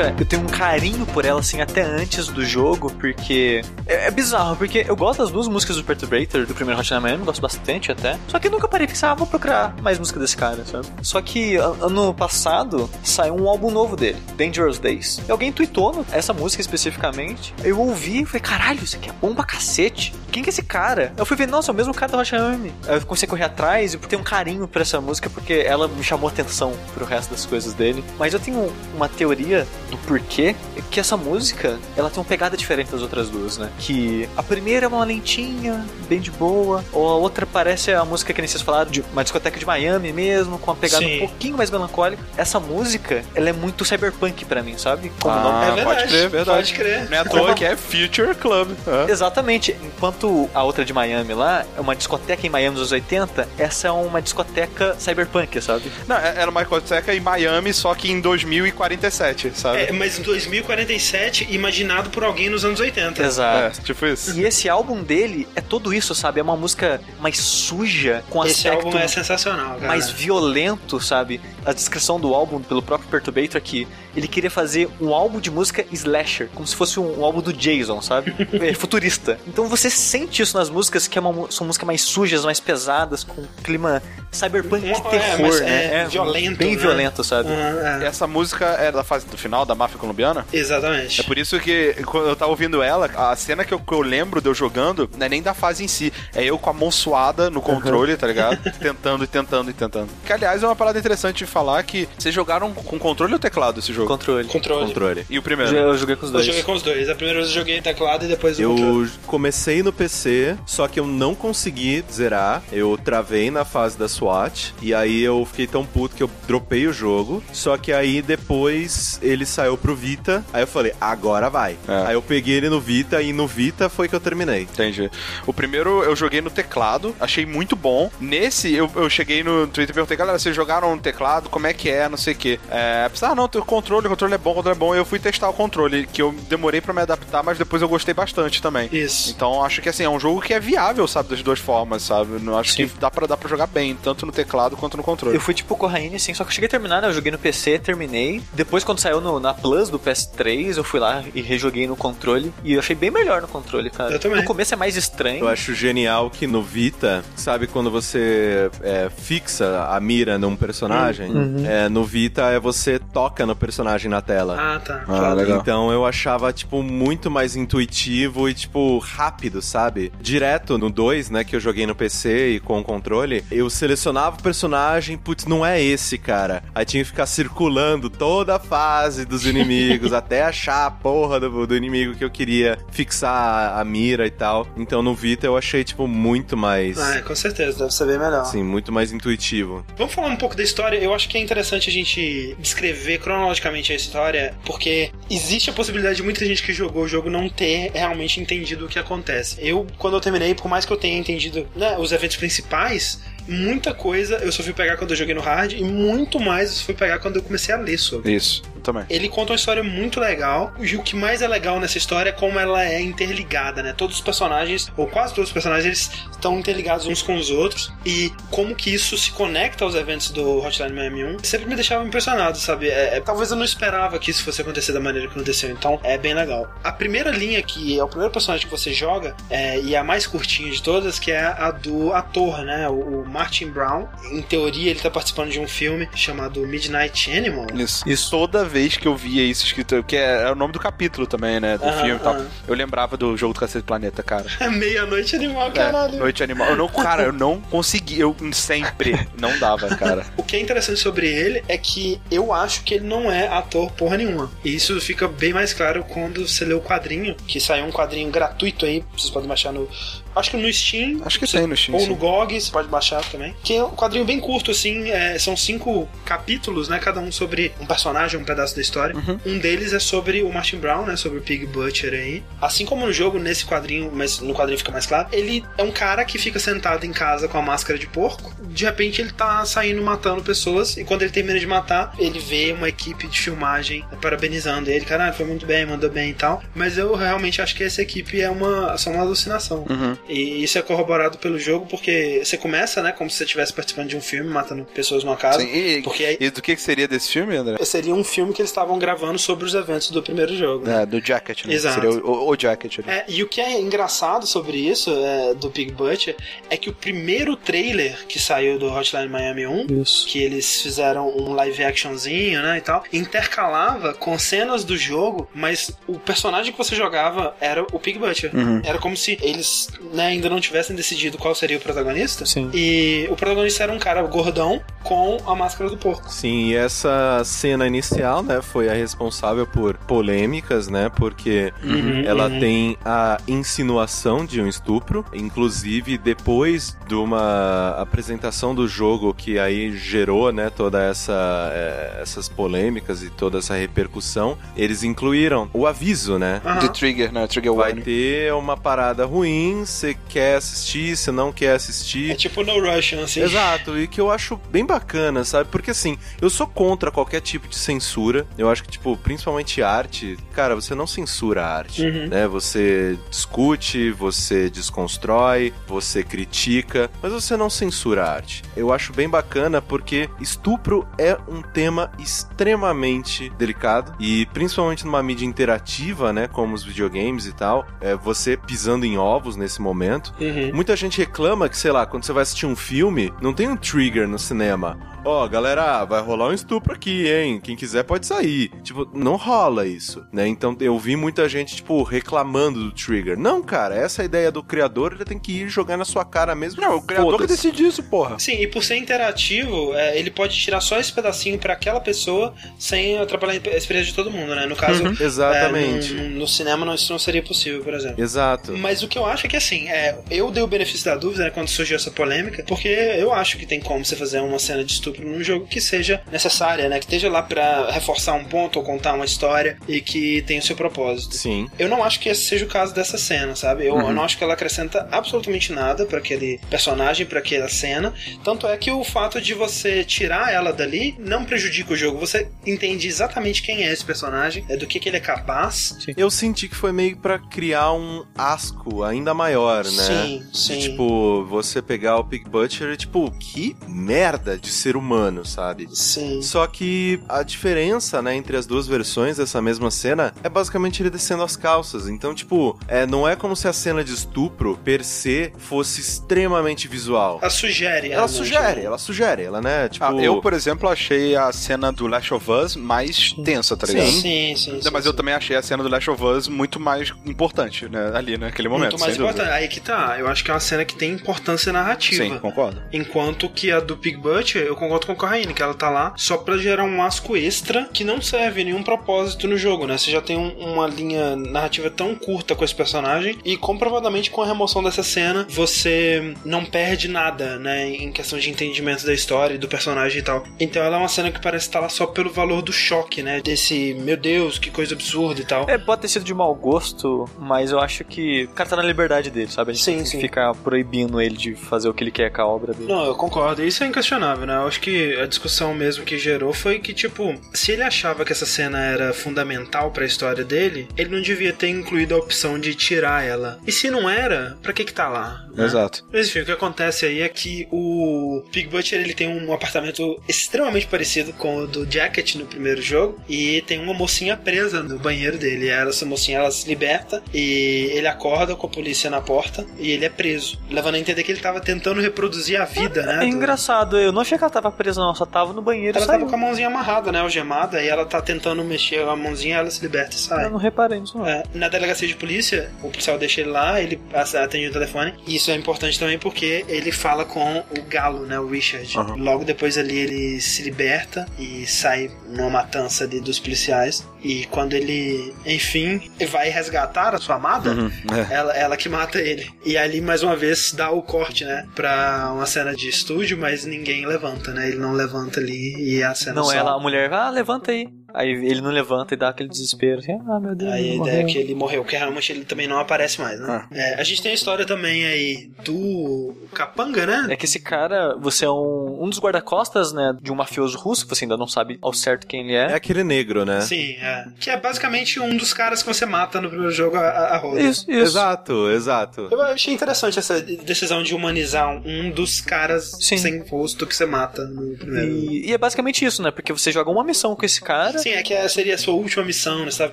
Música, eu tenho um carinho por ela, assim, até antes do jogo, porque é, é bizarro, porque eu gosto das duas músicas do Perturbator, do primeiro Hotline Miami, gosto bastante até. Só que eu nunca parei e pensei, ah, vou procurar mais música desse cara, sabe? Só que ano passado saiu um álbum novo dele, Dangerous Days. E alguém tweetou essa música especificamente. Eu ouvi e falei, caralho, isso aqui é bom pra cacete. Quem que é esse cara? Eu fui ver, nossa, é o mesmo cara do Hotline Miami. Aí eu comecei a correr atrás e ter um carinho por essa música, porque ela me chamou atenção pro resto das coisas dele. Mas eu tenho uma teoria do porquê que essa música, ela tem uma pegada diferente das outras duas, né? Que a primeira é uma lentinha, bem de boa, ou a outra parece a música que nem vocês falaram, de uma discoteca de Miami mesmo, com uma pegada Sim. um pouquinho mais melancólica. Essa música, ela é muito cyberpunk pra mim, sabe? Como o nome Ah, É verdade, pode crer, verdade. Pode crer. Não é à toa que é Future Club. É. Exatamente. Enquanto a outra de Miami lá é uma discoteca em Miami dos anos 80, essa é uma discoteca cyberpunk, sabe? Não, é- era uma discoteca em Miami, só que em 2047, sabe? É, mas 2047 imaginado por alguém nos anos 80. É, Exato. tipo isso. E esse álbum dele é tudo isso, sabe? É uma música mais suja, com Esse aspecto álbum é sensacional, cara. mais violento, sabe? A descrição do álbum pelo próprio Perturbator é que ele queria fazer um álbum de música slasher, como se fosse um, um álbum do Jason, sabe? [laughs] É, futurista. Então você sente isso nas músicas, que é uma, são músicas mais sujas, mais pesadas, com um clima cyberpunk de Um- é, terror, né? é violento, Bem né? violento, sabe? É. Essa música é da fase do final da máfia colombiana? Exatamente. É por isso que quando eu tava ouvindo ela, a cena que eu, que eu lembro de eu jogando não é nem da fase em si. É eu com a mão suada no controle, tá ligado? [laughs] tentando e tentando e tentando. Que aliás é uma parada interessante de falar que vocês jogaram com controle ou teclado esse jogo? Controle. Controle. Controle. E o primeiro? Eu joguei com os Eu dois. joguei com os dois. A primeira vez eu joguei teclado e depois o controle. Eu comecei no PC, só que eu não consegui zerar. Eu travei na fase da SWAT. E aí eu fiquei tão puto que eu dropei o jogo. Só que aí depois ele saiu pro Vita. Aí eu falei, agora vai. É. Aí eu peguei ele no Vita e no Vita foi que eu terminei. Entendi. O primeiro eu joguei no teclado, achei muito bom. Nesse, eu, eu cheguei no Twitter e perguntei, galera, vocês jogaram no teclado? Como é que é? Não sei o quê. É, ah, não, tem o controle, o controle é bom, o controle é bom. Eu fui testar o controle, que eu demorei pra me adaptar, mas depois eu gostei bastante também. Isso. Então acho que assim, é um jogo que é viável, sabe, das duas formas, sabe? Eu acho Sim. que dá pra, dá pra jogar bem, tanto no teclado quanto no controle. Eu fui tipo Corraine, assim, só que eu cheguei a terminar, né? Eu joguei no PC, terminei. Depois, quando saiu no- na Plus do PS3, eu fui lá e rejoguei no controle. E eu achei bem melhor no controle, cara. Eu também. No começo é mais estranho. Eu acho genial que no Vita, sabe quando você é, fixa a mira num personagem? É, no Vita é você toca no personagem na tela. Ah, tá. Ah, Claro. legal. Então eu achava, tipo, muito mais intuitivo e, tipo, rápido, sabe? Direto no 2, né, que eu joguei no PC e com o controle, eu selecionava o personagem, putz, não é esse, cara. Aí tinha que ficar circulando toda a fase dos [laughs] inimigos até achar a porra do, do inimigo que eu queria fixar a, mira e tal. Então no Vita eu achei, tipo, muito mais. Ah, com certeza, deve ser bem melhor. Assim, muito mais intuitivo. Vamos falar um pouco da história. Eu acho que é interessante a gente descrever cronologicamente a história, porque existe a possibilidade de muita gente que jogou o jogo não ter realmente entendido o que acontece. Eu, quando eu terminei, por mais que eu tenha entendido né, os eventos principais, muita coisa eu só fui pegar quando eu joguei no hard e muito mais eu fui pegar quando eu comecei a ler sobre. Isso, eu também. Ele conta uma história muito legal, e o que mais é legal nessa história é como ela é interligada, né? Todos os personagens, ou quase todos os personagens, eles estão interligados uns com os outros, e como que isso se conecta aos eventos do Hotline Miami 1, sempre me deixava impressionado, sabe? É, é- talvez eu não esperava que isso fosse acontecer da maneira que aconteceu, então é bem legal. A primeira linha, que é o primeiro personagem que você joga, é, e é a mais curtinha de todas, que é a do ator, né? O, o Martin Brown. Em teoria, ele tá participando de um filme chamado Midnight Animal. Isso. Isso. Toda vez que eu via isso escrito, que é, é o nome do capítulo também, né? Do Aham, filme e tal. aham. Eu lembrava do jogo do Cacete Planeta, cara. [laughs] Meia-noite animal, É, caralho. Noite Animal. Eu não, cara, eu não consegui. Eu sempre não dava, cara. [laughs] O que é interessante sobre ele é que eu acho que ele não é ator porra nenhuma. E isso fica bem mais claro quando você lê o quadrinho, que saiu um quadrinho gratuito aí, vocês podem baixar no. Acho que no Steam. Acho que tem no Steam, Ou sim. no GOG, você pode baixar também. Que é um quadrinho bem curto, assim. é, são cinco capítulos, né? Cada um sobre um personagem, um pedaço da história. Uhum. Um deles é sobre o Martin Brown, né? Sobre o Pig Butcher aí. Assim como no jogo, nesse quadrinho, mas no quadrinho fica mais claro, ele é um cara que fica sentado em casa com a máscara de porco. De repente ele tá saindo matando pessoas. E quando ele termina de matar, ele vê uma equipe de filmagem parabenizando ele. Caralho, foi muito bem, mandou bem e tal. Mas eu realmente acho que essa equipe é uma, só uma alucinação. Uhum. E isso é corroborado pelo jogo, porque você começa, né, como se você estivesse participando de um filme, matando pessoas numa casa. Sim, e, Porque aí e do que, que seria desse filme, André? seria um filme que eles estavam gravando sobre os eventos do primeiro jogo. né? É, do Jacket, né? Exato. Seria o, o Jacket ali. É, e o que é engraçado sobre isso, é, do Pig Butcher, é que o primeiro trailer que saiu do Hotline Miami 1, Isso. que eles fizeram um live actionzinho, né, e tal, intercalava com cenas do jogo, mas o personagem que você jogava era o Pig Butcher. Era como se eles né, ainda não tivessem decidido qual seria o protagonista. Sim. E o protagonista era um cara gordão com a máscara do porco. Sim, e essa cena inicial, né, foi a responsável por polêmicas, né, porque Uhum, ela uhum. tem a insinuação de um estupro, inclusive depois de uma apresentação do jogo que aí gerou, né, toda essa eh, essas polêmicas e toda essa repercussão, eles incluíram o aviso, né, Aham. The Trigger, né? Trigger vai Warning. ter uma parada ruim você quer assistir, você não quer assistir. É tipo no Russian, assim. Exato, e que eu acho bem bacana, sabe? Porque assim, eu sou contra qualquer tipo de censura. Eu acho que, tipo, principalmente arte, cara, você não censura a arte, Uhum. né? Você discute, você desconstrói, você critica, mas você não censura a arte. Eu acho bem bacana porque estupro é um tema extremamente delicado e principalmente numa mídia interativa, né, como os videogames e tal, é você pisando em ovos nesse momento. Uhum. Muita gente reclama que, sei lá, quando você vai assistir um filme, não tem um trigger no cinema. Ó, galera, vai rolar um estupro aqui, hein? Quem quiser pode sair. Tipo, não rola isso, né? Então eu vi muita gente, tipo, reclamando do trigger. Não, cara, essa é a ideia do criador, ele tem que ir jogar na sua cara mesmo. Não, o criador que decide isso, porra. Sim, e por ser interativo, é, ele pode tirar só esse pedacinho pra aquela pessoa sem atrapalhar a experiência de todo mundo, né? No caso, Uhum. Exatamente. é, no, no cinema não, isso não seria possível, por exemplo. Exato. Mas o que eu acho é que assim, é, eu dei o benefício da dúvida né, quando surgiu essa polêmica, porque eu acho que tem como você fazer uma cena de estupro num jogo que seja necessária, né? Que esteja lá pra reforçar um ponto ou contar uma história e que tenha o seu propósito. Sim. Eu não acho que esse seja o caso dessa cena, sabe? Eu, eu não acho que ela acrescenta absolutamente nada pra aquele personagem, pra aquela cena. Tanto é que o fato de você tirar ela dali não prejudica o jogo. Você entende exatamente quem é esse personagem, é do que, que ele é capaz. Eu senti que foi meio pra criar um asco ainda maior, né? Sim, De, sim. tipo, você pegar o Pig Butcher e, tipo, que merda de ser humano, sabe? Sim. Só que a diferença, né, entre as duas versões dessa mesma cena é basicamente ele descendo as calças. Então, tipo, é, não é como se a cena de estupro, per se, fosse extremamente visual. Ela sugere. Ela realmente, sugere, né? ela sugere, ela, né, tipo... Ah, eu, por exemplo, achei a cena do Last of Us mais tensa, tá ligado? Sim. Sim, sim. Sim, mas sim. eu também achei a cena do Last of Us muito mais importante, né? Ali naquele momento. Muito mais importante. Aí que tá. Eu acho que é uma cena que tem importância narrativa. Sim, concordo. Enquanto que a do Pig Butcher, eu concordo com a Corraine, que ela tá lá só pra gerar um asco extra que não serve nenhum propósito no jogo, né? Você já tem um- uma linha narrativa tão curta com esse personagem e comprovadamente com a remoção dessa cena você não perde nada, né? Em questão de entendimento da história e do personagem e tal. Então ela é uma cena que parece estar lá só pelo valor do choque, né? Desse, meu Deus, que coisa absurda e tal. É, pode ter sido de mau gosto, mas eu acho que o cara tá na liberdade dele, sabe? A gente Sim, tem que sim. ficar proibindo ele de fazer o que ele quer com a obra dele. Não, eu concordo. Isso é inquestionável, né? Eu acho que a discussão mesmo que gerou foi que, tipo, se ele achava que essa cena era fundamental pra história dele, ele não devia ter incluído a opção de tirar ela. E se não era, pra que que tá lá? né? Exato. Mas enfim, o que acontece aí é que o Pig Butcher ele tem um apartamento extremamente parecido com o do Jacket no primeiro jogo e tem uma mocinha presa no banheiro dele. Essa mocinha ela se liberta e ele acorda com a polícia na porta e ele é preso, levando a entender que ele tava tentando reproduzir a vida, né? É do- engraçado, eu não achei que ela tava presa, não, só tava no banheiro e Ela saiu. tava com a mãozinha amarrada, né? Algemada, e ela tá tentando mexer a mãozinha, ela se liberta e sai. Eu não reparei nisso, não. É, na delegacia de polícia, o policial deixa ele lá, ele atende o telefone. E isso é importante também porque ele fala com o Galo, né? O Richard. Logo depois ali ele se liberta e sai numa matança ali dos policiais. E quando ele, enfim, vai resgatar a sua amada, Uhum, é. ela, ela que mata ele. E ali, mais uma vez, dá o corte, né? Pra uma cena de estúdio, mas ninguém levanta, né? Ele não levanta ali e a cena Não, só... ela, a mulher, ah, levanta aí. Aí ele não levanta e dá aquele desespero. Assim, ah, meu Deus. Aí a morreu. ideia é que ele morreu, porque realmente ele também não aparece mais, né? É, a gente tem a história também aí do Capanga, né? É que esse cara, você é um, um dos guarda-costas, né, de um mafioso russo, que você ainda não sabe ao certo quem ele É é. aquele negro, né? Sim, é. Que é basicamente um dos caras que você mata no primeiro jogo a, a, a roda. Isso, isso. Exato, exato. Eu achei interessante essa decisão de humanizar um dos caras Sim. sem rosto que você mata no primeiro. E, e é basicamente isso, né? Porque você joga uma missão com esse cara. Sim, é que seria a sua última missão, né? Você tava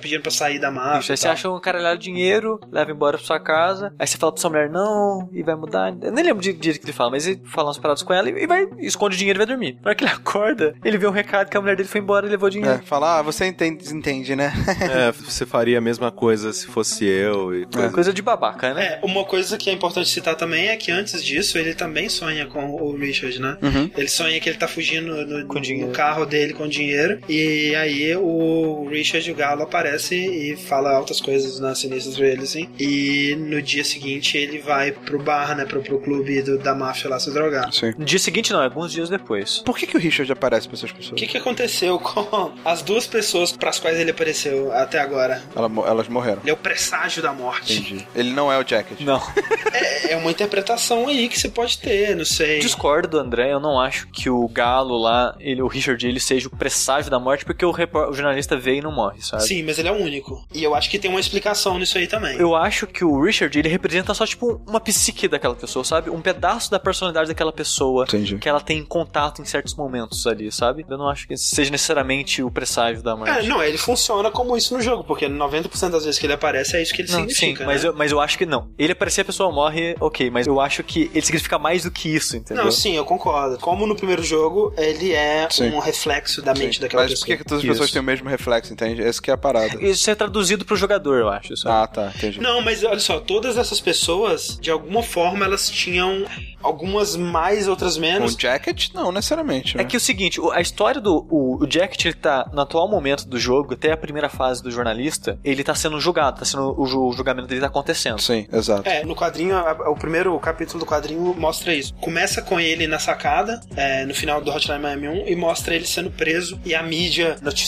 pedindo pra sair da máfia. Isso, aí você acha um caralhado de dinheiro, leva embora pra sua casa, aí você fala pra sua mulher não, e vai mudar. Eu nem lembro de direito que ele fala, mas ele fala umas paradas com ela e vai, esconde o dinheiro e vai dormir. Na hora que ele [laughs] acorda, ele vê um recado que a mulher dele foi embora e levou o dinheiro. É, falar, ah, você entende, entende, né? [laughs] É, você faria a mesma coisa se fosse eu. E... É. Coisa de babaca, né? É, uma coisa que é importante citar também é que antes disso ele também sonha com o Richard, né? Uhum. Ele sonha que ele tá fugindo no, no carro dele com dinheiro e aí aí o Richard e o Galo aparece e fala altas coisas nas sinistras pra ele, assim. E no dia seguinte ele vai pro bar, né? Pro, pro clube do- da máfia lá se drogar. Sim. No dia seguinte, não, alguns dias depois. Por que, que o Richard aparece pra essas O pessoas? que, que aconteceu [laughs] com as duas pessoas pras quais ele apareceu até agora? Ela elas morreram. Ele é o presságio da morte. Entendi. Ele não é o Jacket. Não. [laughs] É, é uma interpretação aí que você pode ter, não sei. Discordo do André, eu não acho que o Galo lá, ele, o Richard, ele seja o presságio da morte, porque o, o jornalista veio e não morre, sabe? Sim, mas ele é o único. E eu acho que tem uma explicação nisso aí também. Eu acho que o Richard, ele representa só, tipo, uma psique daquela pessoa, sabe? Um pedaço da personalidade daquela pessoa Entendi. que ela tem contato em certos momentos ali, sabe? Eu não acho que seja necessariamente o presságio da morte. É, não, ele funciona como isso no jogo, porque 90% das vezes que ele aparece é isso que ele Não, sim, significa. mas, né? eu, mas eu acho que não. Ele aparecer, a pessoa morre, ok, mas eu acho que ele significa mais do que isso, entendeu? Não, sim, eu concordo. Como no primeiro jogo, ele é Sim. um reflexo da mente daquela Mas por pessoa. que, que todas as pessoas Isso. têm o mesmo reflexo, entende? Essa que é a parada. Isso é traduzido pro jogador, eu acho, sabe? Ah, tá, entendi. Não, mas olha só, todas essas pessoas, de alguma forma, elas tinham algumas mais, outras menos. o Jacket, não, necessariamente. É né? que o seguinte, a história do o, o Jacket, ele tá no atual momento do jogo, até a primeira fase do jornalista, ele tá sendo julgado, tá sendo o, o julgamento dele tá acontecendo. Sim, exato. É, no quadrinho, a- o primeiro capítulo do quadrinho mostra isso. Começa com ele na sacada, é, no final do Hotline Miami 1, e mostra ele sendo preso e a mídia noticiando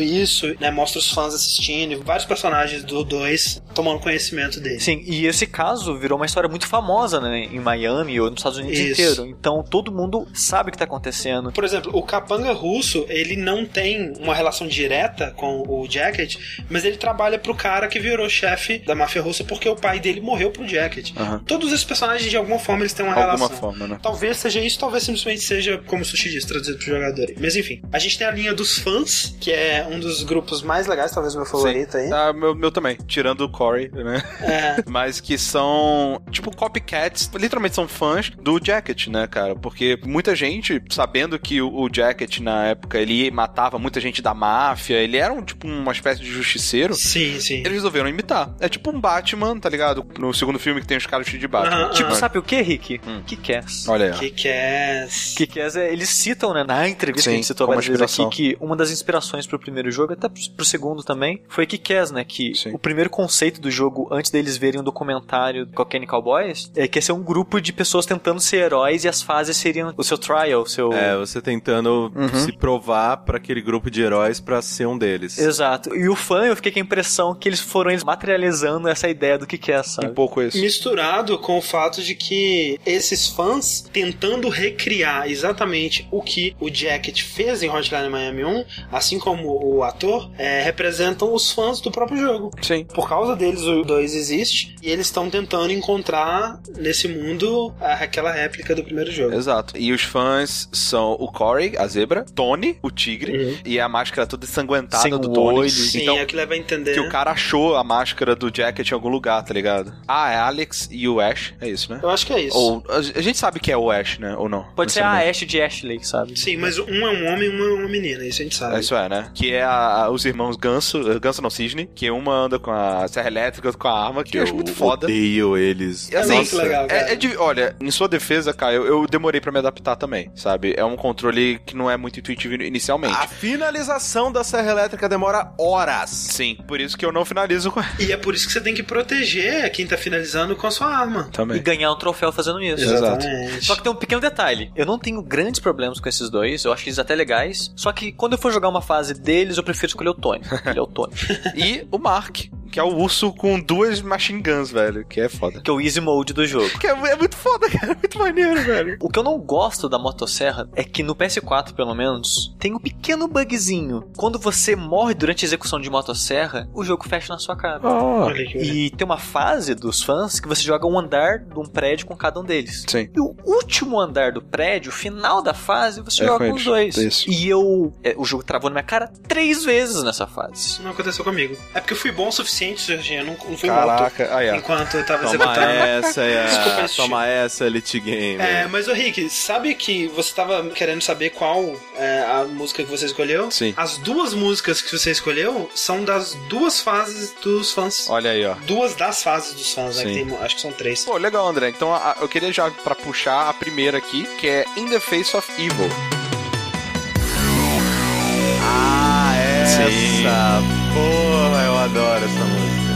isso, né? Mostra os fãs assistindo, vários personagens do 2 tomando conhecimento dele. Sim, e esse caso virou uma história muito famosa, né, em Miami ou nos Estados Unidos Isso. inteiro. Então todo mundo sabe o que tá acontecendo. Por exemplo, o capanga russo, ele não tem uma relação direta com o Jacket, mas ele trabalha pro cara que virou chefe da máfia russa porque o pai dele morreu pro Jacket. Aham. Todos esses personagens, de alguma forma, eles têm uma Alguma relação. forma, né? Talvez seja isso, talvez simplesmente seja, como o Sushi disse, traduzido pro jogador. Mas enfim, a gente tem a linha dos fãs, que é um dos grupos mais legais, talvez o meu favorito aí. Ah, meu, meu também. Tirando o Corey, né? É, [laughs] Mas que são, tipo, copycats. Literalmente são fãs do Jacket, né, cara? Porque muita gente, sabendo que o, o Jacket, na época, ele matava muita gente da máfia, ele era, um, tipo, uma espécie de justiceiro. sim, sim. Eles resolveram imitar. É tipo um Batman, tá ligado? No segundo filme que tem os caras de Batman. Aham, Tipo, aham. sabe o que, Rick? Hum. Que quer? Olha aí. Que Kick-Ass, é- eles citam, né, na entrevista Sim, que a gente citou várias vezes aqui, inspiração. que uma das inspirações pro primeiro jogo, até pro, segundo também, foi Kick-Ass, né, que Sim. o primeiro conceito do jogo, antes deles verem o documentário do Cocaine Cowboys, é que ia ser um grupo de pessoas tentando ser heróis e as fases seriam o seu trial, o seu... É, você tentando Uhum. se provar pra aquele grupo de heróis pra ser um deles. Exato. E o fã, eu fiquei com a impressão que eles foram eles materializando essa ideia do que que é, Um sabe? pouco isso. Misturado com o fato de que esses fãs tentando recriar exatamente o que o Jacket fez em Hotline Miami 1, assim como o ator, é, representam os fãs do próprio jogo. Sim. Por causa deles, o 2 existe e eles estão tentando encontrar nesse mundo a- aquela réplica do primeiro jogo. Exato. E os fãs são o Corey, a zebra, Tony, o tigre, Uhum. e a máscara toda ensanguentada Sem do Tony. olho. Sim, Então, é o que leva a entender. que o cara achou a máscara do Jacket em algum lugar, tá ligado? Ah, é Alex e o Ash, é isso, né? Eu acho que é isso. Ou a gente sabe que é o Ash, né? Ou não? Pode ser a. Ash de Ashley, sabe? Sim, mas um é um homem e uma é uma menina, isso a gente sabe. É, Isso é, né? Que é a- a- os irmãos Ganso, eh, Ganso não, Cisne, que uma anda com a serra elétrica, outra com a arma, que, eu acho muito foda. odeio eles. E assim, muito legal, cara. é, é de- olha, em sua defesa, Caio, eu, eu demorei pra me adaptar também, sabe? É um controle que não é muito intuitivo inicialmente. A finalização da serra elétrica demora horas. Sim, por isso que eu não finalizo com E é por isso que você tem que proteger quem tá finalizando com a sua arma. E também. ganhar um troféu fazendo isso. Exato. Exatamente. Só que tem um pequeno detalhe. Eu não tenho grandes problemas com esses dois. Eu acho eles até legais. Só que quando eu for jogar uma fase deles, eu prefiro escolher o Tony. Ele é o Tony. [laughs] E o Mark, que é o urso com duas machine guns, velho, que é foda. que é o easy mode do jogo. Que é, é muito foda, [laughs] cara, é muito maneiro, velho. O que eu não gosto da motosserra é que no PS4, pelo menos, tem um pequeno bugzinho. Quando você morre durante a execução de motosserra, o jogo fecha na sua cara. Que E tem uma fase dos fãs que você joga um andar de um prédio com cada um deles. Sim. E o último andar do prédio, o final da fase, você É joga com com os dois. Isso. E eu. é, o jogo travou na minha cara três vezes nessa fase. Isso não aconteceu comigo. É porque eu fui bom o suficiente, Serginho. Eu não, não fui morto Caraca, aí, ó. enquanto eu tava Toma executando. essa, é. [laughs] Desculpa. Toma essa, Elite Game. É, mas ô Rick, sabe que você tava querendo saber qual é a música que você escolheu? Sim. As duas músicas que você escolheu são das duas fases dos fãs. Olha aí, ó. Duas das fases dos fãs, né? que Sim. tem- acho que são três. Pô, legal, André. Então a- a- eu queria já pra puxar a primeira aqui, que é In the Face of Evil. Ah, Essa porra, eu adoro essa música.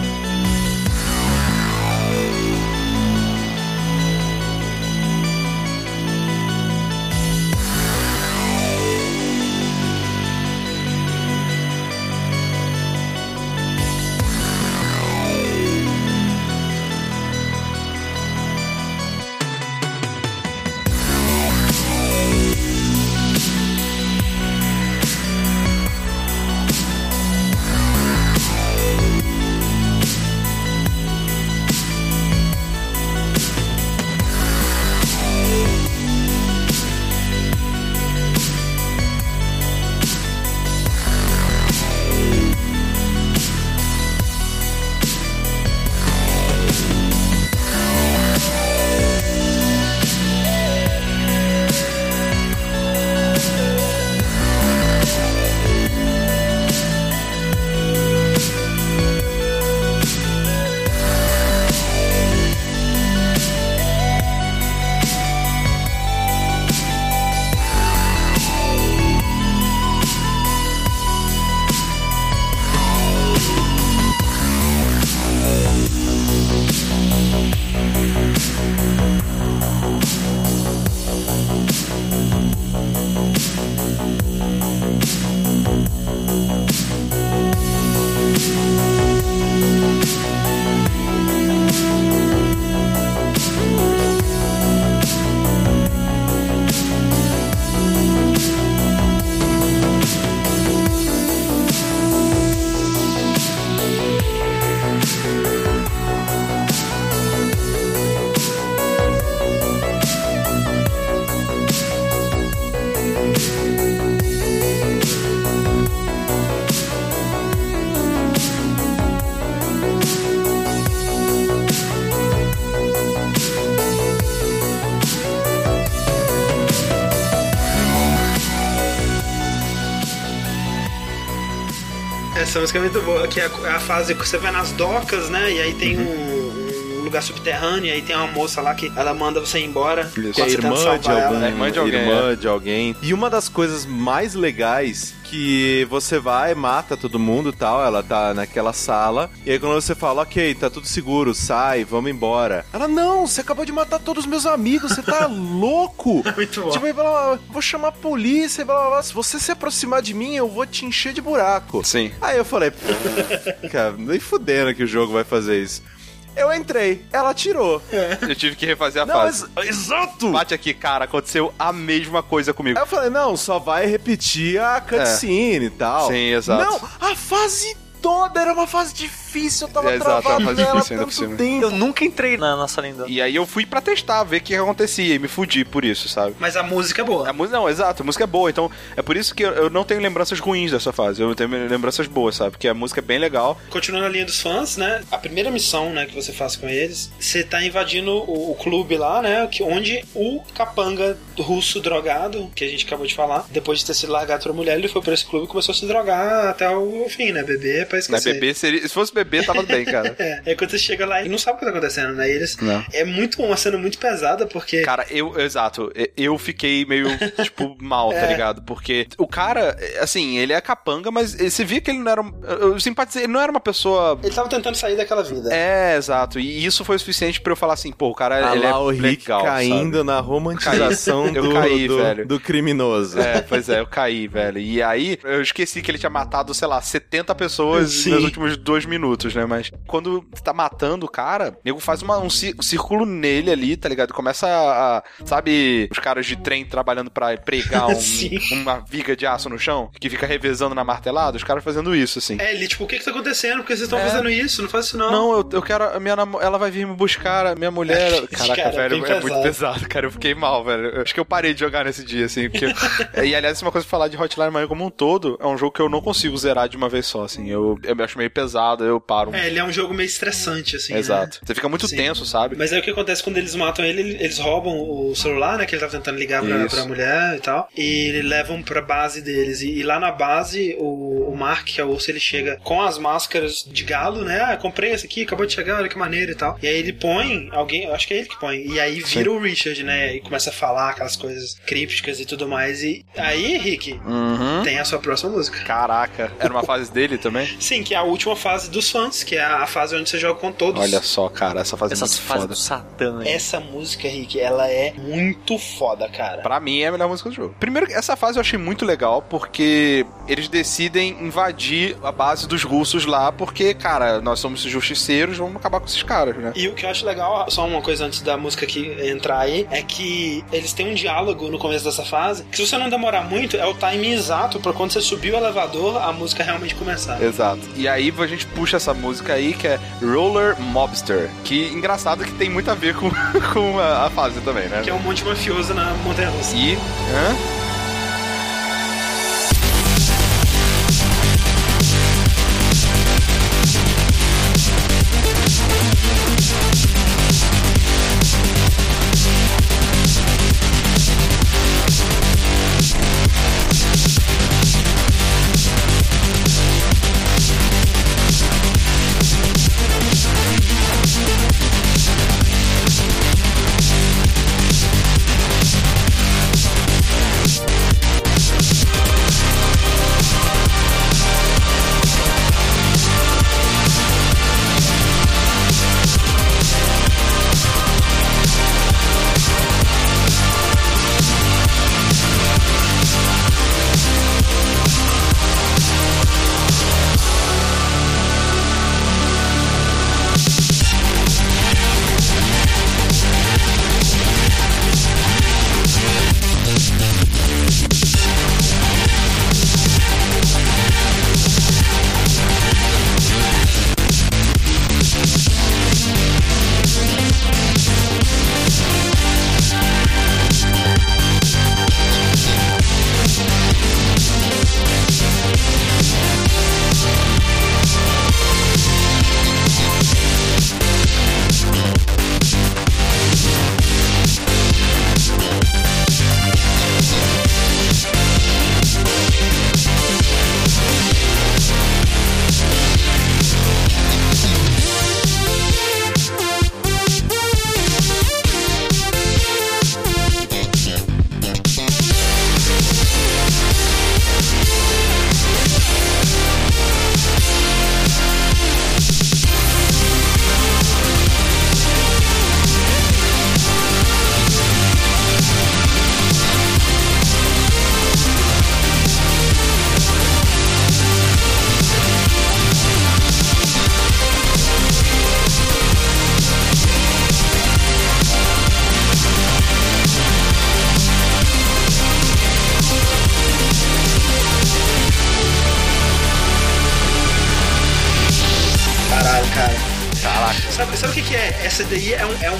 Música é muito boa, que é a, a fase que você vai nas docas, né? E aí tem um, um lugar subterrâneo, e aí tem uma moça lá que ela manda você ir embora. Isso. Que é tenta irmã de, salvar algum, ela. É irmã de alguém, irmã de alguém. E uma das coisas mais legais que você vai, mata todo mundo e tal, ela tá naquela sala, e aí quando você fala, ok, tá tudo seguro, sai, vamos embora. Ela, não, você acabou de matar todos os meus amigos, você tá [laughs] louco? Muito bom. Tipo, aí fala, vou chamar a polícia, e blá, blá, blá. se você se aproximar de mim, eu vou te encher de buraco. Sim. Aí eu falei, cara, nem fudendo que o jogo vai fazer isso. Eu entrei, ela tirou. [laughs] Eu tive que refazer a Não, fase. ex- exato! Bate aqui, cara, aconteceu a mesma coisa comigo. Aí eu falei, não, só vai repetir a cutscene e tal. Sim, exato. Não, a fase toda era uma fase difícil, eu tava É, exato, travado fase nela difícil ainda por tanto tempo. Eu nunca entrei na nossa lenda. E aí eu fui pra testar, ver o que acontecia e me fudi por isso, sabe? Mas a música é boa. A música, não, exato, a música é boa, então é por isso que eu, eu não tenho lembranças ruins dessa fase, eu tenho lembranças boas, sabe? Porque a música é bem legal. Continuando a linha dos fãs, né? A primeira missão, né, que você faz com eles, você tá invadindo o, o clube lá, né? Que, onde o capanga russo drogado, que a gente acabou de falar, depois de ter sido largado pra mulher, ele foi pra esse clube e começou a se drogar até o fim, né? Beber pra Né, esquecer. bebê seria, se fosse bebê, tava bem, cara. [laughs] É, aí quando você chega lá e não sabe o que tá acontecendo, né? E eles. Não. É muito uma cena muito pesada, porque. Cara, eu, exato, eu fiquei meio, [laughs] tipo, mal, tá ligado? Porque o cara, assim, ele é capanga, mas você via que ele não era. um- Eu simpatizei, ele não era uma pessoa. Ele tava tentando sair daquela vida. É, exato. E isso foi o suficiente pra eu falar assim, pô, o cara, Ah ele lá, é o Rick legal, caindo sabe? na romantização [laughs] Eu do, caí, do, velho. do criminoso. É, pois é, eu caí, velho. E aí, eu esqueci que ele tinha matado, sei lá, 70 pessoas Sim. nos últimos dois minutos, né? Mas quando tá matando o cara, o nego faz uma- um cí- círculo nele ali, tá ligado? Começa a, a- Sabe, os caras de trem trabalhando pra pregar [laughs] um- uma viga de aço no chão, que fica revezando na martelada, os caras fazendo isso, assim. É, ele, tipo, o que que tá acontecendo? Por que vocês estão É. fazendo isso? Não faz isso não. Não, eu, eu quero. Minha namo- ela vai vir me buscar, a minha mulher. [laughs] Caraca, cara é velho, é muito pesado. cara. Eu fiquei mal, velho. Acho que eu parei de jogar nesse dia, assim. Porque... [laughs] e aliás, uma coisa pra falar de Hotline Miami como um todo, é um jogo que eu não consigo zerar de uma vez só, assim. Eu, eu acho meio pesado. Eu uparam. É, ele é um jogo meio estressante, assim. né? Exato. Você fica muito Sim. tenso, sabe? Mas aí o que acontece quando eles matam ele, eles roubam o celular, né? Que ele tava tentando ligar pra, pra mulher e tal. E levam pra base deles. E, e lá na base, o, o Mark, que é o urso, ele chega com as máscaras de galo, né? Ah, comprei esse aqui, acabou de chegar, olha que maneiro e tal. E aí ele põe, alguém, eu acho que é ele que põe. E aí vira o Richard, né? E começa a falar aquelas coisas crípticas e tudo mais. E aí, Rick, Uhum. tem a sua próxima música. Caraca. Era uma fase dele também? Sim, que é a última fase dos fãs, que é a fase onde você joga com todos. Olha só, cara, essa fase Essas é muito fases foda. do Satã. Essa música, Rick, ela é muito foda, cara. Pra mim é a melhor música do jogo. Primeiro, essa fase eu achei muito legal porque eles decidem invadir a base dos russos lá, porque, cara, nós somos justiceiros, vamos acabar com esses caras, né? E o que eu acho legal, só uma coisa antes da música aqui entrar aí, é que eles têm um diálogo no começo dessa fase, que se você não demorar muito, é o timing exato pra quando você subir o elevador, a música realmente começar. Exato. E aí a gente puxa essa música aí que é Roller Mobster, que engraçado que tem muito a ver com, [laughs] com a, a fase também, né? Que é um monte mafioso na montanha russa. E. Hã?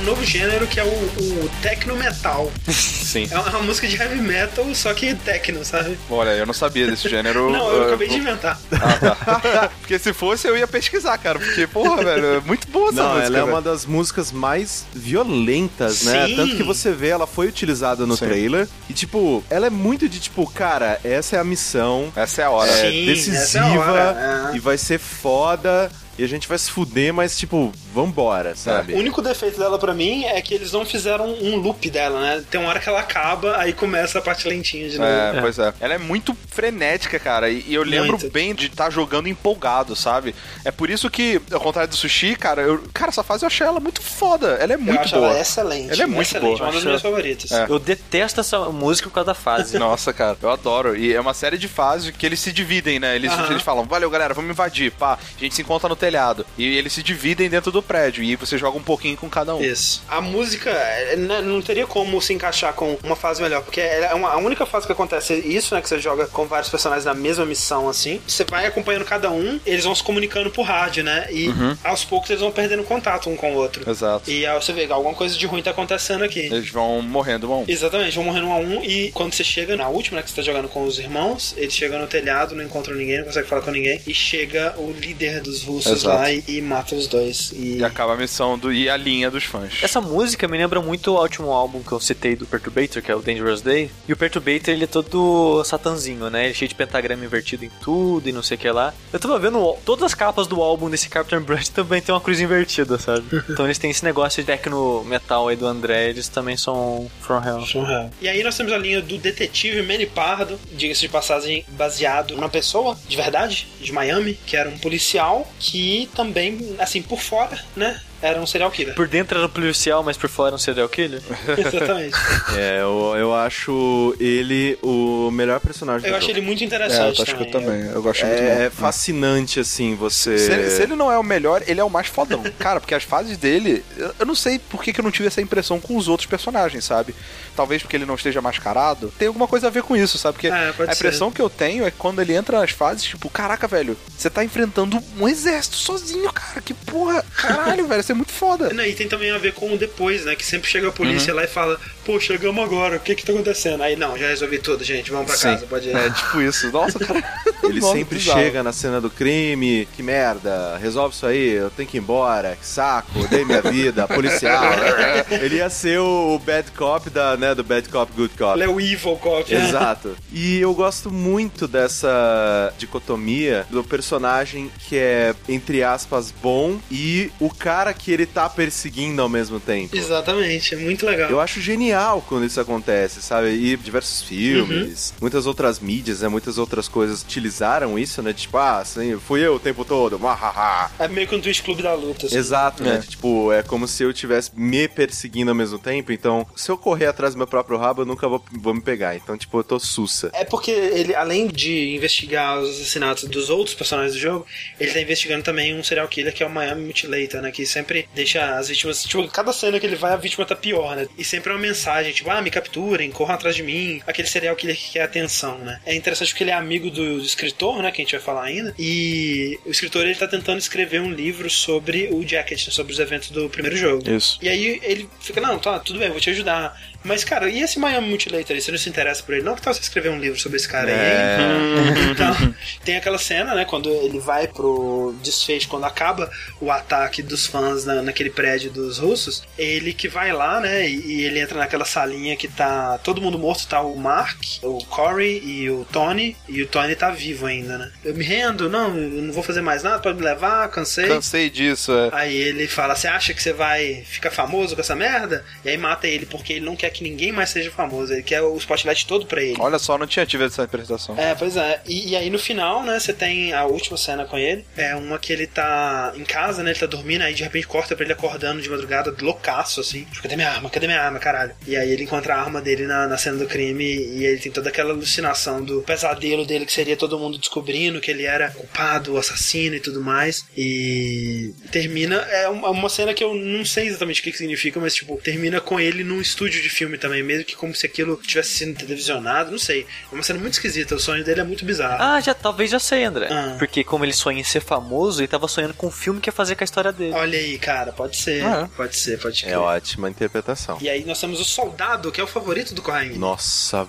Um, é novo gênero que é o, o techno metal. Sim. É uma música de heavy metal, só que techno, sabe? Olha, eu não sabia desse gênero. [laughs] Não, eu uh, acabei de inventar. Ah, tá. [laughs] porque se fosse, eu ia pesquisar, cara. Porque, porra, velho, é muito boa essa Não, música. ela é velho. uma das músicas mais violentas, né? Sim. Tanto que você vê, ela foi utilizada no Sim. trailer. E, tipo, ela é muito de, tipo, cara, essa é a missão. Essa é a hora. É Sim, decisiva essa é a hora, é. e vai ser foda. E a gente vai se fuder, mas, tipo, vambora, sabe? O único defeito dela pra mim é que eles não fizeram um loop dela, né? Tem uma hora que ela acaba, aí começa a parte lentinha de novo. É, pois é. Ela é muito frenética, cara. E, e eu lembro Muito. bem de estar jogando empolgado, sabe? É por isso que, ao contrário do sushi, cara, eu, cara, essa fase eu achei ela muito foda. Ela é Eu muito acho boa. ela excelente. Ela é muito excelente, boa. uma das minhas favoritas. É. Eu detesto essa música por causa da fase. [laughs] Nossa, cara, eu adoro. E é uma série de fases que eles se dividem, né? Eles, eles falam, valeu, galera, vamos invadir. Pá, a gente se encontra no telhado. E eles se dividem dentro do do prédio. E você joga um pouquinho com cada um. Isso. A música é, né, não teria como se encaixar com uma fase melhor, porque é uma, a única fase que acontece isso, né? Que você joga com vários personagens na mesma missão, assim. Você vai acompanhando cada um, eles vão se comunicando por rádio, né? E aos poucos eles vão perdendo contato um com o outro. Exato. E aí você vê que alguma coisa de ruim tá acontecendo aqui. Eles vão morrendo um a um. Exatamente, vão morrendo um a um e quando você chega na última, né, que você tá jogando com os irmãos, eles chegam no telhado, não encontram ninguém, não conseguem falar com ninguém, e chega o líder dos russos Exato. lá e, e mata os dois. E, E acaba a missão do, e a linha dos fãs. Essa música me lembra muito o último álbum que eu citei do Perturbator, que é o Dangerous Day. E o Perturbator, ele é todo satanzinho, né? Ele é cheio de pentagrama invertido em tudo e não sei o que lá. Eu tava vendo todas as capas do álbum desse Captain Blood [laughs] também tem uma cruz invertida, sabe? então eles têm esse negócio de techno metal aí do André, eles também são From Hell. Surreal. E aí nós temos a linha do detetive Manny Pardo, diga-se de passagem, baseado numa pessoa de verdade, de Miami, que era um policial que também, assim, por fora, né, era um serial killer. Por dentro era um policial, mas por fora era um serial killer. [laughs] Exatamente. É, eu, eu acho ele o melhor personagem Eu do achei jogo. ele muito É, interessante eu acho que eu também. também. Eu gosto muito É, muito. fascinante, assim, você... Se ele, se ele não é o melhor, ele é o mais fodão. [laughs] Cara, porque as fases dele, eu- não sei por que, que eu não tive essa impressão com os outros personagens, sabe? Talvez porque ele não esteja mascarado. Tem alguma coisa a ver com isso, sabe? Porque É, a impressão que eu tenho é que quando ele entra nas fases, tipo, caraca, velho, você tá enfrentando um exército sozinho, cara. Que porra, caralho, [laughs] velho, isso é muito foda. Não, E tem também a ver com o depois, né? Que sempre chega a Uhum. polícia lá e fala, pô, chegamos agora, o que que tá acontecendo? Aí, não, já resolvi tudo, gente, vamos pra casa, pode ir. É tipo isso. Nossa, cara. [laughs] Ele Nossa, sempre bizarro. chega na cena do crime, que merda, resolve isso aí, eu tenho que ir embora, que saco, dei minha vida, policial. [laughs] Ele ia ser o bad cop da, né, do bad cop, good cop. Ele é o evil cop, né? Exato. [laughs] E eu gosto muito dessa dicotomia do personagem que é, entre aspas, bom e o cara que ele tá perseguindo ao mesmo tempo. Exatamente, é muito legal. Eu acho genial quando isso acontece, sabe? E diversos filmes, muitas outras mídias, né? Muitas outras coisas utilizaram isso, né? Tipo, ah, assim, fui eu o tempo todo, mahaha. É meio que um Twitch Clube da Luta. assim. Exato, né? É. Tipo, é como se eu estivesse me perseguindo ao mesmo tempo. Então, se eu correr atrás do meu próprio rabo, eu nunca vou, vou me pegar. Então, tipo, eu tô sussa. É porque ele, além de investigar os assassinatos dos outros personagens do jogo, ele tá investigando também um serial killer que é o Miami Mutilator, né? Que sempre deixa as vítimas. Tipo, cada cena que ele vai, a vítima tá pior, né? E sempre é uma mensagem, tipo, ah, me capturem, corram atrás de mim. Aquele serial killer que quer atenção, né? É interessante porque ele é amigo do, do escritor, né? Que a gente vai falar ainda. E o escritor, ele tá tentando escrever um livro sobre o Jacket, né, sobre os eventos do primeiro jogo. Isso. E aí ele fica, não, tá, tudo bem, eu vou te ajudar. Mas, cara, e esse Miami Mutilator aí? Você não se interessa por ele? Não, que tal você escrever um livro sobre esse cara aí, hein? [laughs] Então, tem aquela cena, né, quando ele vai pro desfecho, quando acaba o ataque dos fãs na, naquele prédio dos russos, ele que vai lá, né, e, e ele entra naquela salinha que tá todo mundo morto, tá o Mark, o Corey e o Tony, e o Tony tá vivo ainda, né? Eu me rendo, não, eu não vou fazer mais nada, pode me levar, cansei. Cansei disso, é. Aí ele fala: Você acha que você vai ficar famoso com essa merda? E aí mata ele porque ele não quer que ninguém mais seja famoso. Ele quer o spotlight todo pra ele. Olha só, não tinha tido essa interpretação. É, pois é. E, e aí no final, né, você tem a última cena com ele. É uma que ele tá em casa, né? Ele tá dormindo, aí de repente corta pra ele acordando de madrugada, loucaço, assim. Tipo, cadê minha arma? Cadê minha arma, caralho? E aí ele encontra a arma dele na, na cena do crime e ele tem toda aquela alucinação do pesadelo dele, que seria todo mundo descobrindo que ele era culpado, assassino e tudo mais. E termina. É uma, uma cena que eu não sei exatamente o que, que significa, mas tipo, termina com ele num estúdio de filme também, mesmo que como se aquilo tivesse sido televisionado, não sei. É uma cena muito esquisita, o sonho dele é muito bizarro. Ah, já talvez já sei, André. Ah. Porque como ele sonha em ser famoso, ele tava sonhando com um filme que ia fazer com a história dele. Olha aí, cara, pode ser. Ah, Pode ser, pode crer. É ótima interpretação. E aí nós temos o soldado, que é o favorito do Corraine. Nossa,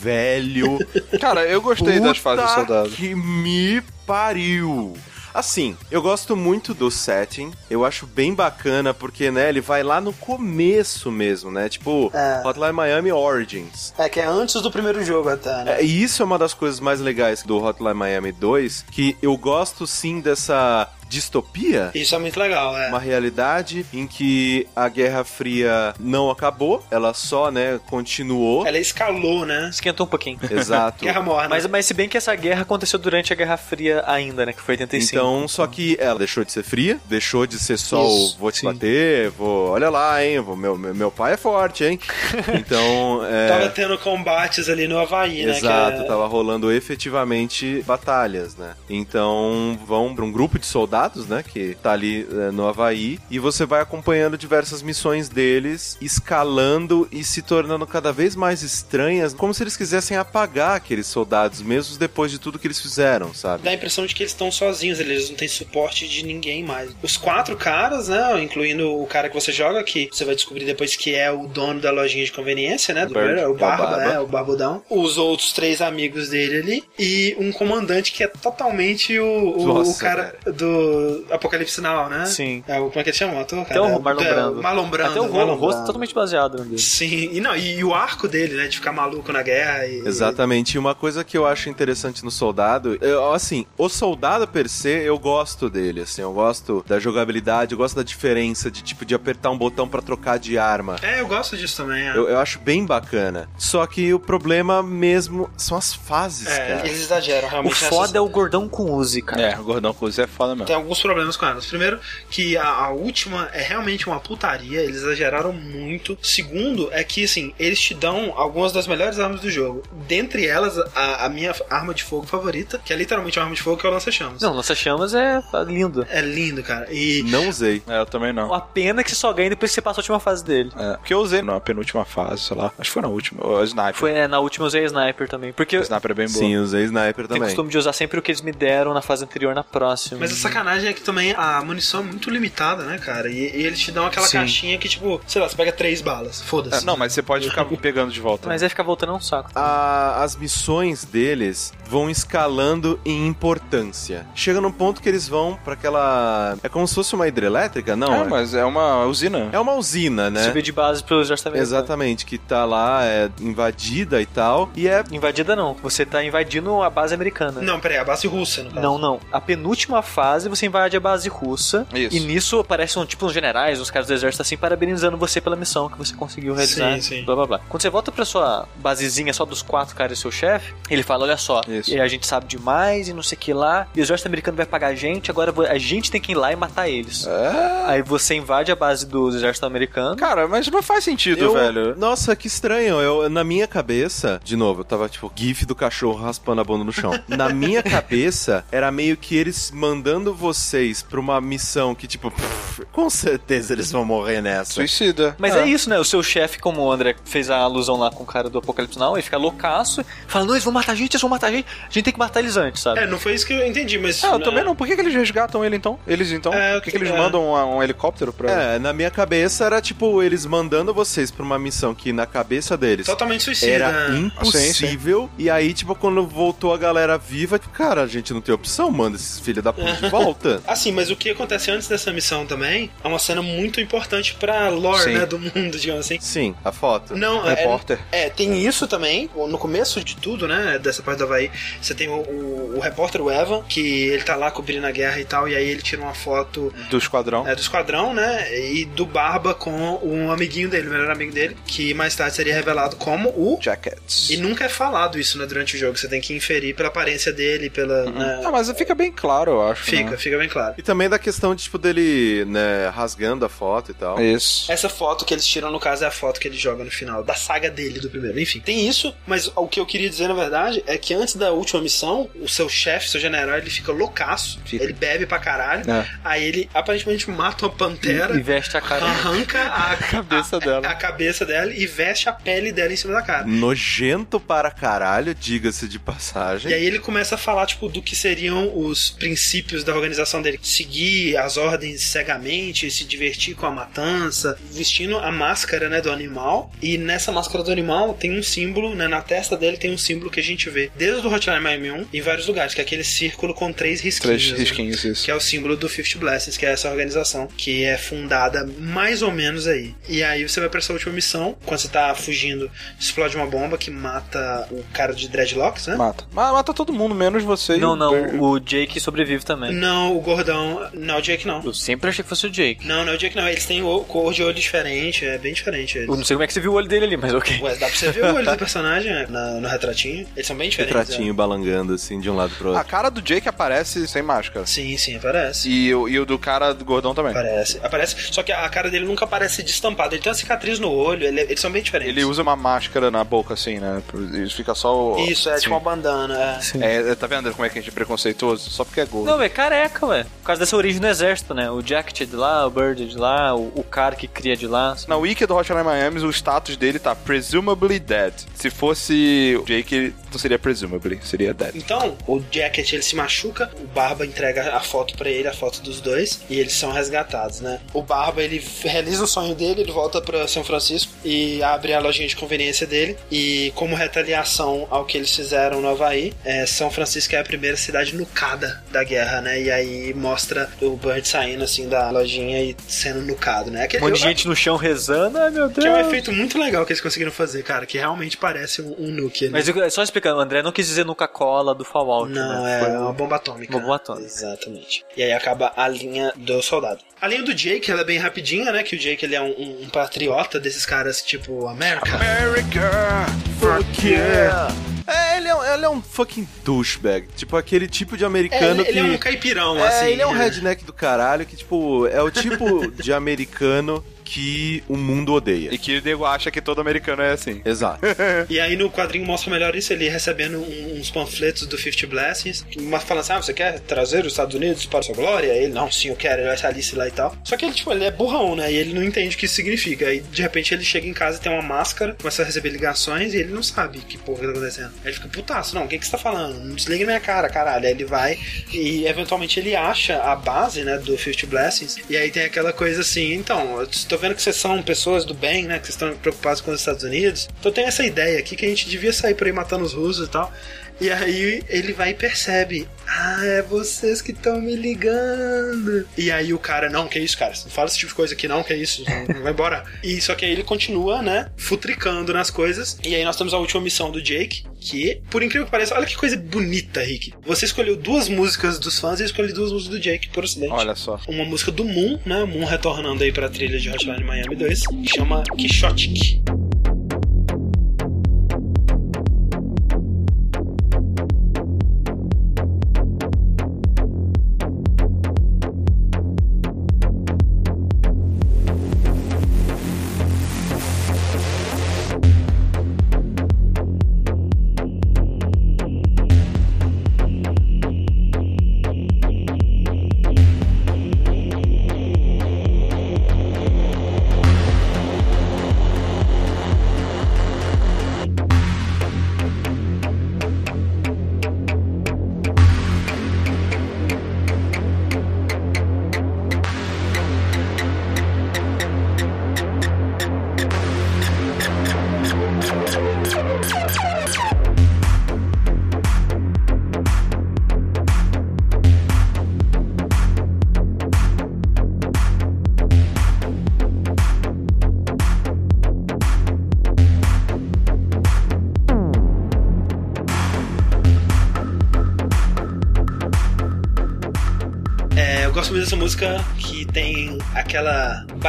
velho. [laughs] Cara, eu gostei das fases do Puta soldado. Que me pariu. Assim, eu gosto muito do setting. Eu acho bem bacana porque, né, ele vai lá no começo mesmo, né? Tipo, É. Hotline Miami Origins. É, que é antes do primeiro jogo até, né? É, e isso é uma das coisas mais legais do Hotline Miami 2, que eu gosto sim dessa distopia. Isso é muito legal, é. Uma realidade em que a Guerra Fria não acabou, ela só, né, continuou. Ela escalou, né? Esquentou um pouquinho. [laughs] Exato. Guerra morna. Mas, mas se bem que essa guerra aconteceu durante a Guerra Fria ainda, né? Que foi 85. Então, só que ela deixou de ser fria, deixou de ser só Isso, o vou te sim. bater, vou. Olha lá, hein? Vou, meu, meu, meu pai é forte, hein? [laughs] Então. É... Tava tendo combates ali no Havaí, né? Exato, que é... tava rolando efetivamente batalhas, né? Então vão pra um grupo de soldados soldados, né? Que tá ali é, no Havaí. E você vai acompanhando diversas missões deles, escalando e se tornando cada vez mais estranhas, como se eles quisessem apagar aqueles soldados, mesmo depois de tudo que eles fizeram, sabe? Dá a impressão de que eles estão sozinhos, eles não têm suporte de ninguém mais. Os quatro caras, né? Incluindo o cara que você joga, que você vai descobrir depois que é o dono da lojinha de conveniência, né? Do Bird, Bird, é o é Barba, é, o Barbudão. Os outros três amigos dele ali. E um comandante que é totalmente o, o, Nossa, o cara do Apocalipse Now, né? Sim. É, o- como é que ele chama? o ator, Até o Marlon É, Brando. Marlon Brando. Até o, Marlon o rosto Brando. totalmente baseado no dele. Sim, e, não, e, o arco dele, né? De ficar maluco na guerra. E, Exatamente. E uma coisa que eu acho interessante no soldado, eu, assim, o soldado per se, eu gosto dele, assim, eu gosto da jogabilidade, eu gosto da diferença de tipo de apertar um botão pra trocar de arma. É, eu gosto disso também. É, Eu, eu acho bem bacana. Só que o problema mesmo são as fases, É, cara. eles exageram O realmente. nessas- foda é o gordão com Uzi, cara. É, o Gordão Cruz é foda mesmo. Tem alguns problemas com elas. Primeiro, que a, a última é realmente uma putaria, eles exageraram muito. Segundo, é que, assim, eles te dão algumas das melhores armas do jogo. Dentre elas, a, a minha arma de fogo favorita, que é literalmente uma arma de fogo, que é o lança-chamas. Não, lança-chamas é lindo. É lindo, cara. E Não usei. É, eu também não. Uma pena que você só ganha depois que você passa a última fase dele. É, porque eu usei na penúltima fase, sei lá. Acho que foi na última. O Sniper. Foi é, na última eu usei a Sniper também. Porque Sniper é bem bom. Sim, usei sniper tenho também. costume de usar sempre o que eles me deram na fase anterior na próxima. Mas a sacanagem é que também a munição é muito limitada, né, cara? E, e eles te dão aquela Sim. caixinha que, tipo, sei lá, você pega três balas. É, Foda-se. não, mas você pode ficar [laughs] pegando de volta. Mas aí ficar voltando é um saco. A- as missões deles vão escalando em importância. Chega num ponto que eles vão pra aquela. É como se fosse uma hidrelétrica? Não. é, é- mas é uma usina. É uma usina, né? Subir de base pro exército americano. Exatamente, que tá lá, é invadida e tal. E é. Invadida não, você tá invadindo a base americana. Não, peraí, a base russa, no caso. Não, não. A penúltima fase você invade a base russa. Isso. E nisso aparecem um, tipo uns generais, uns caras do exército assim, parabenizando você pela missão que você conseguiu realizar. Sim, sim. Blá blá blá. Quando você volta pra sua basezinha só dos quatro caras e seu chefe, ele fala: olha só, Isso. e a gente sabe demais e não sei o que lá. E o exército americano vai pagar a gente, agora a gente tem que ir lá e matar eles. É. Aí você invade a base do exército americano. Cara, mas não faz sentido, Eu- velho. Nossa, que estranho. Eu, na minha cabeça, de novo, eu tava tipo, gif do cachorro raspando a bunda no chão. [laughs] na minha cabeça, era meio que eles mandando vocês pra uma missão que, tipo, pff, com certeza eles vão morrer nessa. Suicida. Mas é. isso, né? O seu chefe, como o André fez a alusão lá com o cara do Apocalipse Now, ele fica loucaço, fala, não, eles vão matar a gente, eles vão matar a gente, a gente tem que matar eles antes, sabe? É, não foi isso que eu entendi, mas. Ah, eu né, também não. Por que, que eles resgatam ele então? Eles então? É, Por que, que eles é. mandam um, um helicóptero pra. É, na minha cabeça era tipo eles mandando vocês pra uma missão que na cabeça deles Totalmente suicida. era né? impossível. E aí, tipo, quando voltou a galera viva, tipo, cara, a gente não tem opção, manda esses filhos da puta de [laughs] volta. Assim, mas o que acontece antes dessa missão também é uma cena muito importante pra lore, Sim. né, do mundo, digamos assim. Sim, a foto. Não, é, Repórter. é, tem isso também. No começo de tudo, né, dessa parte do Havaí, você tem o, o, o repórter, o Evan, que ele tá lá cobrindo a guerra e tal, e aí ele tira uma foto Do esquadrão. é, do esquadrão, né, e do Barba com um amiguinho dele, o melhor amigo dele, que mais tarde seria revelado como o... Jackets. E nunca é falado isso, né, durante o jogo, você tem que inferir pela aparência dele, pela... né, Ah, mas fica bem claro, eu acho. Fica, né? Fica bem claro. E também da questão de, tipo, dele, né, rasgando a foto e tal. Isso. Essa foto que eles tiram, no caso, é a foto que ele joga no final da saga dele, do primeiro. Enfim, tem isso, mas o que eu queria dizer, na verdade, é que antes da última missão, o seu chefe, seu general, ele fica loucaço. Fica. Ele bebe pra caralho. É. Aí ele aparentemente mata uma pantera. E veste a cara. Arranca [laughs] a, cabeça a- dela. A cabeça dela e veste a pele dela em cima da cara. Nojento para caralho, diga-se de passagem. E aí ele começa a falar, tipo, do que seriam os princípios da organização dele. Seguir as ordens cegamente, se divertir com a matança, vestindo a máscara, né, do animal. E nessa máscara do animal tem um símbolo, né, na testa dele tem um símbolo que a gente vê desde o Hotline Miami 1 em vários lugares, que é aquele círculo com três risquinhos. Três né? risquinhos, isso. que é o símbolo do Fifth Blessings, que é essa organização que é fundada mais ou menos aí. E aí você vai pra essa última missão, quando você tá fugindo, explode uma bomba que mata o cara de dreadlocks, né? Mata. Ma- Mata todo mundo, menos você. e Não, não, o Jake sobrevive também. Não, o gordão. Não, o Jake não. Eu sempre achei que fosse o Jake. Não, não é o Jake não. Eles têm o- cor de olho diferente, é bem diferente. Eles. Eu não sei como é que você viu o olho dele ali, mas ok. Ué, dá pra você ver o olho do [laughs] personagem né, na- no retratinho. Eles são bem diferentes. Retratinho balangando, assim, de um lado pro A outro. cara do Jake aparece sem máscara. é. Sim, sim, aparece. E, o- e o do cara do gordão também. Aparece. Aparece. Só que a cara dele nunca aparece destampada. Ele tem uma cicatriz no olho, ele- eles são bem diferentes. Ele usa uma máscara na boca, assim, né? Isso fica só o. Isso, é assim. tipo uma bandana. É. É, tá vendo como é que a gente é preconceituoso? Só porque é gordo. Não, é careca. Ué. Por causa dessa origem no exército, né? O Jacket é de lá, o Bird é de lá, o, o cara que cria de lá. Na wiki do Hotline Miami, o status dele tá presumably dead. Se fosse o Jake, não seria presumably, seria dead. Então, o Jacket ele se machuca, o Barba entrega a foto pra ele, a foto dos dois, e eles são resgatados, né? O Barba ele realiza o sonho dele, ele volta pra São Francisco e abre a lojinha de conveniência dele. E como retaliação ao que eles fizeram no Havaí, é, São Francisco é a primeira cidade nucada da guerra, né? E aí mostra o Bird saindo assim da lojinha e sendo nucado, né? Um Aquele, monte de gente no chão rezando, ai meu Deus. que é um efeito muito legal que eles conseguiram fazer, cara, que realmente parece um, um nuke. Né? Mas eu- só explicando, o André não quis dizer Nuka-Cola do Fallout, Não, né? é Foi uma bomba atômica. Uma bomba atômica. Exatamente. E aí acaba a linha do soldado. A linha do Jake, ela é bem rapidinha, né? Que o Jake ele é um, um- um patriota desses caras tipo América. America! Fuck yeah! É, ele é, um- ele é um fucking douchebag. Tipo, aquele tipo de É, americano ele, que... ele é um caipirão, É, assim. ele é um redneck do caralho que, tipo, é o tipo de americano que o mundo odeia. E que o Diego acha que todo americano é assim. Exato. [laughs] E aí no quadrinho mostra melhor isso, ele recebendo uns panfletos do 50 Blessings, mas falando assim, ah, você quer trazer os Estados Unidos para sua glória? Ele, não, sim, eu quero, ele vai estar ali lá e tal. Só que ele, tipo, ele é burrão, né? E ele não entende o que isso significa. Aí, de repente, ele chega em casa e tem uma máscara, começa a receber ligações e ele não sabe que porra que tá acontecendo. Aí ele fica, putaço, não, o que que você tá falando? Não desliga minha cara, caralho. Aí ele vai e, eventualmente, ele acha a base, né, do 50 Blessings. E aí tem aquela coisa assim, então, eu tô vendo que vocês são pessoas do bem, né, que vocês estão preocupados com os Estados Unidos. Então tem essa ideia aqui que a gente devia sair por aí matando os russos e tal. E aí ele vai e percebe: Ah, é vocês que estão me ligando. E aí o cara, não, que isso, cara? Não fala esse tipo de coisa aqui, não, que isso, não vai embora. E só que aí ele continua, né, futricando nas coisas. E aí nós temos a última missão do Jake, que, por incrível que pareça, olha que coisa bonita, Rick. Você escolheu duas músicas dos fãs e eu escolhi duas músicas do Jake, por acidente Olha só. uma música do Moon, né? Moon retornando aí pra trilha de Hotline Miami 2, que chama Quixotic.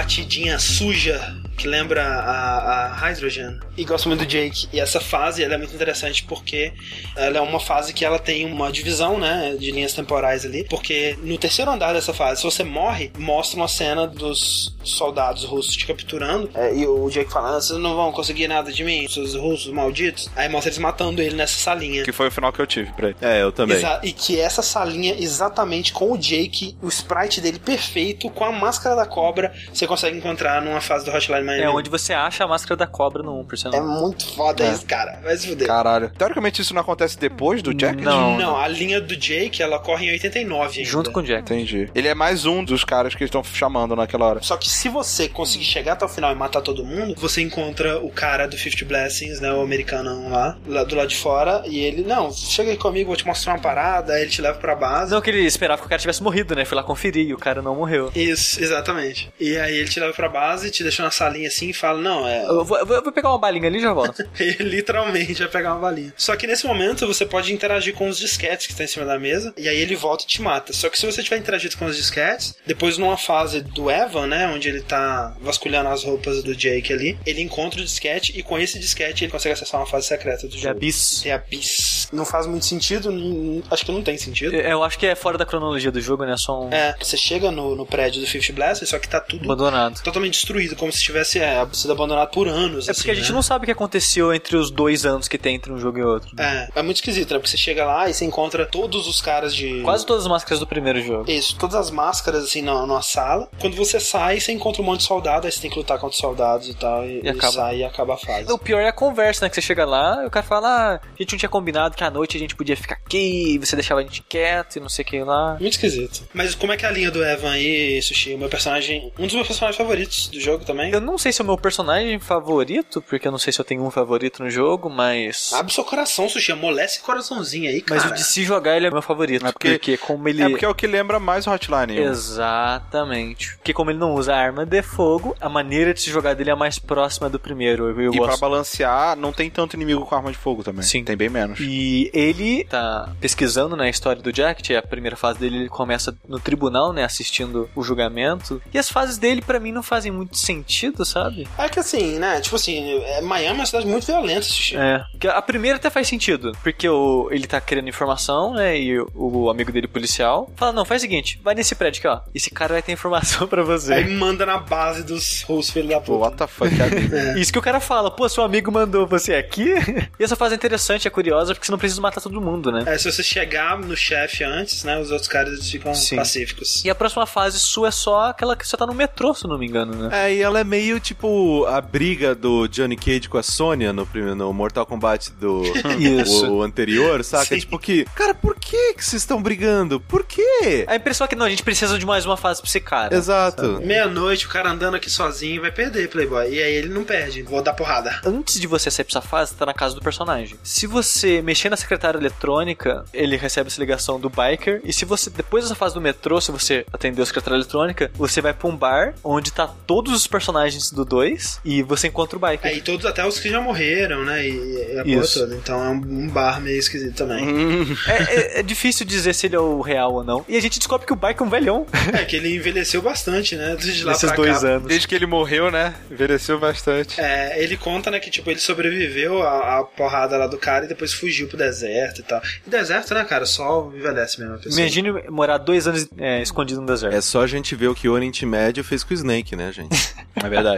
Batidinha suja que lembra a, a Hydrogen. E gosto muito do Jake. E essa fase ela é muito interessante porque ela é uma fase que ela tem uma divisão, né, de linhas temporais ali. Porque no terceiro andar dessa fase, se você morre, mostra uma cena dos soldados russos te capturando. É, e o Jake falando, vocês não vão conseguir nada de mim, seus russos malditos. Aí mostra eles matando ele nessa salinha. Que foi o final que eu tive pra ele. É, eu também. Exa- e que essa salinha, exatamente com o Jake, o sprite dele perfeito, com a máscara da cobra, você consegue encontrar numa fase do Hotline É onde você acha a máscara da cobra no 1%. É muito foda É. isso, cara. Vai se fuder. Caralho. Teoricamente isso não acontece depois do Jack? Não. Não, a linha do Jake, ela corre em 89 ainda. Junto com o Jack. Entendi. Ele é mais um dos caras que estão chamando naquela hora. Só que se você conseguir chegar até o final e matar todo mundo, você encontra o cara do 50 Blessings, né? O americano lá, lá do lado de fora, e ele, não, chega aí comigo, vou te mostrar uma parada, aí ele te leva pra base. Não que ele esperava que o cara tivesse morrido, né? Foi lá conferir e o cara não morreu. Isso, exatamente. E aí ele te leva pra base, te deixa na salinha assim e fala, não, é. Eu vou, eu vou- eu pegar uma balinha ali e já volto. [laughs] Ele literalmente vai pegar uma balinha. Só que nesse momento você pode interagir com os disquetes que estão em cima da mesa, e aí ele volta e te mata. Só que se você tiver interagido com os disquetes, depois numa fase do Evan, né, onde ele tá vasculhando as roupas do Jake ali, ele encontra o disquete e com esse disquete ele consegue acessar uma fase secreta do De jogo. Abyss. The Abyss. Não faz muito sentido, não- acho que não tem sentido. Eu acho que é fora da cronologia do jogo, né? Só um É, você chega no, no prédio do Fifth Blaster, só que tá tudo abandonado. totalmente destruído, como se tivesse é, sido abandonado por anos. É porque assim, a gente né? não sabe o que aconteceu entre os dois anos que tem entre um jogo e outro. É, é muito esquisito, né? Porque você chega lá e você encontra todos os caras de. Quase todas as máscaras do primeiro jogo. Isso, todas as máscaras assim na, numa sala. Quando você sai, você encontra um monte de soldado, aí você tem que lutar contra os soldados e tal. E, E acaba. sai e acaba a fase. O pior é a conversa, né? Que você chega lá e o cara fala: ah, a gente não tinha combinado que à noite a gente podia ficar aqui, e você deixava a gente quieto e não sei o que lá. Muito esquisito. Mas como é que é a linha do Evan aí, Sushi? O meu personagem. Um dos meus personagens favoritos do jogo também. Eu não sei se é o meu personagem favorito, porque eu não sei se eu tenho um favorito no jogo, mas. Abre seu coração, Sushi. Amolece esse coraçãozinho aí, cara. Mas o de se jogar ele é meu favorito. É porque- porque, como ele. É porque é o que lembra mais o Hotline. Exatamente. Porque como ele não usa arma de fogo, a maneira de se jogar dele é mais próxima do primeiro. Eu, eu E pra gosto. balancear, não tem tanto inimigo com arma de fogo também. Sim. Tem bem menos. E ele tá pesquisando né, a história do Jack, é a primeira fase dele, ele começa no tribunal, né, assistindo o julgamento. E as fases dele, pra mim, não fazem muito sentido, sabe? É que assim, né? Tipo assim, é, Miami é uma cidade muito violenta. É. A primeira até faz sentido, porque o, ele tá querendo informação, né, e o, o amigo dele, policial, fala, não, faz o seguinte, vai nesse prédio aqui, ó. Esse cara vai ter informação [laughs] pra você. Aí manda na base dos hosts, filho da puta. what the fuck? [laughs] Isso que o cara fala, pô, seu amigo mandou você aqui? [laughs] e essa fase é interessante, é curiosa, porque você não precisa matar todo mundo, né? É, se você chegar no chefe antes, né? Os outros caras ficam Sim. pacíficos. E a próxima fase sua é só aquela que você tá no metrô, se eu não me engano, né? É, e ela é meio tipo a briga do Johnny Cage com a Sônia no, primeiro, no Mortal Kombat do [laughs] Isso. o, o anterior, saca? Sim. Tipo que, cara, por que que vocês estão brigando? Por quê? A impressão é que não, a gente precisa de mais uma fase pra esse cara. Exato. Meia-noite, o cara andando aqui sozinho vai perder, Playboy. E aí ele não perde. Vou dar porrada. Antes de você sair pra essa fase, você tá na casa do personagem. Se você mexer na secretária eletrônica, ele recebe essa ligação do biker. E se você, depois dessa fase do metrô, se você atender a secretária eletrônica, você vai pra um bar onde tá todos os personagens do 2 e você encontra o biker. Aí todos, até os que já morreram, né? E, e a Isso. toda. Então é um, um bar meio esquisito também. [laughs] É, é- é difícil dizer se ele é o real ou não. E a gente descobre que o biker é um velhão é que ele envelheceu bastante, né? De lá nesses pra dois cá. anos. Desde que ele morreu, né? Envelheceu bastante. É, ele conta, né, que tipo, ele sobreviveu à, à porrada lá do cara e depois fugiu pro deserto e tal. E deserto, né, cara? Só envelhece mesmo a pessoa. Imagine morar dois anos é, escondido no deserto. É só a gente ver o que o Oriente Médio fez com o Snake, né, gente? [laughs] É verdade.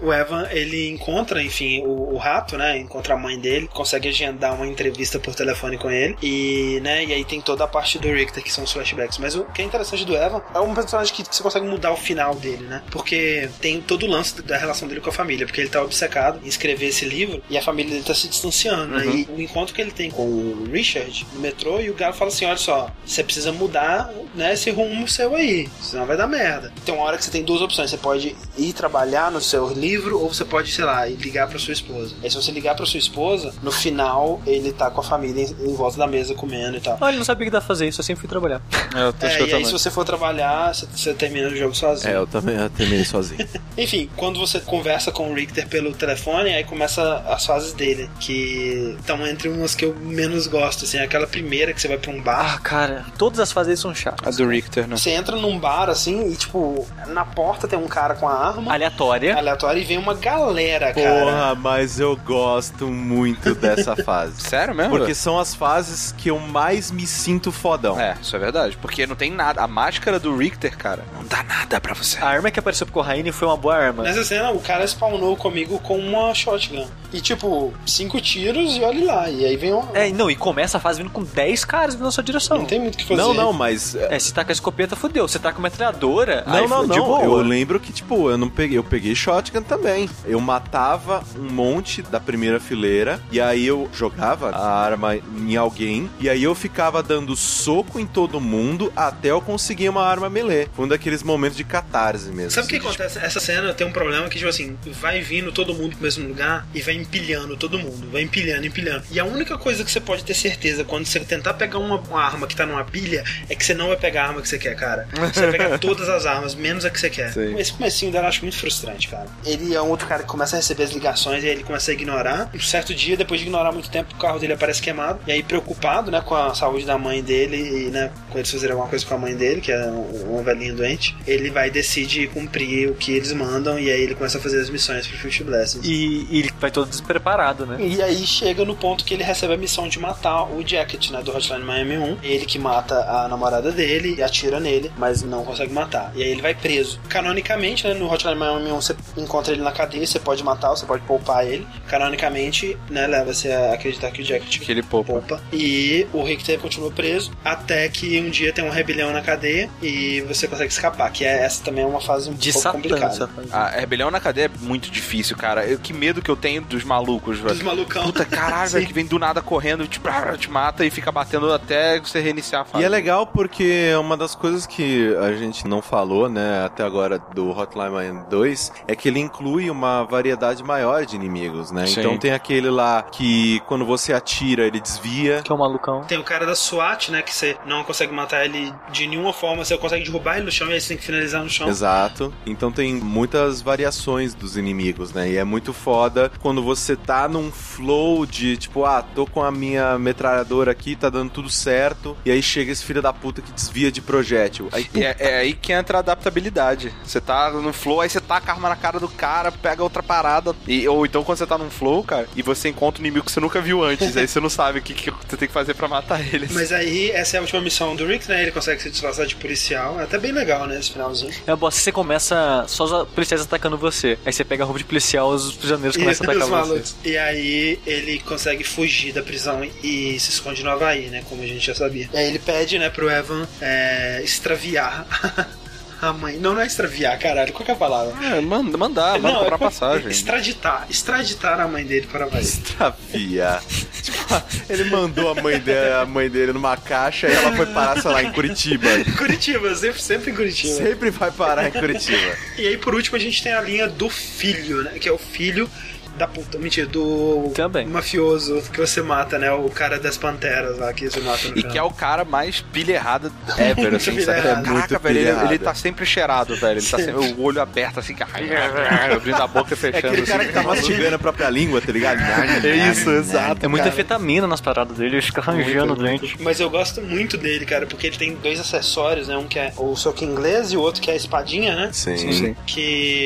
O Evan, ele encontra, enfim, o, o rato, né? Encontra a mãe dele, consegue agendar uma entrevista por telefone com ele. E, né, e aí tem toda a parte do Richter, que são os flashbacks. Mas o que é interessante do Evan é um personagem que você consegue mudar o final dele, né? Porque tem todo o lance da relação dele com a família. Porque ele tá obcecado em escrever esse livro e a família dele tá se distanciando, né? E o encontro que ele tem com o Richard no metrô e o cara fala assim: olha só, você precisa mudar, né, esse rumo seu aí, senão vai dar merda. Tem uma hora que você tem duas opções: você pode ir trabalhar no seu livro ou você pode, sei lá, ligar pra sua esposa. Aí se você ligar pra sua esposa, no final ele tá com a família em, em volta da mesa comendo e tal. Olha, não sabia que dá pra fazer isso, eu sempre fui trabalhar. É, eu tô É, acho que eu e aí também. se você for trabalhar, você, você termina o jogo sozinho. é, eu também eu terminei sozinho. [laughs] Enfim, quando você conversa com o Richter pelo telefone, aí começa as fases dele, que estão entre umas que eu menos gosto, assim, aquela primeira que você vai pra um bar. Ah, cara, todas as fases são A chatas. do Richter, né? Você entra num bar assim e, tipo, na porta tem um cara com a arma Aleatória. aleatória e vem uma galera, cara. Porra, mas eu gosto muito dessa [laughs] fase. Sério mesmo? Porque são as fases que eu mais me sinto fodão. É, isso é verdade. Porque não tem nada. A máscara do Richter, cara, não dá nada pra você. A arma que apareceu pro Corraine foi uma boa arma. Nessa cena, o cara spawnou comigo com uma shotgun. E, tipo, cinco tiros e olha lá. E aí vem uma. É, não, e começa a fase vindo com 10 caras vindo na sua direção. Não tem muito o que fazer. Não, não, mas É, se tá com a escopeta, fudeu. Se tá com a metralhadora, Não, aí não, não. boa. Eu lembro que, tipo, eu não peguei. Eu peguei shotgun também. Eu matava um monte da primeira fileira. E aí eu jogava a arma em alguém. E aí eu ficava dando soco em todo mundo até eu conseguir uma arma melee. Foi um daqueles momentos de catarse mesmo. Sabe o que assim, acontece? Essa cena tem um problema que, tipo assim, vai vindo todo mundo pro mesmo lugar e vai empilhando todo mundo. Vai empilhando, empilhando. E a única coisa que você pode ter certeza quando você tentar pegar uma, uma arma que tá numa pilha é que você não vai pegar a arma que você quer, cara. Você vai pegar [laughs] todas as armas, menos a que você quer. Sim. Esse comecinho dela eu acho muito frustrante, cara. Ele é um outro cara que começa a receber as ligações e aí ele começa a ignorar. Um certo dia, depois de ignorar muito tempo, o carro dele aparece queimado. E aí, preocupado, né, com a saúde da mãe dele e, né, com eles fazerem alguma coisa com a mãe dele, que é um, um velhinho doente, ele vai decidir cumprir o que eles mandam e aí ele começa a fazer as missões pro Fruit Blessings. E, e ele vai todo despreparado, né? E aí chega no ponto que ele recebe a missão de matar o Jacket, né, do Hotline Miami 1. Ele que mata a namorada dele e atira nele, mas não consegue matar. E aí ele vai preso. Canonicamente, né, no Hotline Miami 1 você encontra ele na cadeia, você pode matar, você pode poupar ele. Canonicamente, né, leva-se a acreditar que o Jacket Que ele poupa. poupa. E o Rick Taylor continua preso até que um dia tem uma rebelião na cadeia e você consegue escapar. Que é, essa também é uma fase um De pouco Satã, complicada. A rebelião na cadeia é muito difícil, cara. Eu, que medo que eu tenho dos malucos, velho. Dos malucão. Puta caralho, [laughs] velho, que vem do nada correndo, te, te mata e fica batendo até você reiniciar a fase. E é legal porque uma das coisas que a gente não falou, né, até agora do Hotline Miami 2, é que ele inclui uma variedade maior de inimigos, né? Sim. Então tem aquele lá que quando você atira, ele desvia. Que é o malucão. Tem o cara da SWAT, né? Que você não consegue matar ele de nenhuma forma, você consegue derrubar ele no chão e aí você tem que finalizar no chão. Exato. Então tem muitas variações dos inimigos, né? E é muito foda quando você tá num flow de tipo, ah, tô com a minha metralhadora aqui, tá dando tudo certo. E aí chega esse filho da puta que desvia de projétil. Aí, é, é aí que entra a adaptabilidade. Você tá no flow, aí você taca a arma na cara do cara, pega outra parada. E, ou então quando você tá num flow, cara, e você encontra um inimigo que você nunca viu antes, [laughs] aí você não sabe o que, que você tem que fazer pra matar ele. Mas aí, essa é a última missão do Rick, né? Ele consegue se disfarçar de policial. É até bem legal, né? Esse finalzinho. É bosta, você começa só os policiais atacando você. Aí você pega a roupa de policial, os prisioneiros começam a E, os atacar você. e aí ele consegue fugir da prisão e se esconde no Havaí, né? Como a gente já sabia. E aí ele pede, né, pro Evan é, extraviar [laughs] a mãe. Não, não é extraviar, caralho. Qual que é a palavra? É, manda, mandar, manda não, comprar é passagem. Extraditar. Extraditar a mãe dele para o Havaí. Extravia. tipo, [laughs] ele mandou a mãe, dele, a mãe dele numa caixa e ela foi parar, sei lá, em Curitiba. [laughs] Curitiba, sempre, sempre em Curitiba. Sempre vai parar em Curitiba. E aí, por último, a gente tem a linha do filho, né? Que é o filho da puta, mentira, do Também. mafioso que você mata, né? O cara das panteras lá que você mata no E final. que é o cara mais pilha errada ever, assim, sabe? [laughs] errada. Caraca, Muito velho, ele, ele tá sempre cheirado, velho. Ele tá sempre o olho aberto, assim, cara, [laughs] abrindo a boca e É fechando. aquele cara assim. que tá mastigando a própria língua, tá ligado? [laughs] É isso, exato. É muita Cara. fetamina nas paradas dele, ele fica arranjando o dente. Mas eu gosto muito dele, cara, porque ele tem dois acessórios, né? Um que é o soco inglês e o outro que é a espadinha, né? Sim. Que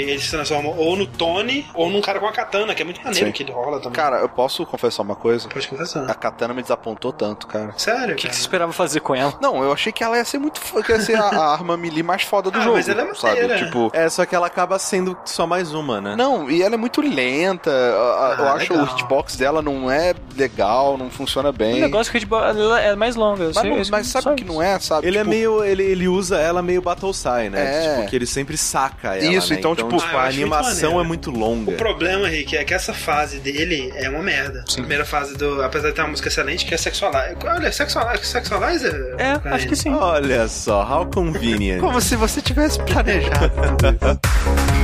ele se transforma ou no Tony ou num cara com a katana, que é muito maneiro Sim. que ele rola também. Cara, eu posso confessar uma coisa? Pode A confessar. katana me desapontou tanto, cara. Sério, O que, que você esperava fazer com ela? Não, eu achei que ela ia ser muito foda, que ia ser a, a [laughs] arma melee mais foda do Ah, jogo. mas ela é sabe? maneira. Tipo. É, só que ela acaba sendo só mais uma, né? Não, e ela é muito lenta. a- a- eu Ah, acho legal. o hitbox dela não é legal, não funciona O bem. negócio é que tipo, ela é mais longa. eu Mas, sei, não- mas sabe o que não é, sabe? Ele é Tipo, meio. Ele, ele usa ela meio Battle Sai, né? É. Tipo, que ele sempre saca ela. Isso, né? então, tipo, Ah, eu a muito animação maneiro. é muito longa. O problema, Rick, é que essa fase dele é uma merda. A primeira fase do. Apesar de ter uma música excelente, que é Sexualizer. Olha, Sexualizer. Sexualizer É, acho que sim. Olha só, how convenient. Como se você tivesse planejado. [laughs]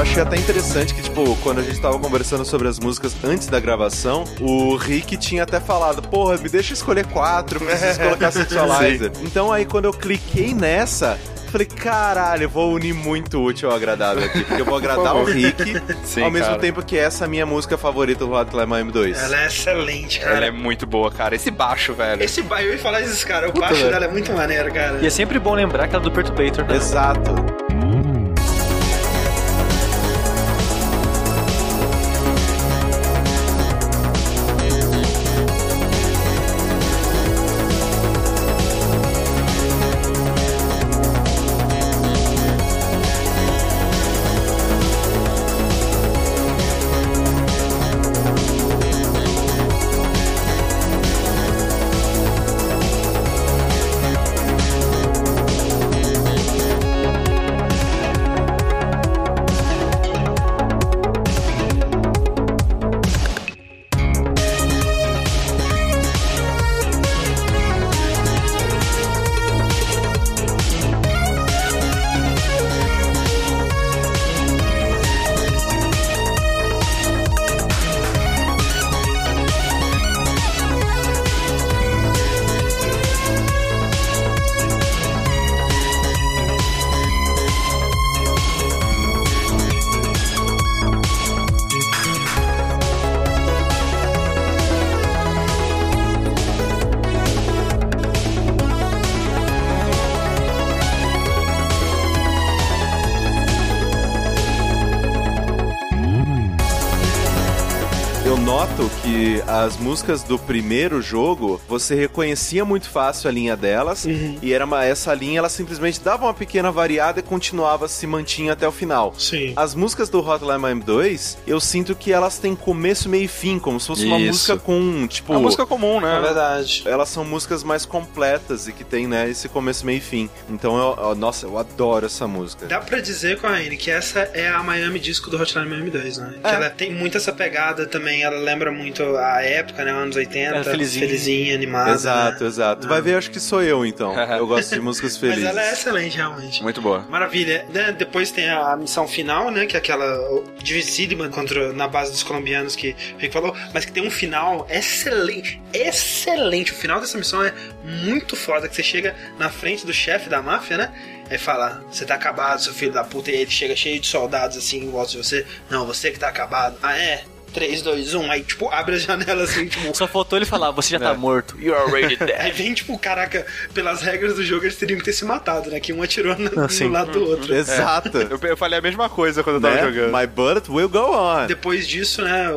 eu achei até interessante que, tipo, quando a gente tava conversando sobre as músicas antes da gravação, o Rick tinha até falado, porra, me deixa escolher quatro, preciso [laughs] colocar Sexualizer. Então aí quando eu cliquei nessa, falei, caralho, eu vou unir muito útil ao agradável aqui, porque eu vou agradar o Rick, [laughs] Sim, ao mesmo cara. tempo que essa é a minha música favorita do Hotline Miami 2. Ela é excelente, cara. Ela é muito boa, cara. Esse baixo, velho. Esse baixo, eu ia falar isso, cara. O baixo velho. dela é muito maneiro, cara. E é sempre bom lembrar que ela é do Perturbator, né? Exato. Músicas do primeiro jogo, você reconhecia muito fácil a linha delas, e era uma, essa linha, ela simplesmente dava uma pequena variada e continuava, se mantinha até o final. Sim. As músicas do Hotline Miami 2, eu sinto que elas têm começo, meio e fim, como se fosse uma Isso. música com, tipo... É uma música comum, né? É verdade. Elas são músicas mais completas e que tem, né, esse começo, meio e fim. Então, eu, eu- nossa, eu adoro essa música. Dá pra dizer, Corraine, que essa é a Miami Disco do Hotline Miami 2, né? Que É. ela tem muito essa pegada também, ela lembra muito a época, né? Anos 80. É, felizinha. Felizinha, animada. Exato, né? exato. Vai ver, acho que sou eu, então. [laughs] Eu gosto de músicas Mas felizes. ela é excelente, realmente. Muito boa. Maravilha. Né, Depois tem a missão final, né? Que é aquela dificílima contra na base dos colombianos que o Rick falou, mas que tem um final excelente. Excelente. O final dessa missão é muito foda. Que você chega na frente do chefe da máfia, né? Aí fala, você tá acabado, seu filho da puta, e ele chega cheio de soldados assim em volta de você. Não, você que tá acabado. Ah, é? 3, 2, 1. Aí, tipo, abre a janela assim, tipo. Só faltou ele falar, você já tá morto. You are already [laughs] dead. Aí vem, tipo, caraca, pelas regras do jogo eles teriam que ter se matado, né? Que um atirou no, no lado do outro. Exato. Eu, eu falei a mesma coisa quando eu tava Né? jogando. My bullet will go on. Depois disso, né,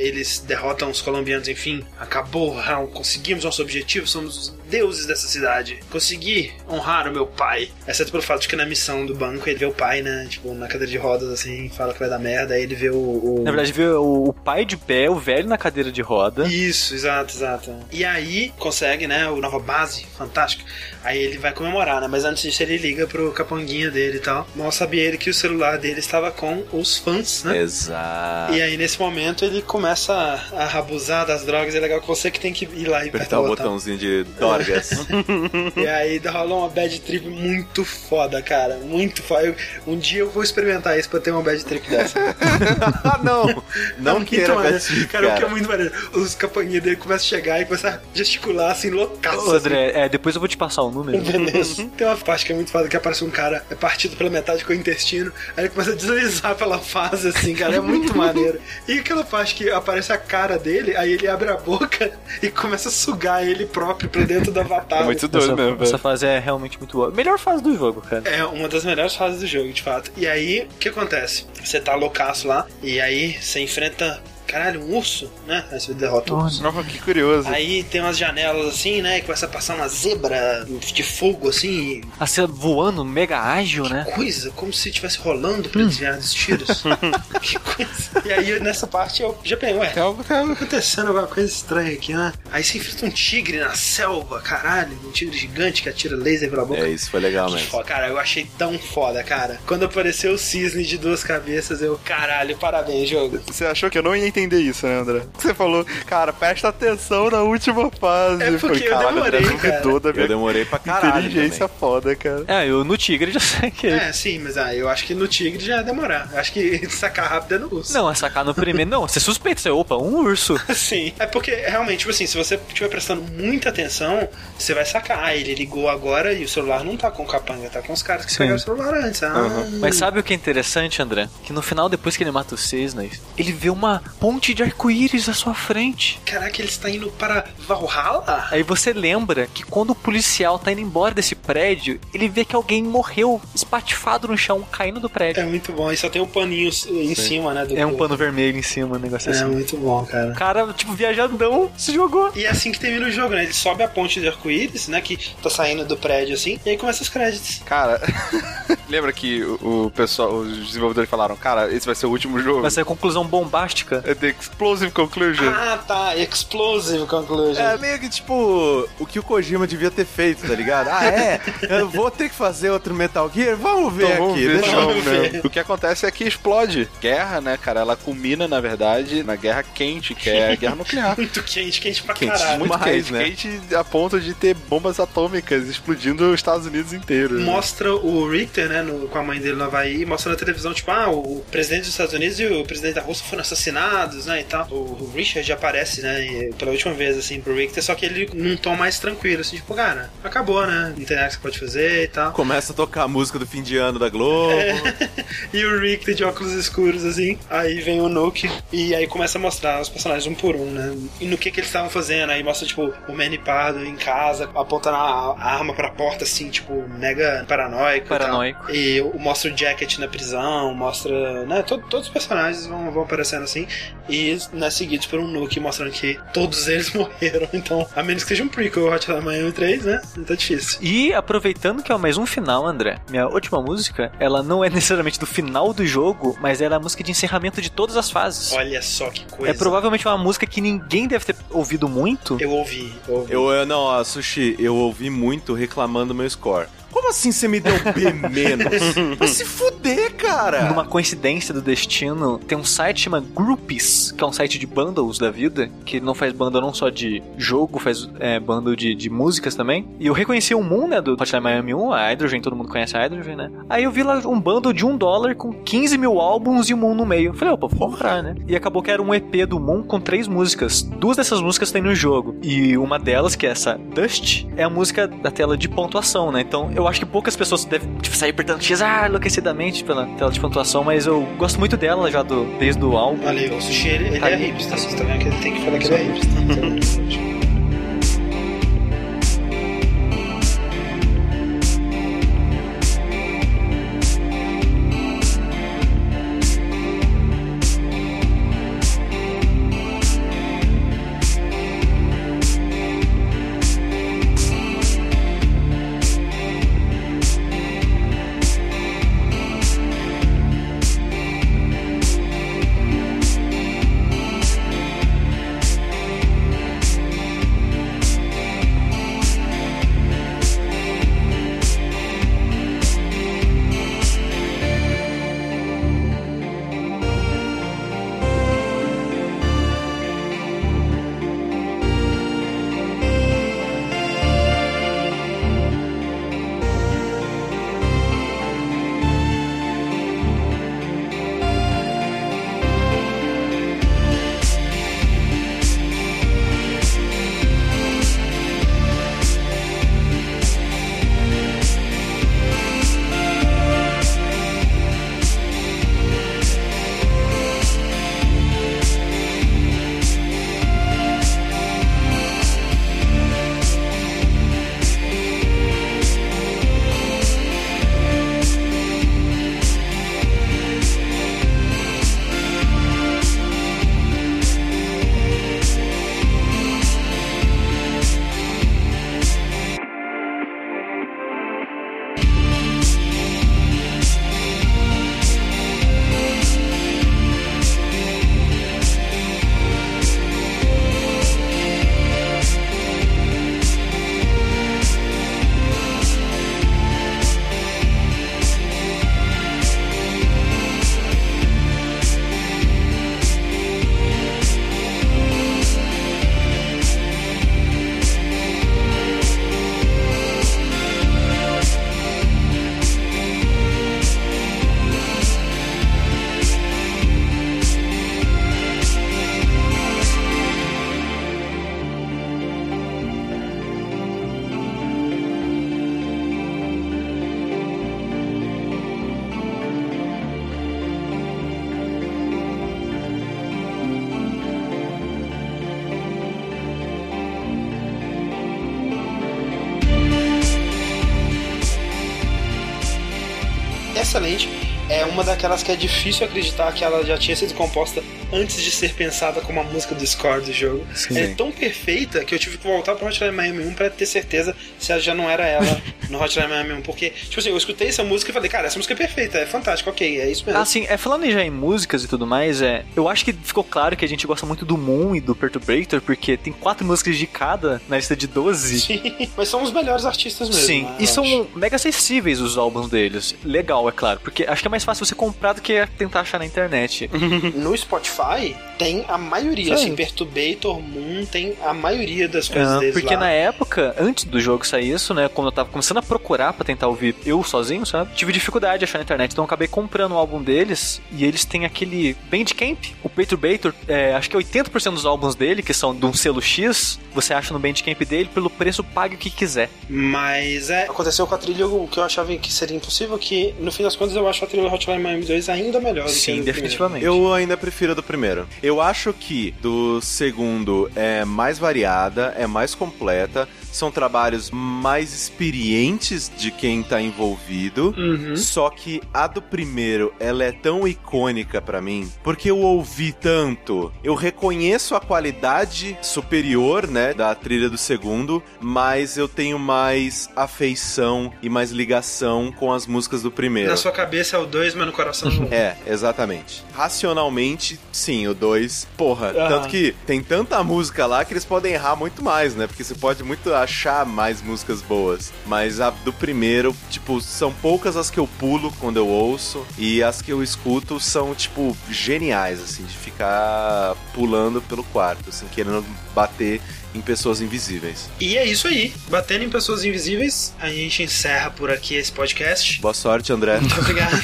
eles derrotam os colombianos, enfim, acabou, conseguimos nosso objetivo, somos os deuses dessa cidade. Consegui honrar o meu pai. Exceto pelo fato de que na missão do banco ele vê o pai, né, tipo, na cadeira de rodas, assim, fala que vai dar merda, aí ele vê o... o- Na verdade, viu o, o pai de pé, o velho na cadeira de roda. Isso, exato, exato. E aí consegue, né, nova base, fantástico. Aí ele vai comemorar, né? Mas antes disso ele liga pro capanguinha dele e tal. Mal sabia ele que o celular dele estava com os fãs, né? Exato. E aí, nesse momento, ele começa a, a abusar das drogas. É legal que você que tem que ir lá e Apertar o botãozinho de Dorgas. [laughs] E aí rola uma bad trip muito foda, cara. Muito foda. Eu- um dia eu vou experimentar isso pra ter uma bad trip dessa. [laughs] ah, não! Não muito queira. Bad Trip, cara. o que é cara. muito maneiro. Os capanguinhos dele começam a chegar e começam a gesticular assim, loucaço. Ô, André, é, depois eu vou te passar o número. Beleza. Tem uma parte que é muito foda que aparece um cara é partido pela metade com o intestino, aí ele começa a deslizar pela fase, assim, cara. É muito [laughs] maneiro. E aquela parte que aparece a cara dele, aí ele abre a boca [laughs] e começa a sugar ele próprio pra dentro da avatar. É muito doido essa, mesmo, essa fase é realmente muito boa. Melhor fase do jogo, cara. É uma das melhores fases do jogo, de fato. E aí, o que acontece? Você tá loucaço lá, e aí você enfrenta. Caralho, um urso, né? Aí você derrota o urso. Nossa, que curioso. Aí tem umas janelas assim, né? Que começa a passar uma zebra de fogo assim. A cena voando, mega ágil, né? Coisa, como se estivesse rolando pra desviar dos tiros. [laughs] que coisa. E aí nessa parte eu já pensei, ué, Tem algo, tem algo. tá acontecendo alguma coisa estranha aqui, né? Aí você enfrenta um tigre na selva, caralho. Um tigre gigante que atira laser pela boca. É, isso foi legal Que mesmo. foda, cara, eu achei tão foda, cara. Quando apareceu o cisne de duas cabeças, eu, caralho, parabéns, jogo. Você achou que eu não ia entender isso, né, André? Você falou, cara, presta atenção na última fase. É porque eu caralho, demorei, André duvidou da Eu minha demorei pra caralho. inteligência também. foda, cara. É, eu no Tigre já [laughs] sei que. É, sim, mas ah, eu acho que no tigre já ia demorar. Eu acho que [laughs] sacar rápido é no urso. Não, é sacar no primeiro. Não, você suspeita, você, opa, um urso. [laughs] Sim. É porque, realmente, tipo assim, se você estiver prestando muita atenção, você vai sacar. Ah, ele ligou agora e o celular não tá com o capanga, tá com os caras que Sim. pegaram o celular antes. Ah, Mas sabe o que é interessante, André? Que no final, depois que ele mata os cisnes, ele vê uma ponte de arco-íris à sua frente. Caraca, ele está indo para Valhalla? Aí você lembra que quando o policial tá indo embora desse prédio, ele vê que alguém morreu espatifado no chão, caindo do prédio. É muito bom. E só tem um paninho em cima, né? Do É um pano vermelho em cima, um negócio É assim. muito bom, cara. O cara, tipo, viajadão, se jogou. E é assim que termina o jogo, né? Ele sobe a ponte de arco-íris, né? Que tá saindo do prédio assim, e aí começa os créditos. Cara, [laughs] lembra que o, o pessoal, os desenvolvedores falaram, cara, esse vai ser o último jogo. Vai ser a conclusão bombástica. É The Explosive Conclusion. Ah, tá. Explosive Conclusion. É meio que tipo o que o Kojima devia ter feito, tá ligado? Ah, é? Eu vou ter que fazer outro Metal Gear? Vamos ver Então, vamos aqui. ver, deixa vamos eu ver. O que acontece é que explode. Guerra, né, cara? Ela culmina, na verdade, na guerra quente, que é a guerra nuclear. [laughs] Muito quente, quente pra Quente caralho. Muito Demais, quente, né? quente a ponto de ter bombas atômicas explodindo os Estados Unidos inteiro. né? Mostra o Richter, né, no- com a mãe dele no Havaí, mostra na televisão, tipo, ah, o presidente dos Estados Unidos e o presidente da Rússia foram assassinados, né, e tal. O, Richard aparece, né, e- pela última vez, assim, pro Richter, só que ele num tom mais tranquilo, assim, tipo, cara, acabou, né, não tem nada que você pode fazer e tal. Começa a tocar a música do fim de ano da Globo. [laughs] e o Richter de óculos escuros, assim, aí vem o Nuke, e aí começa a mostrar os personagens um por um, né, e no que que eles estavam fazendo, aí mostra, tipo, o Manny Pardo em casa, apontando a, arma pra porta, assim, tipo, mega paranoico e tal. Paranoico. E mostra o Jacket na prisão, mostra. Né, to- todos os personagens vão, vão aparecendo assim. E né, seguidos por um Nuke mostrando que todos eles [laughs] morreram. Então, a menos que seja um prequel Hotline Miami 3, né? Não tá difícil. E aproveitando que é mais um final, André, minha última música, ela não é [laughs] necessariamente do final do jogo, mas ela é a música de encerramento de todas as fases. Olha só que coisa. É provavelmente uma música que ninguém deve ter ouvido muito. Eu ouvi, eu ouvi. Eu, eu- não, ó, Sushi, eu ouvi muito reclamando meu score. Como assim você me deu B menos? Vai se fuder, cara! Numa coincidência do destino, tem um site chamado Groupies, que é um site de bundles da vida, que não faz bundle não só de jogo, faz é, bundle de, de músicas também. E eu reconheci o Moon, né, do Hotline Miami 1, a Hydrogen, todo mundo conhece a Hydrogen, né? Aí eu vi lá um bundle de um dólar com 15 mil álbuns e o Moon no meio. Falei, opa, vou comprar, né? E acabou que era um EP do Moon com três músicas. Duas dessas músicas tem no jogo. E uma delas, que é essa Dust, é a música da tela de pontuação, né? Então eu acho que poucas pessoas devem tipo, sair apertando X ah, enlouquecidamente pela tela de pontuação, mas eu gosto muito dela já do, desde o álbum. Aí, o Sushi, ele, ele Tá é hipster. Vocês estão vendo que ele tem que falar que ele é hipster. [laughs] excelente. É uma daquelas que é difícil acreditar que ela já tinha sido composta antes de ser pensada como a música do score do jogo. Sim. É tão perfeita que eu tive que voltar pro Hotline Miami 1 pra ter certeza se ela já não era ela [laughs] no Hotline Miami 1. Porque, tipo assim, eu escutei essa música e falei, cara, essa música é perfeita, é fantástica, ok, é isso mesmo. Assim, é, falando já em músicas e tudo mais, é, eu acho que ficou claro que a gente gosta muito do Moon e do Perturbator, porque tem quatro músicas de cada na lista de 12. Sim, [laughs] mas são os melhores artistas mesmo. Sim, né, e são acho. mega acessíveis os álbuns deles. Legal, é claro, porque acho que é mais fácil você comprar do que tentar achar na internet. [laughs] No Spotify tem a maioria, Sim. assim, Perturbator, Moon, tem a maioria das coisas Ah, deles porque lá. na época, antes do jogo sair isso, né, quando eu tava começando a procurar pra tentar ouvir eu sozinho, sabe? Tive dificuldade de achar na internet, então eu acabei comprando o álbum deles e eles têm aquele Bandcamp. O Perturbator, é, acho que 80% dos álbuns dele, que são de um selo X, você acha no Bandcamp dele pelo preço pague o que quiser. Mas é, aconteceu com a trilha o que eu achava que seria impossível, que no fim das contas eu acho a trilha Hotline Miami 2 ainda melhor do que a Sim, do definitivamente. Eu ainda prefiro a do primeiro. Eu acho que do segundo é mais variada, é mais completa, são trabalhos mais experientes de quem tá envolvido. Uhum. Só que a do primeiro, ela é tão icônica pra mim, porque eu ouvi tanto. Eu reconheço a qualidade superior, né, da trilha do segundo, mas eu tenho mais afeição e mais ligação com as músicas do primeiro. Na sua cabeça é o 2, mas no coração é o 1. [laughs] É, exatamente. Racionalmente, sim, o 2. Porra, Aham. tanto que tem tanta música lá que eles podem errar muito mais, né? Porque você pode muito achar mais músicas boas. Mas a do primeiro, tipo, são poucas as que eu pulo quando eu ouço. E as que eu escuto são, tipo, geniais, assim, de ficar pulando pelo quarto, assim, querendo bater em pessoas invisíveis. E é isso aí. Batendo em pessoas invisíveis, a gente encerra por aqui esse podcast. Boa sorte, André. Muito obrigado.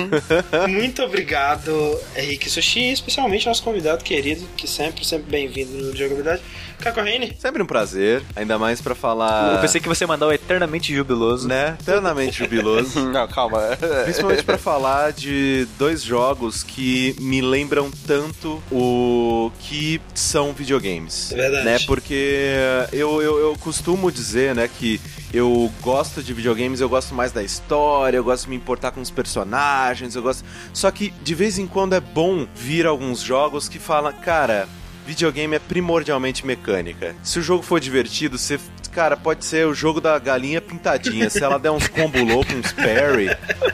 [laughs] Muito obrigado, Henrique Sushi, especialmente nosso convidado querido, que sempre, sempre bem-vindo no Jogabilidade, Caco Reine. Sempre um prazer, ainda mais pra falar. Eu pensei que você ia mandar o eternamente jubiloso. Né? Eternamente jubiloso. [laughs] Não, calma. Principalmente pra falar de dois jogos que me lembram tanto o que são videogames. É verdade. Né? Porque eu, eu, eu costumo dizer, né, que eu gosto de videogames, eu gosto mais da história, eu gosto de me importar com os personagens, eu gosto. Só que de vez em quando é bom vir alguns jogos que falam, cara, videogame é primordialmente mecânica. Se o jogo for divertido, você. Cara, pode ser o jogo da galinha pintadinha. Se ela der uns combo louco, uns parry,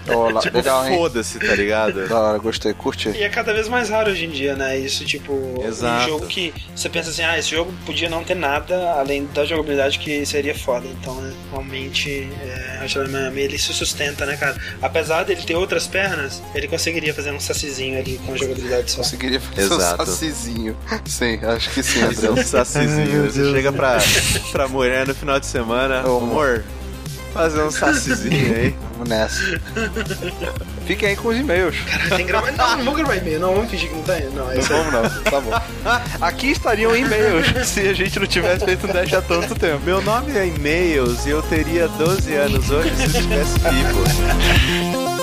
Olá, tipo, legal, hein? foda-se, tá ligado? Da hora, gostei. Curte. E é cada vez mais raro hoje em dia, né? Isso, tipo, Exato. um jogo que você pensa assim, ah, esse jogo podia não ter nada além da jogabilidade que seria foda. Então, né, realmente, é, Hotline Miami, ele se sustenta, né, cara? Apesar dele ter outras pernas, ele conseguiria fazer um sacizinho ali com a jogabilidade só. Conseguiria fazer Exato. um sacizinho. Sim, acho que sim, André. um sacizinho. Você chega pra, pra mulher no final de semana, Ô, amor, fazer um sacizinho aí. [laughs] Vamos nessa. Fiquem aí com os e-mails. Cara, tem que gravar. Não, não vou gravar e-mail, não, vamos fingir que não tem. Não, é Não vamos não, tá bom. Aqui estariam e-mails [laughs] se a gente não tivesse feito um dash há tanto tempo. Meu nome é e-mails e eu teria 12 anos hoje se eu estivesse vivo. [laughs]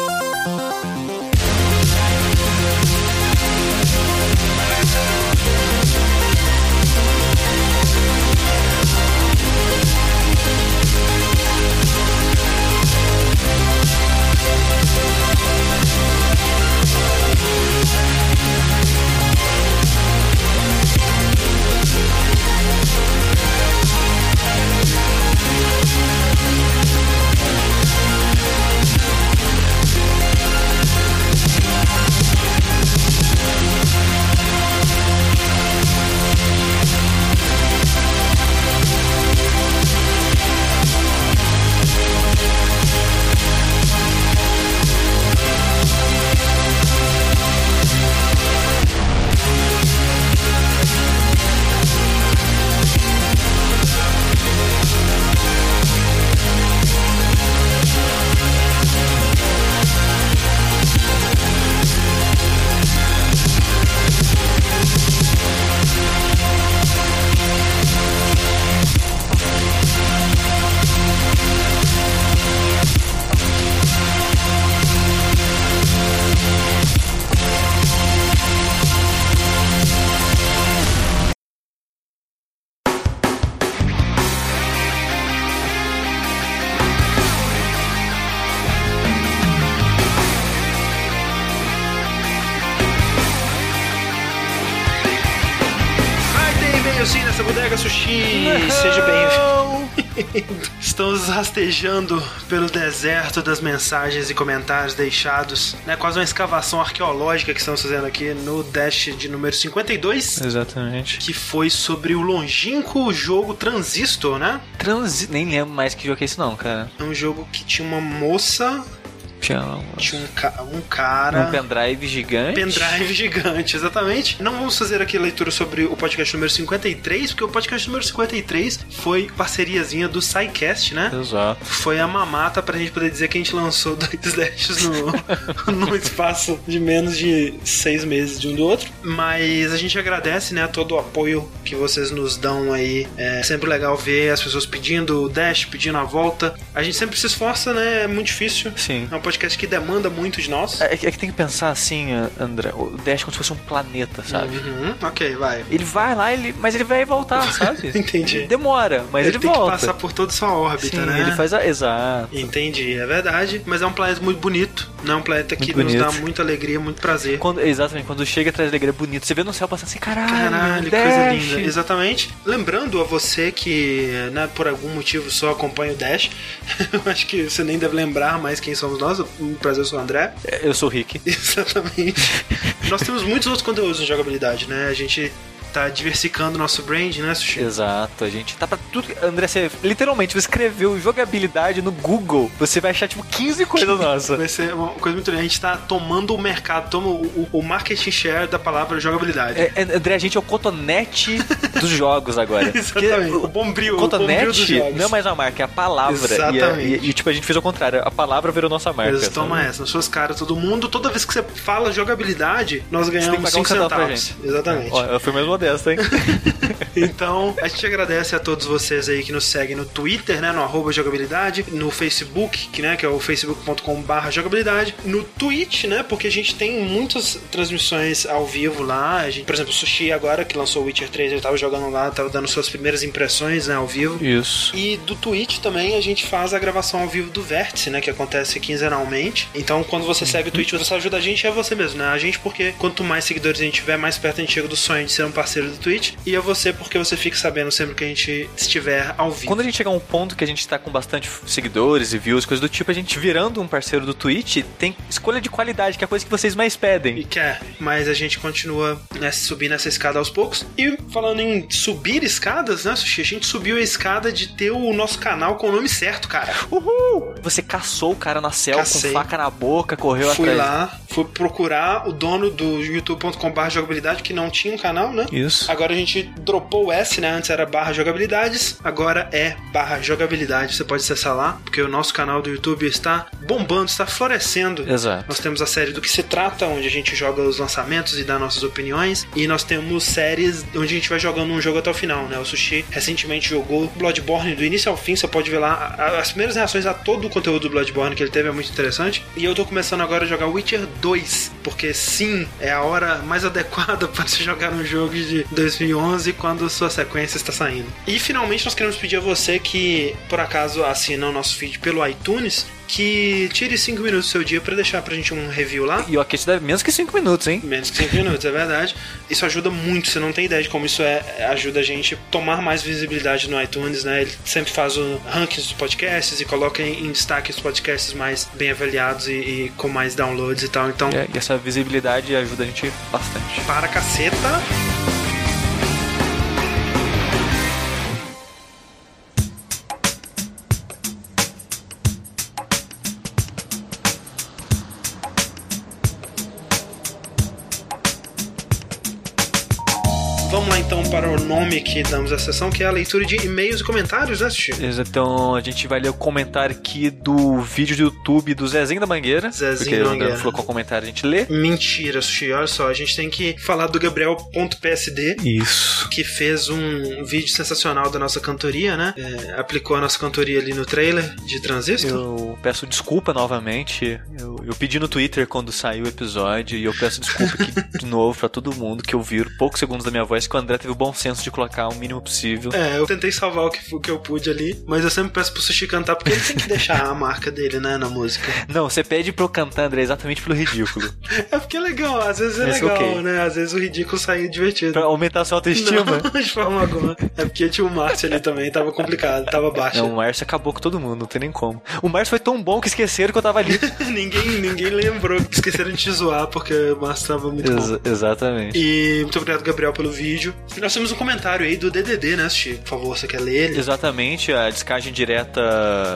Estamos rastejando pelo deserto das mensagens e comentários deixados, né? Quase uma escavação arqueológica que estamos fazendo aqui no Dash de número 52. Exatamente. Que foi sobre o longínquo jogo Transistor, né? Transi... Nem lembro mais que jogo é esse não, cara. É um jogo que tinha uma moça, Tinha um, tinha um, ca- um cara. um pendrive gigante. Pendrive [laughs] gigante, exatamente. Não vamos fazer aqui leitura sobre o podcast número 53, porque o podcast número 53 foi parceriazinha do SciCast, né? Exato. Foi a mamata pra gente poder dizer que a gente lançou [laughs] dois dashes no, [laughs] num espaço de menos de seis meses de um do outro. Mas a gente agradece, né, todo o apoio que vocês nos dão aí. É sempre legal ver as pessoas pedindo o dash, pedindo a volta. A gente sempre se esforça, né? É muito difícil. Sim. É um podcast que demanda muito de nós. É, que é que tem que pensar assim, André, o Dash é como se fosse um planeta, sabe? Uhum, ok, vai. Ele vai lá, ele, mas ele vai voltar, [laughs] sabe? Entendi. Demora, mas ele, ele tem volta. que passar por toda sua órbita, Sim, né? ele faz a... Exato. Entendi, é verdade. Mas é um planeta muito bonito. Não é um planeta que nos dá muita alegria, muito prazer. Quando, exatamente, quando chega traz alegria é bonito. Você vê no céu passando assim, caralho, Caralho, Dash. coisa linda. Exatamente. Lembrando a você que, né, por algum motivo só acompanha o Dash, [laughs] eu acho que você nem deve lembrar mais quem somos nós. Um prazer, eu sou o André. Eu sou o Rick. [laughs] Exatamente. Nós temos muitos outros conteúdos em jogabilidade, né? A gente tá diversificando o nosso brand, né, Sushi? Exato, a gente tá pra tudo. André, você literalmente você escreveu jogabilidade no Google. Você vai achar tipo 15 coisas nossas. Vai ser uma coisa muito legal. A gente tá tomando o mercado, toma o, o, o marketing share da palavra jogabilidade. É, é, André, a gente é o cotonete dos [laughs] jogos agora. Exatamente. Porque O bombril, o bombril Cotonete jogos. não é mais uma marca, é a palavra. E, Exatamente. é- e- e, tipo, a gente fez ao contrário. A palavra virou nossa marca. Mas toma sabe? essa, nas suas caras, todo mundo. Toda vez que você fala jogabilidade, nós ganhamos pagar um 5 centavo pra centavos. Exatamente. Ó, eu fui mais modesta, hein? [laughs] Então, a gente agradece a todos vocês aí que nos seguem no Twitter, né, no arroba jogabilidade, no Facebook, que, né, que é o facebook.com.br jogabilidade, no Twitch, né, porque a gente tem muitas transmissões ao vivo lá. A gente, por exemplo, o Sushi agora, que lançou o Witcher 3, ele tava jogando lá, tava dando suas primeiras impressões, né, ao vivo. Isso. E do Twitch também a gente faz a gravação ao vivo do Vértice, né? Que acontece quinzenalmente. Então, quando você segue o Twitch, você ajuda a gente, é você mesmo, né? A gente, porque quanto mais seguidores a gente tiver, mais perto a gente chega do sonho de ser um parceiro do Twitch. E é você, porque você fica sabendo sempre que a gente estiver ao vivo. Quando a gente chegar a um ponto que a gente tá com bastante seguidores e views, coisas do tipo, a gente virando um parceiro do Twitch, tem escolha de qualidade, que é a coisa que vocês mais E pedem. quer, mas a gente continua né, subindo essa escada aos poucos. E falando em subir escadas, né, Sushi? A gente subiu a escada de ter o nosso canal com o nome certo, cara. Uhul! Você caçou o cara na selva Cacei. com faca na boca, correu Fui atrás. lá, fui procurar o dono do youtube.com.br jogabilidade, que não tinha um canal, né? Isso. Agora a gente dropou o S, né? Antes era barra jogabilidades, agora é barra jogabilidade. Você pode acessar lá, porque o nosso canal do YouTube está bombando, está florescendo. Exato. Nós temos a série do que se trata, onde a gente joga os lançamentos e dá nossas opiniões. E nós temos séries onde a gente vai jogando um jogo até o final, né? O Sushi recentemente jogou Bloodborne do início ao fim. Você pode ver lá as primeiras reações a todo o conteúdo do Bloodborne que ele teve, é muito interessante. E eu tô começando agora a jogar Witcher 2, porque sim, é a hora mais [laughs] adequada para se jogar um jogo de 2011 quando sua sequência está saindo. E finalmente nós queremos pedir a você que, por acaso, assina o nosso feed pelo iTunes, que tire 5 minutos do seu dia para deixar pra gente um review lá. E o Aquete deve menos que 5 minutos, hein? Menos que 5 minutos, é verdade. Isso ajuda muito, você não tem ideia de como isso é, ajuda a gente a tomar mais visibilidade no iTunes, né? Ele sempre faz o rankings dos podcasts e coloca em, destaque os podcasts mais bem avaliados e, e com mais downloads e tal. Então, É, E essa visibilidade ajuda a gente bastante. para caceta. Nome que damos à sessão, que é a leitura de e-mails e comentários, né, Sushi? Então a gente vai ler o comentário aqui do vídeo do YouTube do Zezinho da Mangueira. Zezinho da Mangueira. Falou qual comentário a gente lê. Mentira, Sushi. Olha só, a gente tem que falar do Gabriel.psd, Isso. que fez um vídeo sensacional da nossa cantoria, né? É, aplicou a nossa cantoria ali no trailer de Transistor. Eu peço desculpa novamente. Eu, eu pedi no Twitter quando saiu o episódio e eu peço desculpa aqui [laughs] de novo pra todo mundo que ouviram poucos segundos da minha voz que o André teve o bom senso de colocar o mínimo possível. É, eu tentei salvar o que, o que eu pude ali, mas eu sempre peço pro Sushi cantar, porque ele tem que deixar a marca dele, né, na música. [laughs] Não, você pede pra eu cantar, André, exatamente pelo ridículo. [laughs] É porque é legal, às vezes é Esse legal, ok. né? Às vezes o ridículo sai divertido. pra aumentar a sua autoestima. Não, [laughs] de forma alguma. É porque tinha o Márcio ali também, tava complicado, tava baixo. Não, o Márcio acabou com todo mundo, não tem nem como. O Márcio foi tão bom que esqueceram que eu tava ali. ninguém, ninguém lembrou, esqueceram de te zoar, porque o Márcio tava muito bom. Exa- exatamente. E muito obrigado, Gabriel, pelo vídeo. Nós temos um comentário aí do DDD, né, Sushi? Por favor, você quer ler ele? Exatamente, a descagem direta.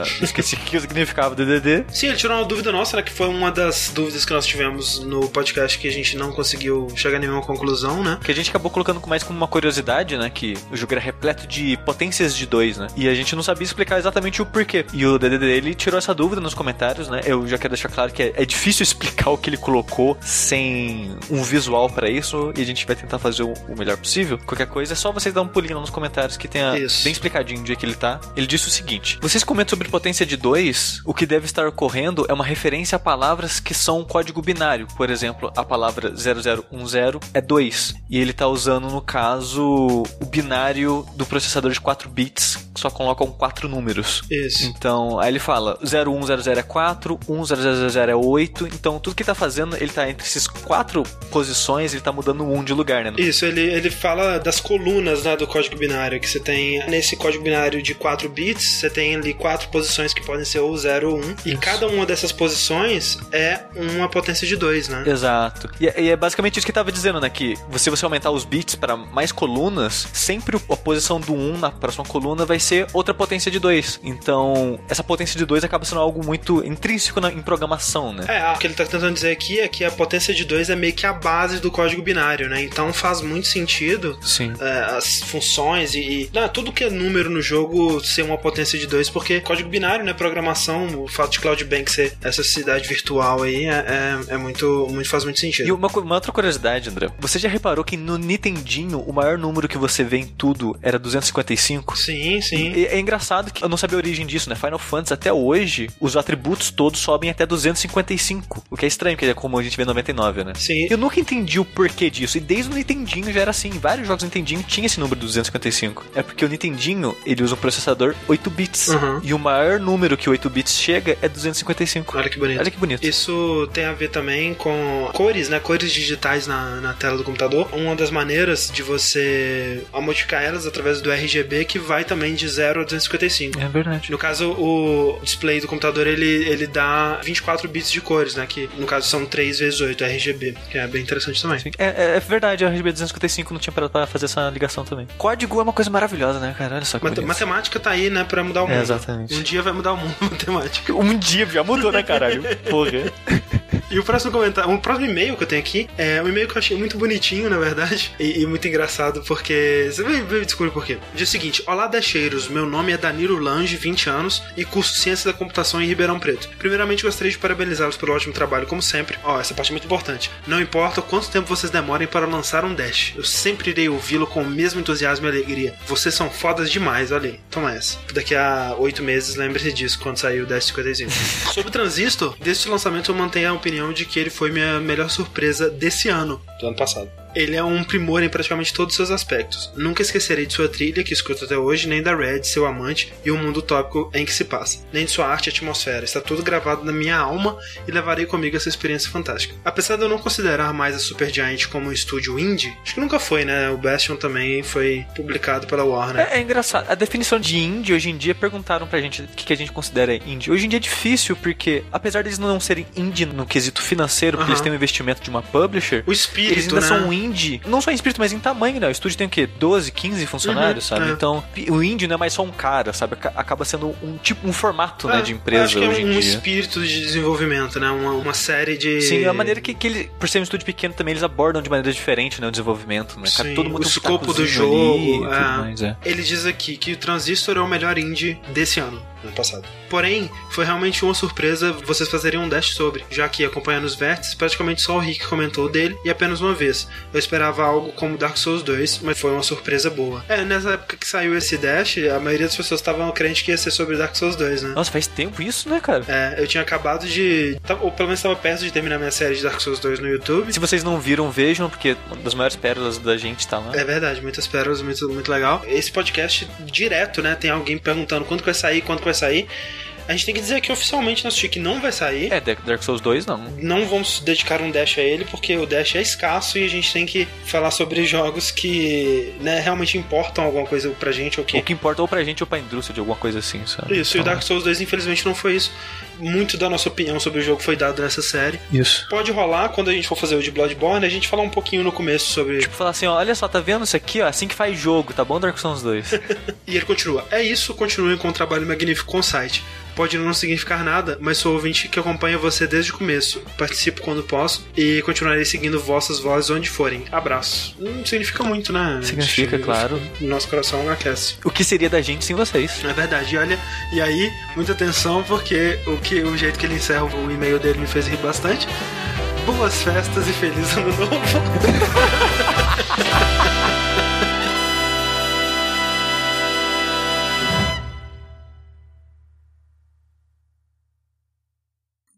[laughs] Esqueci o que significava DDD. Sim, ele tirou uma dúvida nossa, né? Que foi uma das dúvidas que nós tivemos no podcast que a gente não conseguiu chegar a nenhuma conclusão, né? Que a gente acabou colocando mais como uma curiosidade, né? Que o jogo era repleto de potências de dois, né? E a gente não sabia explicar exatamente o porquê. E o DDD ele tirou essa dúvida nos comentários, né? Eu já quero deixar claro que é, é difícil [laughs] explicar o que ele colocou sem um visual pra isso e a gente vai tentar fazer o, o melhor possível. Qualquer coisa só vocês dar um pulinho nos comentários que tenha Isso. bem explicadinho onde é que ele tá. Ele disse o seguinte: Vocês comentam sobre potência de 2, o que deve estar ocorrendo é uma referência a palavras que são um código binário. Por exemplo, a palavra 0010 é 2. E ele tá usando, no caso, o binário do processador de 4 bits, que só colocam 4 números. Isso. Então, aí ele fala 0100 é 4, 1000 é 8. Então, tudo que tá fazendo, ele tá entre esses quatro posições, ele tá mudando um de lugar, né? Isso, ele, ele fala das colunas né, do código binário, que você tem nesse código binário de 4 bits, você tem ali quatro posições que podem ser ou 0 ou 1, e cada uma dessas posições é uma potência de 2, né? Exato. E, é- e é basicamente isso que tava dizendo, né? Que se você aumentar os bits para mais colunas, sempre a posição do 1 na próxima coluna vai ser outra potência de 2. Então, essa potência de 2 acaba sendo algo muito intrínseco na- em programação, né? É, o que ele tá tentando dizer aqui é que a potência de 2 é meio que a base do código binário, né? Então faz muito sentido Sim. é, as funções e, e não, tudo que é número no jogo ser uma potência de 2, porque código binário, né? Programação, o fato de Cloud Bank ser essa cidade virtual aí é, é, é muito, muito. faz muito sentido. E uma, uma outra curiosidade, André. Você já reparou que no Nintendinho o maior número que você vê em tudo era 255? Sim, sim. E é engraçado que eu não sabia a origem disso, né? Final Fantasy até hoje, os atributos todos sobem até 255. O que é estranho, porque é como a gente vê no 99, né? Sim. Eu nunca entendi o porquê disso. E desde o Nintendinho já era assim. Vários jogos Nintendinho tinha esse número 255. É porque o Nintendinho, ele usa um processador 8 bits. Uhum. E o maior número que 8 bits chega é 255. Olha que bonito. Olha que bonito. Isso tem a ver também com cores, né? Cores digitais na, na tela do computador. Uma das maneiras de você modificar elas através do RGB que vai também de 0 a 255. É verdade. No caso, o display do computador ele, ele dá 24 bits de cores, né? Que no caso são 3 vezes 8 RGB, que é bem interessante também. É, é- é verdade, a RGB 255 não tinha pra fazer essa ligação também. Código é uma coisa maravilhosa, né, cara? Olha só que Mate- bonito. matemática tá aí, né, pra mudar o É, mundo. exatamente. Um dia vai mudar o mundo, [laughs] matemática. Um dia já mudou, né, caralho? [laughs] Porra. E o próximo comentário, o próximo e-mail que eu tenho aqui é um e-mail que eu achei muito bonitinho, na verdade, [laughs] e, e muito engraçado, porque. Você vai, vai descobrir por quê. Diz o seguinte: Olá, Dacheiros, meu nome é Danilo Lange, 20 anos, e curso Ciência da Computação em Ribeirão Preto. Primeiramente, gostaria de parabenizá-los pelo ótimo trabalho, como sempre. Ó, essa parte é muito importante. Não importa quanto tempo vocês demorem para lançar um Dash, eu sempre irei ouvi-lo com o mesmo entusiasmo e alegria. Vocês são fodas demais, olha aí. Toma essa. Daqui a oito meses, lembre-se disso, quando sair o Dash 55. [laughs] Sobre o Transistor, desde o lançamento eu mantenho a opinião de que ele foi minha melhor surpresa desse ano, do ano passado. Ele é um primor em praticamente todos os seus aspectos. Nunca esquecerei de sua trilha, que escuto até hoje, nem da Red, seu amante, e o mundo utópico em que se passa, nem de sua arte e atmosfera. Está tudo gravado na minha alma e levarei comigo essa experiência fantástica. Apesar de eu não considerar mais a Supergiant como um estúdio indie, acho que nunca foi, né? O Bastion também foi publicado pela Warner. É, é engraçado. A definição de indie hoje em dia perguntaram pra gente o que, que a gente considera indie. Hoje em dia é difícil porque, apesar deles não serem indie no quesito financeiro, porque Aham. eles têm um investimento de uma publisher, O espírito, eles ainda né? são um indie. Não só em espírito, mas em tamanho, né? O estúdio tem o quê? 12, 15 funcionários, Uhum, sabe? é. Então, o indie não é mais só um cara, sabe? Aca- Acaba sendo um tipo, um formato, né, É, de empresa acho que é hoje um dia. espírito de desenvolvimento, né? Uma, uma série de. Sim, é a maneira que, que ele, por ser um estúdio pequeno também, eles abordam de maneira diferente, né, o desenvolvimento, né? Sim, todo mundo o um escopo do jogo. ali é. mais, é. Ele diz aqui que o Transistor é o melhor indie desse ano, ano passado. Porém, foi realmente uma surpresa vocês fazerem um dash sobre, já que acompanhando os vértices, praticamente só o Rick comentou dele e apenas uma vez. Eu esperava algo como Dark Souls 2, mas foi uma surpresa boa. É, nessa época que saiu esse dash, a maioria das pessoas estavam crente que ia ser sobre Dark Souls 2, né? Nossa, faz tempo isso, né, cara? É, eu tinha acabado de. Ou pelo menos estava perto de terminar minha série de Dark Souls 2 no YouTube. Se vocês não viram, vejam, porque uma das maiores pérolas da gente tá lá. É verdade, muitas pérolas, muito, muito legal. Esse podcast direto, né? Tem alguém perguntando quando que vai sair, quando que vai sair. A gente tem que dizer que oficialmente nosso Chique não vai sair. É, Dark Souls 2 não. Não vamos dedicar um dash a ele, porque o dash é escasso e a gente tem que falar sobre jogos que né, realmente importam alguma coisa pra gente ou que. O que importa ou pra gente ou pra indústria de alguma coisa assim, sabe? Isso, e o Então, Dark Souls 2 infelizmente não foi isso. Muito da nossa opinião sobre o jogo foi dado nessa série. Isso. Pode rolar quando a gente for fazer o de Bloodborne, a gente falar um pouquinho no começo sobre. Tipo, falar assim, ó, olha só, tá vendo isso aqui, ó? Assim que faz jogo, tá bom, Dark Souls 2? [laughs] E ele continua. É isso, continuem com um trabalho magnífico com o site. Pode não significar nada, mas sou ouvinte que acompanha você desde o começo. Participo quando posso e continuarei seguindo vossas vozes onde forem. Abraço. Não significa muito, né? Significa, claro. Nosso coração aquece. O que seria da gente sem vocês? É verdade, e olha, e aí, muita atenção, porque o, que, o jeito que ele encerra o e-mail dele me fez rir bastante. Boas festas e feliz ano novo. [laughs]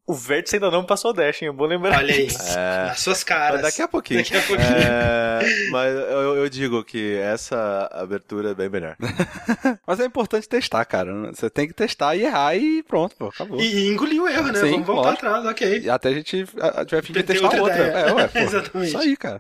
O Vértice ainda não passou o Dash, hein? É bom lembrar. Olha aí, disso. nas suas caras. Mas daqui a pouquinho. Daqui a pouquinho. É, [laughs] mas eu, eu digo que essa abertura é bem melhor. [laughs] Mas é importante testar, cara. Você tem que testar e errar e pronto, pô, acabou. E, engolir o erro, né? Sim, Vamos voltar lógico. atrás, ok. E até a gente tiver fim de testar outra outra. É, ué, [laughs] pô. Exatamente. Isso aí, cara.